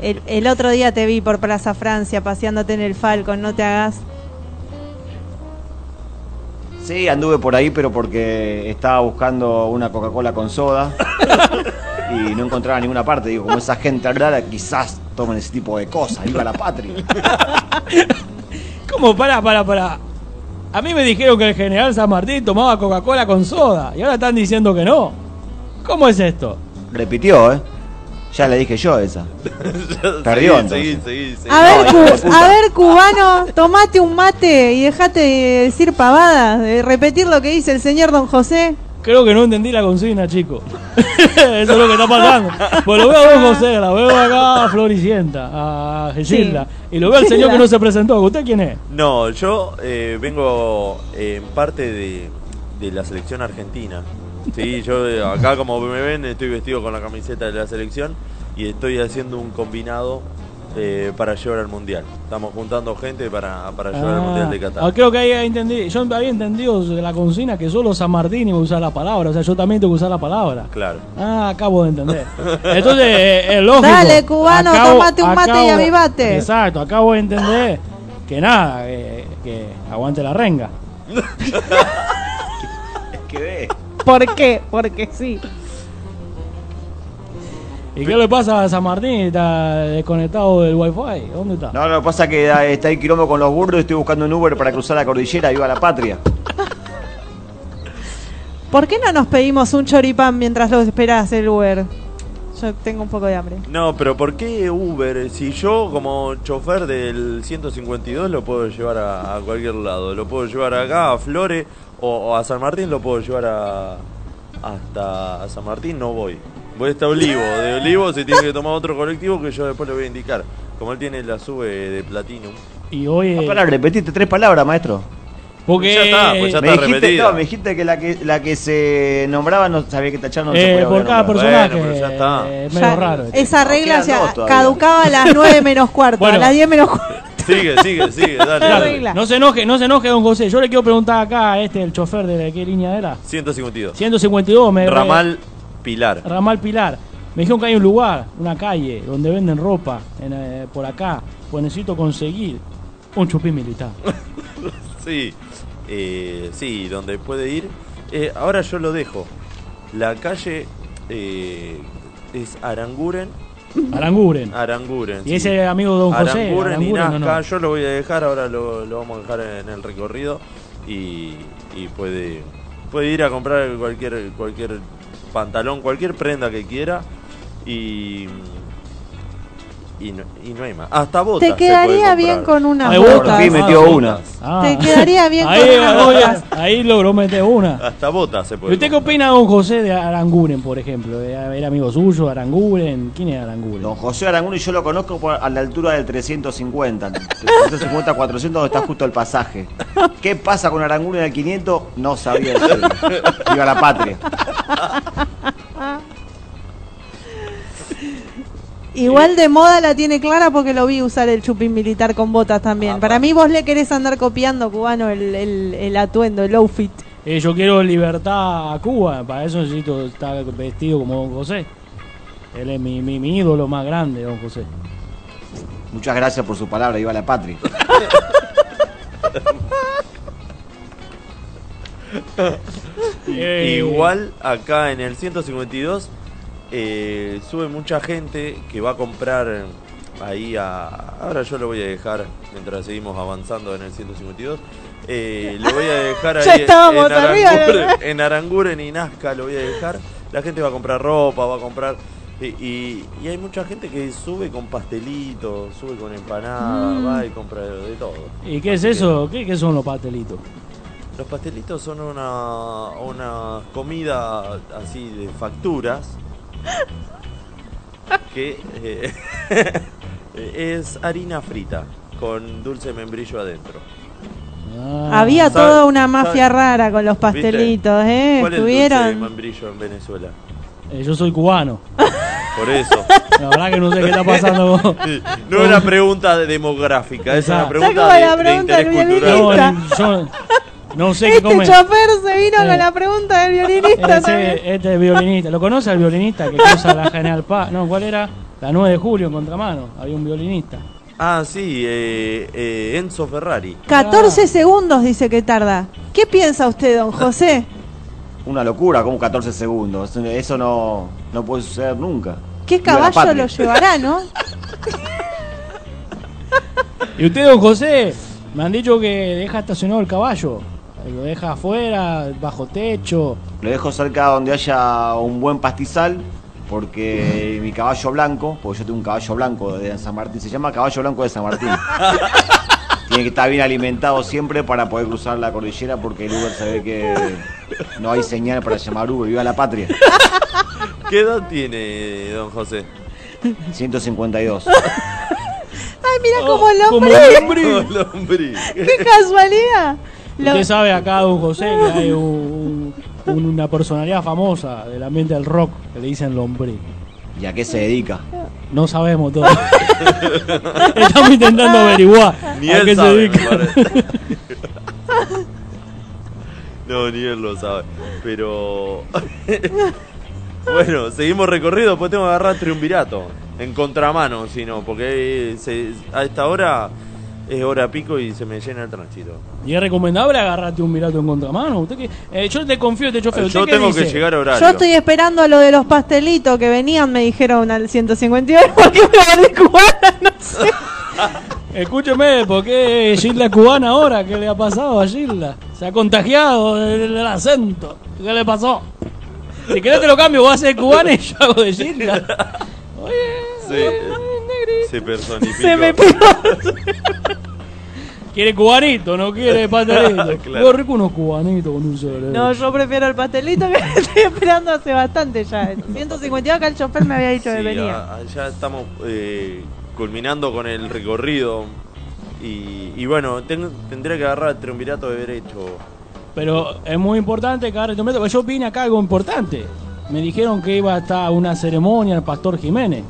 El, el otro día te vi por Plaza Francia paseándote en el Falcon, no te hagas. Sí, anduve por ahí, pero porque estaba buscando una Coca-Cola con soda y no encontraba ninguna parte. Digo, como esa gente rara quizás tomen ese tipo de cosas. Viva la patria. ¿Cómo? Para, para, para. A mí me dijeron que el general San Martín tomaba Coca-Cola con soda y ahora están diciendo que no. ¿Cómo es esto? Repitió, ¿eh? Ya le dije yo esa. Perdió, Seguí, seguí, entonces. seguí, seguí. A ver, cu- a ver, cubano, tomate un mate y dejate de decir pavadas, de repetir lo que dice el señor Don José. Creo que no entendí la consigna, chico. Eso es lo que está pasando. Pues lo veo a Don José, la veo acá a Floricienta, a Gilda. Y lo veo al señor que no se presentó. ¿Usted quién es? No, yo eh, vengo eh, en parte de, de la selección argentina. Sí, yo eh, acá como me ven estoy vestido con la camiseta de la selección y estoy haciendo un combinado eh, para llevar al mundial. Estamos juntando gente para, para llevar al mundial de Ah, Qatar. creo que ahí entendí. Yo había entendido de la consigna que solo San Martín iba a usar la palabra. O sea, yo también tengo que usar la palabra. Claro. Ah, acabo de entender. Entonces, eh, es lógico. Dale, cubano, tomate un mate y avivate. Exacto, acabo de entender que nada, que, que aguante la renga. ¿Qué ve? ¿Por qué? Porque sí. ¿Y qué le pasa a San Martín? ¿Está desconectado del wifi? ¿Dónde está? No, lo que pasa es que está ahí quilombo con los burros y estoy buscando un Uber para cruzar la cordillera. Viva la patria. ¿Por qué no nos pedimos un choripán mientras lo esperás el Uber? Yo tengo un poco de hambre. No, pero ¿por qué Uber? Si yo como chofer del 152 lo puedo llevar a, a cualquier lado. Lo puedo llevar acá a Flores o, o a San Martín lo puedo llevar a, hasta San Martín no voy. Voy hasta Olivo. De Olivo se tiene que tomar otro colectivo que yo después le voy a indicar. Como él tiene la sube de Platinum. Y hoy. Ah, pará, repetiste tres palabras, maestro. Porque. Ya está, pues ya me está dijiste, repetida. no, me dijiste que la que la que se nombraba no sabía que tachar no se Eh, podía por cada personaje. Bueno, pero ya está. eh, Ya, raro. Esa No, regla quedan ya dos caducaba a las 9 menos cuarto, Bueno. a las 10 menos cuarto. Sigue, sigue, sigue, dale, dale. No se enoje, no se enoje, don José. Yo le quiero preguntar acá a este, el chofer de qué línea era. 152. 152, me Ramal Pilar. Ramal Pilar. Me dijeron que hay un lugar, una calle, donde venden ropa en, eh, por acá. Pues necesito conseguir un chupín militar. Sí, eh, sí, donde puede ir. Eh, ahora yo lo dejo. La calle es Aranguren. Aranguren. Aranguren. Y ese amigo don José, Aranguren, y. Nazca, yo lo voy a dejar, ahora lo, lo vamos a dejar en el recorrido y, y puede, puede ir a comprar cualquier, cualquier pantalón, cualquier prenda que quiera y, y, no, y no hay más. Hasta botas. Te quedaría bien con unas botas. Aquí metió una. Te quedaría bien ahí, con unas ahí- botas. ahí logró meter una. Hasta botas se ¿Y puede usted qué opina, don José, de Aranguren, por ejemplo? ¿Era era amigo suyo, Aranguren? ¿Quién es Aranguren? Don José Aranguren yo lo conozco por- a la altura del 350. 350, 400 donde está justo el pasaje. ¿Qué pasa con Aranguren al 500? No sabía decirlo. Viva la patria. Igual de moda la tiene clara porque lo vi usar el chupín militar con botas también. Para mí vos le querés andar copiando, cubano, el, el, el atuendo, el outfit. Eh, yo quiero libertad a Cuba, para eso necesito estar vestido como don José. Él es mi, mi, mi ídolo más grande, don José. Muchas gracias por su palabra, viva la patria. Eh, Igual acá en el 152 eh, sube mucha gente que va a comprar ahí a... Ahora yo lo voy a dejar mientras seguimos avanzando en el 152. Eh, lo voy a dejar ahí Ya en- en, ¿verdad? en Aranguren y Nazca lo voy a dejar. La gente va a comprar ropa, va a comprar... Y, y- y hay mucha gente que sube con pastelitos, sube con empanada, Mm. va y compra de todo. ¿Y qué es eso? ¿Qué, qué son los pastelitos? Los pastelitos son una, una comida así de facturas que eh, es harina frita con dulce membrillo adentro. Había ¿Sabe- toda una mafia sabe- rara con los ¿Viste? pastelitos, ¿eh? ¿Cuál es el dulce Estuvieron. membrillo en Venezuela? Eh, yo soy cubano. Por eso. La verdad que no sé qué está pasando. con- No es una pregunta de demográfica, es una pregunta de, la de interés cultural. No, yo no sé qué Este come. chofer se vino Eh. con la pregunta del violinista también. Ese, este es violinista. ¿Lo conoce al violinista que cruza la General Paz? No, ¿cuál era? La 9 de julio en contramano. Había un violinista. Ah, sí, eh, eh, Enzo Ferrari. 14 segundos dice que tarda. ¿Qué piensa usted, don José? Una locura, como 14 segundos. Eso no, no puede suceder nunca. ¿Qué caballo lo llevará, no? ¿Y usted, don José? Me han dicho que deja estacionado el caballo. Lo deja afuera, bajo techo. Lo dejo cerca donde haya un buen pastizal, porque mi caballo blanco, porque yo tengo un caballo blanco de San Martín, se llama caballo blanco de San Martín. Tiene que estar bien alimentado siempre para poder cruzar la cordillera, porque el Uber se ve que no hay señal para llamar Uber. ¡Viva la patria! ¿Qué edad tiene don José? 152. Ay, mira Oh, como el como hombre. el Lombriz. ¡Qué casualidad! Lo- Usted sabe acá, don José, que hay un- un- una personalidad famosa del ambiente del rock que le dicen lombriz. ¿Y a qué se dedica? No sabemos todo. Estamos intentando averiguar Ni a él qué se dedica. No, ni él lo sabe. Pero. bueno, seguimos recorrido. Después tengo que agarrar triunvirato. En contramano, si no. Porque se- a esta hora es hora pico y se me llena el tránsito. ¿Y es recomendable agarrarte un mirato en contramano? ¿Usted qué- eh, yo te confío, te chofer. ¿Usted Yo tengo dice? que llegar a horario. Yo estoy esperando a lo de los pastelitos que venían, me dijeron al 152, porque me volví cubana, no sé. Escúcheme, ¿por qué Gilda es cubana ahora? ¿Qué le ha pasado a Gilda? Se ha contagiado del, del acento. ¿Qué le pasó? Si querés te lo cambio, vos a ser cubana y yo hago de Gilda. Se, se personifica. Se me. Quiere cubanito, no quiere pastelito. Claro. Qué rico unos cubanitos con un cerebro. No, yo prefiero el pastelito que estoy esperando hace bastante ya. 152 que el chofer me había dicho que venía. a- a- ya estamos eh, culminando con el recorrido. Y, y bueno, ten- tendría que agarrar el triunvirato de derecho. Pero es muy importante que agarre tu método. Yo vine acá algo importante. Me dijeron que iba a estar una ceremonia el pastor Jiménez.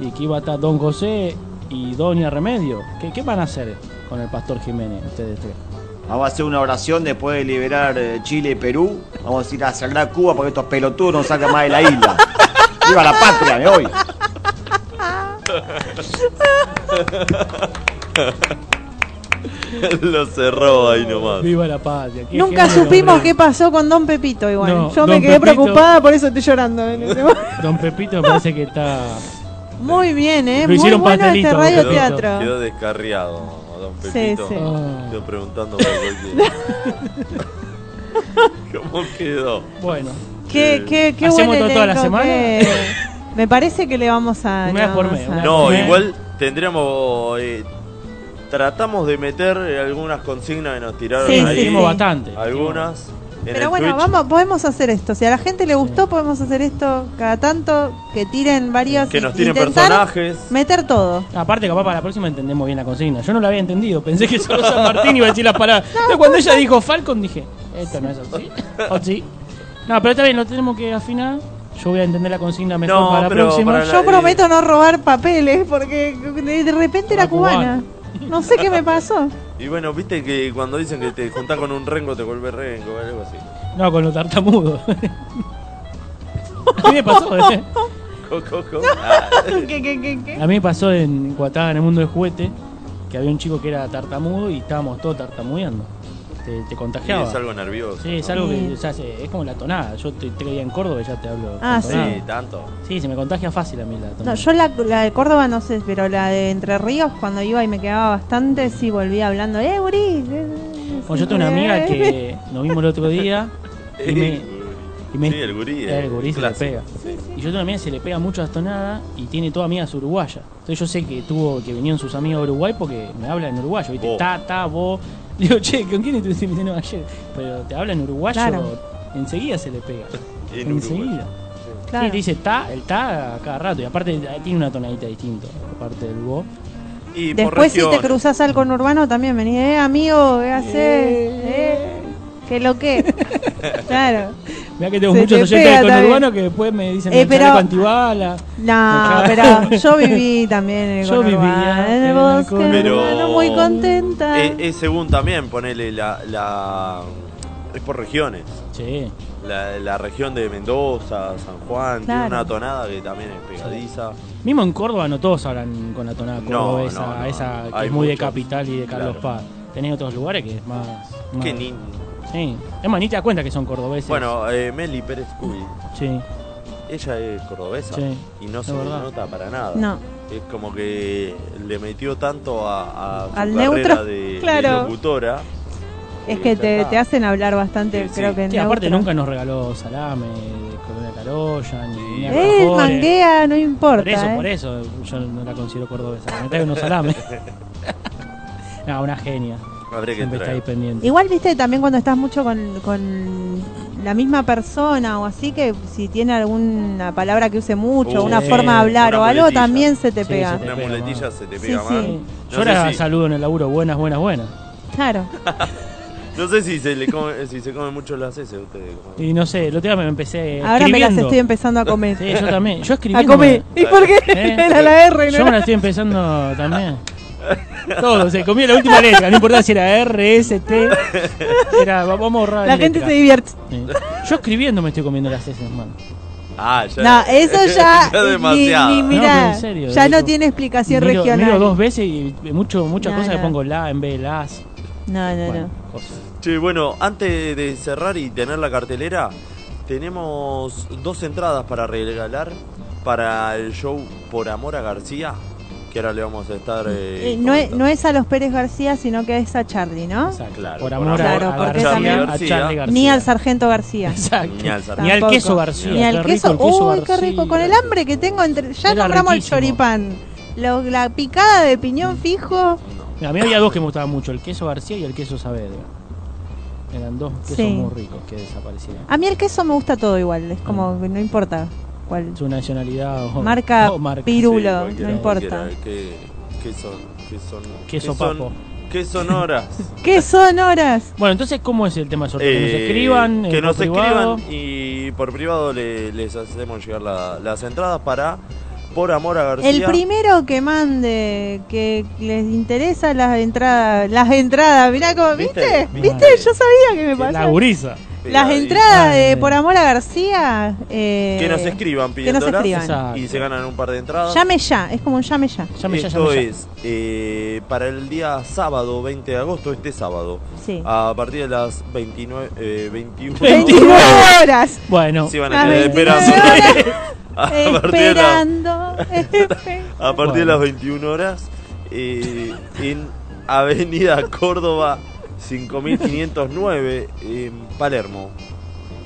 Y que iba a estar Don José y Doña Remedio. ¿Qué, qué van a hacer con el Pastor Jiménez ustedes tres? Vamos a hacer una oración después de liberar eh, Chile y Perú. Vamos a ir a Sagrada Cuba para que estos pelotudos no salgan más de la isla. ¡Viva la patria! Me voy. Lo cerró ahí nomás. Viva la patria. Qué Nunca supimos hombre. qué pasó con Don Pepito igual. No, Yo me quedé Pepito- preocupada, por eso estoy llorando. en ese momento. Don Pepito me parece que está. Muy bien, ¿eh? Lo Muy hicieron bueno este pastelito, radio Pepito. teatro. Quedó descarriado, don Sí, Pepito. sí. Quedó preguntando por. ¿Cómo quedó? Bueno. Qué, qué, qué ¿Hacemos buen todo toda la semana? Me parece que le vamos a. Mes por vamos mes, a- un No, ¿Eh? igual tendríamos. eh, tratamos de meter algunas consignas que nos tiraron Sí, ahí. sí, Hicimos sí. bastante. Algunas. Pero bueno, Twitch. vamos, podemos hacer esto. Si a la gente le gustó, podemos hacer esto cada tanto, que tiren varios. Que nos tiren personajes. Meter todo. Aparte, capaz para la próxima entendemos bien la consigna. Yo no la había entendido. Pensé que solo San Martín iba a decir las palabras. Entonces, cuando ella dijo Falcon, dije, esto no es así. O sí. No, pero está bien, lo tenemos que afinar. Yo voy a entender la consigna mejor No, para la próxima. para la- Yo prometo no robar papeles, porque de, repente era Era cubana. No sé qué me pasó. Y bueno, viste que cuando dicen que te juntás con un rengo, te vuelves rengo, algo así. No, con los tartamudos. a mí me pasó, ¿eh? Co, co, co. Ah. ¿Qué, qué, qué, qué? A mí me pasó en estaba en el mundo del juguete que había un chico que era tartamudo y estábamos todos tartamudeando. Te, te Y contagiaba. es algo nervioso. Sí, es ¿no? algo Sí. que o sea, se- es como la tonada. Yo estoy tres días en Córdoba y ya te hablo. Ah, sí. tonada. Sí, tanto. Sí, se me contagia fácil a mí la No, tonada. yo la, la de Córdoba no sé, pero la de Entre Ríos, cuando iba y me quedaba bastante, sí volvía hablando. ¡Eh, Uri! eh, Bueno, yo tengo una amiga que nos vimos el otro día y me, y me- Sí, el gurí. el gurí se le pega. Y yo tengo una amiga que se le pega mucho las tonadas y tiene todas amigas uruguayas. Entonces yo sé que tuvo que venían sus amigos de Uruguay porque me hablan en uruguayo, ¿viste? Vos. Ta, ta, vos. Digo, che, ¿con quién estuviste diciendo ayer? Pero te habla en uruguayo, Claro. enseguida se le pega. En enseguida. Claro. Sí, te dice ta, el ta a cada rato. Y aparte eh, tiene una tonadita distinta, aparte del vos. Y por Después, si te cruzas al conurbano, también venís, eh, amigo, ¿qué haces? Eh, ¿Qué lo que? claro. Mira que tengo Se muchos te oyentes también. conurbano que después me dicen Eh, pero- chaleco antibala. No, pero yo viví también en el Yo vivía en el bosque Pero- muy contenta. Es, es según también, ponele la, la. Es por regiones. Sí. La, la región de Mendoza, San Juan, tiene Claro. una tonada que también es pegadiza. Mismo en Córdoba no todos hablan con la tonada No, cordobesa, no, no. esa que Hay es muy de capital y de Carlos claro. Paz. Tenés otros lugares que es más. más- Que ni. Sí. Es más, ni te das cuenta que son cordobeses. Bueno, eh, Meli Pérez Cuy, Sí. ella es cordobesa Sí, y no se nota para nada. No. Es como que le metió tanto a, a su Al carrera neutro, de, de claro. locutora. Es que te, hacen hablar bastante, Sí, creo sí. que en Sí, aparte neutro. nunca nos regaló salame de Colonia Carolla, ni, ni Eh, manguea, no importa. Por eso, eh. por eso yo no la considero cordobesa. Me trae unos salames. no, una genia. Habría que Siempre está traer. ahí pendiente. Igual, viste, también cuando estás mucho con, con la misma persona o así, que si tiene alguna palabra que use mucho, Uh, una sí. forma de hablar Una o algo, muletilla. también se te Sí, pega. se te Una pega muletilla se te Sí, pega sí. más. Yo ahora sé, si, saludo en el laburo, buenas, buenas, buenas. Claro. no sé si se le come, si se comen mucho las heces a ustedes. como- Y no sé, el otro día me empecé Ahora me las escribiendo. estoy empezando a comer. Sí, yo también. Yo A escribiendo. comer. me- ¿Y por qué? ¿Eh? Era la R, Yo ¿no? me la estoy empezando también. Todo, se comía la última letra, no importa si era R, S, T. Era, va- vamos a borrar La gente letra. se divierte. Sí. Yo escribiendo me estoy comiendo las heces, man. Ah, ya. No, eso ya, ya ni, demasiado. ni No, mirá, pero en serio, ya no tiene explicación Miro, regional. miro dos veces y mucho, muchas No, cosas le no. pongo la en vez de las. No, no, Bueno, no. cosas. Che, bueno, antes de cerrar y tener la cartelera, tenemos dos entradas para regalar para el show Por Amor a García, que ahora le vamos a estar... eh, Eh, no, es, comentando. no es a los Pérez García, sino que es a Charlie, ¿no? Exacto. Claro, por amor Claro, a porque García, también- a Charlie García. Ni al sargento García. Exacto. Ni al sargento. Ni al Tampoco. queso García. Ni al qué queso. rico el queso Uy, qué rico. Con el hambre que tengo entre. Ya Era nombramos riquísimo. el choripán. Lo- la picada de piñón fijo. Mira, a mí había dos que me gustaban mucho, el queso García y el queso Saavedra. Eran dos quesos Sí. muy ricos que desaparecieron. A mí el queso me gusta todo igual. Es como que no importa cuál. Su nacionalidad o Marca o marca. pirulo, Sí, no importa. ¿Qué, qué son? ¿Qué son? Queso ¿Qué son- papo. ¿Qué son horas? ¿Qué son horas? Bueno, entonces, ¿cómo es el tema del sorteo? Que nos Eh, escriban. eh, que nos privado. escriban y por privado le- les hacemos llegar la- las entradas para por amor a García. El primero que mande, que les interesa las entradas, las entradas, mirá cómo, ¿viste? ¿Viste? ¿Viste? Yo sabía que me pasaba. La gurisa. Las entradas de Por Amor a García. eh, Que nos escriban que nos pidiéndolas escriban. y se ganan un par de entradas. Llame ya, es como un llame ya. Esto es eh, para el día sábado 20 de agosto, este sábado. Sí. A partir de las 29, eh, 21 21 horas. Bueno. Se van a quedar 29 esperando. a, partir de la- Esperando. a partir de las 21 horas eh, en Avenida Córdoba 5509 en Palermo.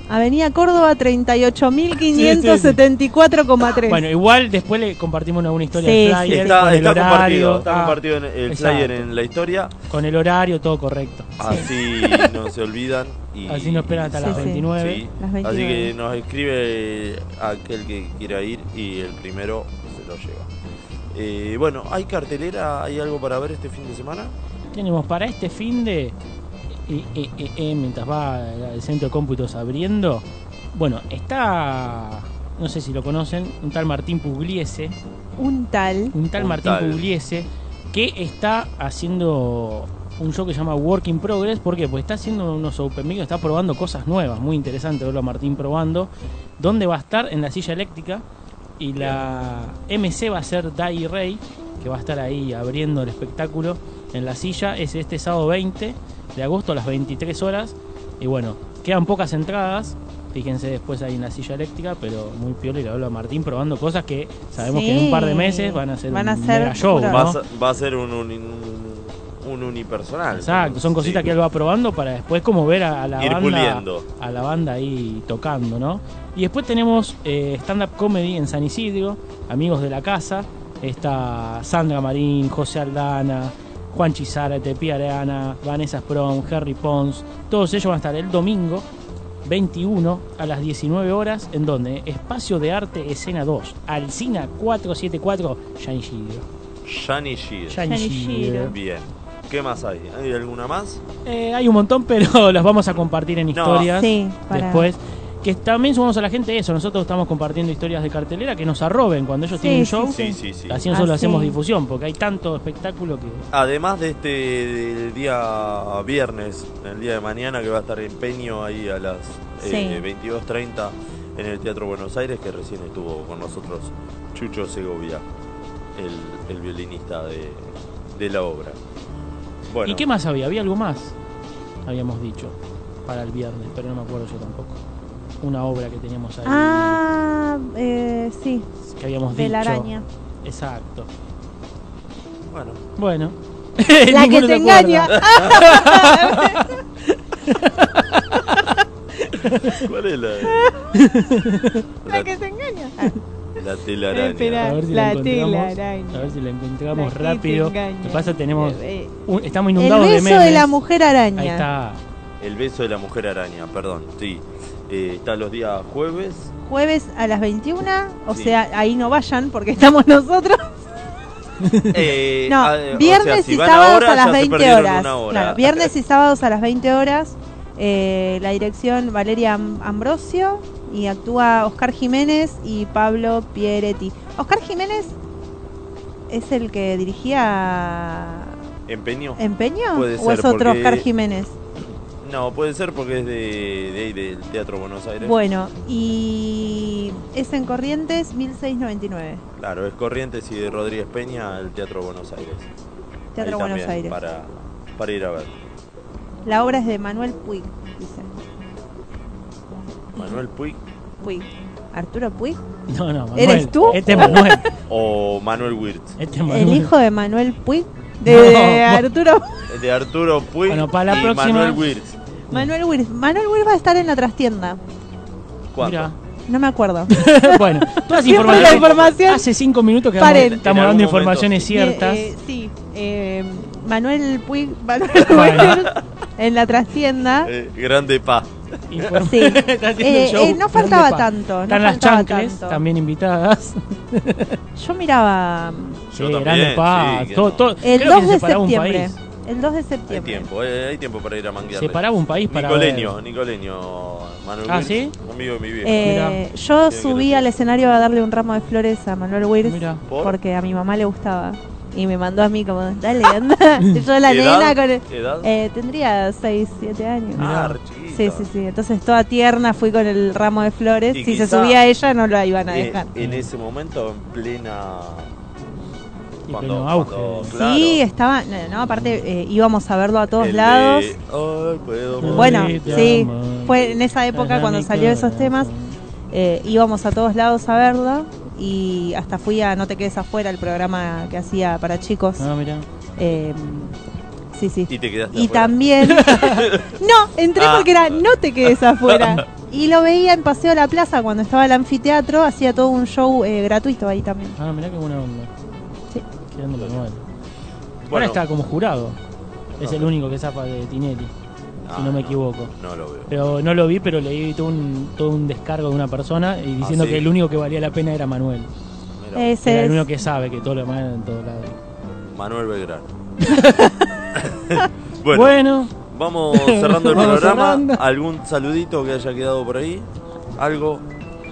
Avenida Córdoba 38.574,3. Bueno, igual después le compartimos una, una historia Sí, flyer Está, con el está horario. compartido, está Ah, compartido en el exacto. flyer en la historia. Con el horario, todo correcto. Así no se olvidan. Y, Así no esperan hasta las sí, 29. sí. Las Así 29. que nos escribe aquel que quiera ir y el primero se lo lleva. Eh, bueno, ¿hay cartelera? ¿Hay algo para ver este fin de semana? Tenemos para este fin de. eh, eh, eh, eh, mientras va el centro de cómputos abriendo. Bueno, está. No sé si lo conocen, un tal Martín Pugliese. Un tal. Un tal Un Martín tal. Pugliese que está haciendo un show que se llama Work in Progress. ¿Por qué? Porque está haciendo unos open mic, está probando cosas nuevas. Muy interesante verlo a Martín probando. ¿Dónde va a estar? En la silla eléctrica. Y la MC va a ser Dai Rey, que va a estar ahí abriendo el espectáculo en la silla. Es este sábado 20 de agosto a las 23 horas. Y bueno, quedan pocas entradas. Fíjense después ahí en la silla eléctrica, pero muy piola y le hablo a Martín probando cosas que sabemos que en un par de meses van a ser Van un a ser mega show. ¿no? Va, a ser, va a ser un, un, un unipersonal. Exacto, son cositas Sí. que él va probando para después como ver a, a la Ir banda puliendo. a la banda ahí tocando, ¿no? Y después tenemos eh, stand up comedy en San Isidro, amigos de la casa, está Sandra Marín, José Aldana, Juan Chizárate, Pia Areana, Vanessa Sprong, Harry Pons, todos ellos van a estar el domingo 21 a las 19 horas, ¿en donde Espacio de Arte Escena 2, Alcina 474, San Isidro. Shani Shir. Shani Shir. Bien. ¿Qué más hay? ¿Hay alguna más? Eh, hay un montón, pero las vamos a compartir en No. historias Sí, para- después. Que también sumamos a la gente eso. Nosotros estamos compartiendo historias de cartelera que nos arroben cuando ellos Sí, tienen sí, show. sí. Sí, sí, sí. Así nosotros Ah, hacemos sí. difusión, porque hay tanto espectáculo que. Además de este del día viernes, el día de mañana que va a estar empeño ahí a las eh, Sí. 22.30 en el Teatro Buenos Aires, que recién estuvo con nosotros Chucho Segovia, el, el violinista de, de la obra. Bueno, ¿Y qué más había? ¿Había algo más? Habíamos dicho para el viernes, pero no me acuerdo yo tampoco. Una obra que teníamos ahí Ah, eh, sí. que habíamos de dicho. la araña. Exacto. Bueno. Bueno. La que te engaña. ¿Cuál es la, La que te engaña. la telaraña? Espera. A ver si La la, encontramos. telaraña. A ver si la encontramos La rápido. Lo que pasa tenemos. Eh, un- estamos El inundados de beso memes. de la mujer araña. Ahí está. El beso de la mujer araña, perdón, sí. Eh, está los días jueves. Jueves a las 21, o Sí. sea, ahí no vayan porque estamos nosotros. Eh, No, o sea, viernes si y sábados ahora, a las ya se 20 perdieron horas. una hora. Claro, viernes y sábados a las 20 horas. eh, la dirección Valeria Am- Ambrosio y actúa Oscar Jiménez y Pablo Pieretti. Oscar Jiménez es el que dirigía ¿Empeño? Empeño Puede o ser, es otro porque- Oscar Jiménez. No, puede ser porque es de, de ahí, del Teatro Buenos Aires. Bueno, y es en Corrientes 1699. Claro, es Corrientes y de Rodríguez Peña al Teatro Buenos Aires. Teatro Ahí Buenos Aires. Para, para ir a ver. La obra es de Manuel Puig, dice. Manuel Puig Puig. Arturo Puig. No, no, Manuel. ¿Eres tú? Este es Manuel. o Manuel Wirtz. Este es El Manuel. hijo de Manuel Puig. De, No, de no. Arturo. De Arturo Puig Bueno, para la y próxima- Manuel Wirtz. Manuel Wirtz. Manuel Wirtz va a estar en la trastienda. ¿Cuándo? Mira. No me acuerdo. bueno, todas Siempre informaciones. la información- Hace cinco minutos que Paren. estamos En dando algún informaciones momento, ciertas. Eh, eh, sí. eh, Manuel Puig. Manuel Bueno. Wirtz en la trastienda. Eh, grande Pa. Inform- Sí. Está haciendo Eh, show. eh, no faltaba pa. tanto, no Están las faltaba chancles, tanto. también invitadas. Yo miraba Sí, Yo también, grande pa. sí, que todo, no. todo- el creo 2 que de separaba un septiembre. país. El 2 de Hay septiembre. tiempo, eh, hay tiempo para ir a manguear. Separaba un país para Nicoleño, Nicoleño Manuel Ah, Wills, ¿sí? Amigo de mi vieja. Eh, yo subí al escenario a darle un ramo de flores a Manuel Wirtz ¿Por? porque a mi mamá le gustaba. Y me mandó a mí como, dale, anda. Yo la ¿Edad? nena con el- ¿Edad? Eh, tendría 6, 7 años. Ah. Sí, sí, sí. Entonces toda tierna fui con el ramo de flores. Y si se subía ella no lo iban a dejar. en ese momento, en plena. Cuando, pleno auge. cuando- claro, Sí, estaba, no, no, aparte eh, íbamos a verlo a todos el de, lados. "Ay, puedo Bueno, sí, amor". fue en esa época cuando salió esos temas, eh, íbamos a todos lados a verlo y hasta fui a No te quedes afuera, el programa que hacía para chicos. Ah, mira. Eh, sí, sí. Y te quedaste Y afuera. también... no, entré Ah. porque era No te quedes afuera. Y lo veía en Paseo de la Plaza cuando estaba el anfiteatro, hacía todo un show eh, gratuito ahí también. Ah, mirá qué buena onda. Manuel. Ahora Bueno. está como zurado. Es Ah. el único que zapa de Tinelli, si no me equivoco. No lo veo. Pero no lo vi, pero leí todo un, todo un descargo de una persona y diciendo sí? que el único que valía la pena era Manuel. Ese era el es- único que sabe que todo lo demás era en todos lados. Manuel Belgrano. bueno, Bueno. vamos cerrando el Vamos programa. cerrando. ¿Algún saludito que haya quedado por ahí? ¿Algo?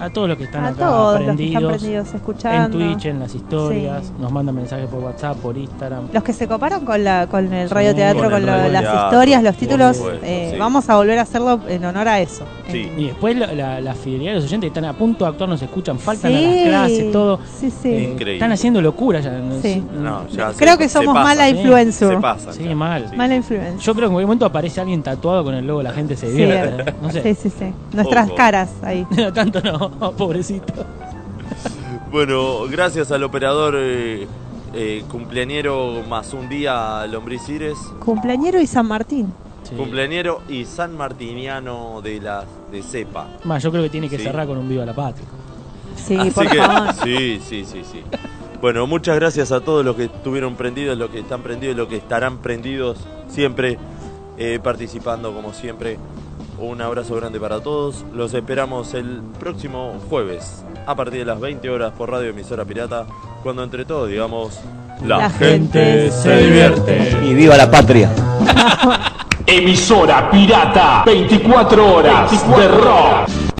A todos los que están A acá todos los que están prendidos, prendidos en escuchando. Twitch, en las historias, Sí. nos mandan mensajes por WhatsApp, por Instagram. Los que se coparon con la con el Sí, radioteatro, con con, el lo- las historias, los títulos, supuesto, eh, sí. vamos a volver a hacerlo en honor a eso. Sí. Y después la, la- la fidelidad de los oyentes que están a punto de actuar, nos escuchan, faltan a las clases, todo. sí, sí. Eh, Increíble. Están haciendo locura ya. no- Sí. No, ya se- Creo que se somos pasa. mala Sí. influencer. Se pasa. Sí, mal. Mala influencia. Yo creo que en cualquier momento aparece alguien tatuado con el logo, la gente se Sí, divierte. no sé. sí, sí, sí. Nuestras Ojo. caras ahí. No, tanto no, pobrecito. Bueno, gracias al operador eh, eh, cumpleañero más un día Lombriz Cires, Cumpleañero y San Martín. cumpleañero y San Martiniano de la de cepa. Más, yo creo que tiene que Sí. cerrar con un viva la patria. Sí, Así por que- favor. Sí, sí, sí, sí. Bueno, muchas gracias a todos los que estuvieron prendidos, los que están prendidos, los que estarán prendidos siempre eh, participando como siempre. Un abrazo grande para todos. Los esperamos el próximo jueves a partir de las 20 horas por Radio Emisora Pirata, cuando entre todos digamos la, La gente gente se divierte. Y viva la patria. Emisora pirata, 24 horas de rock.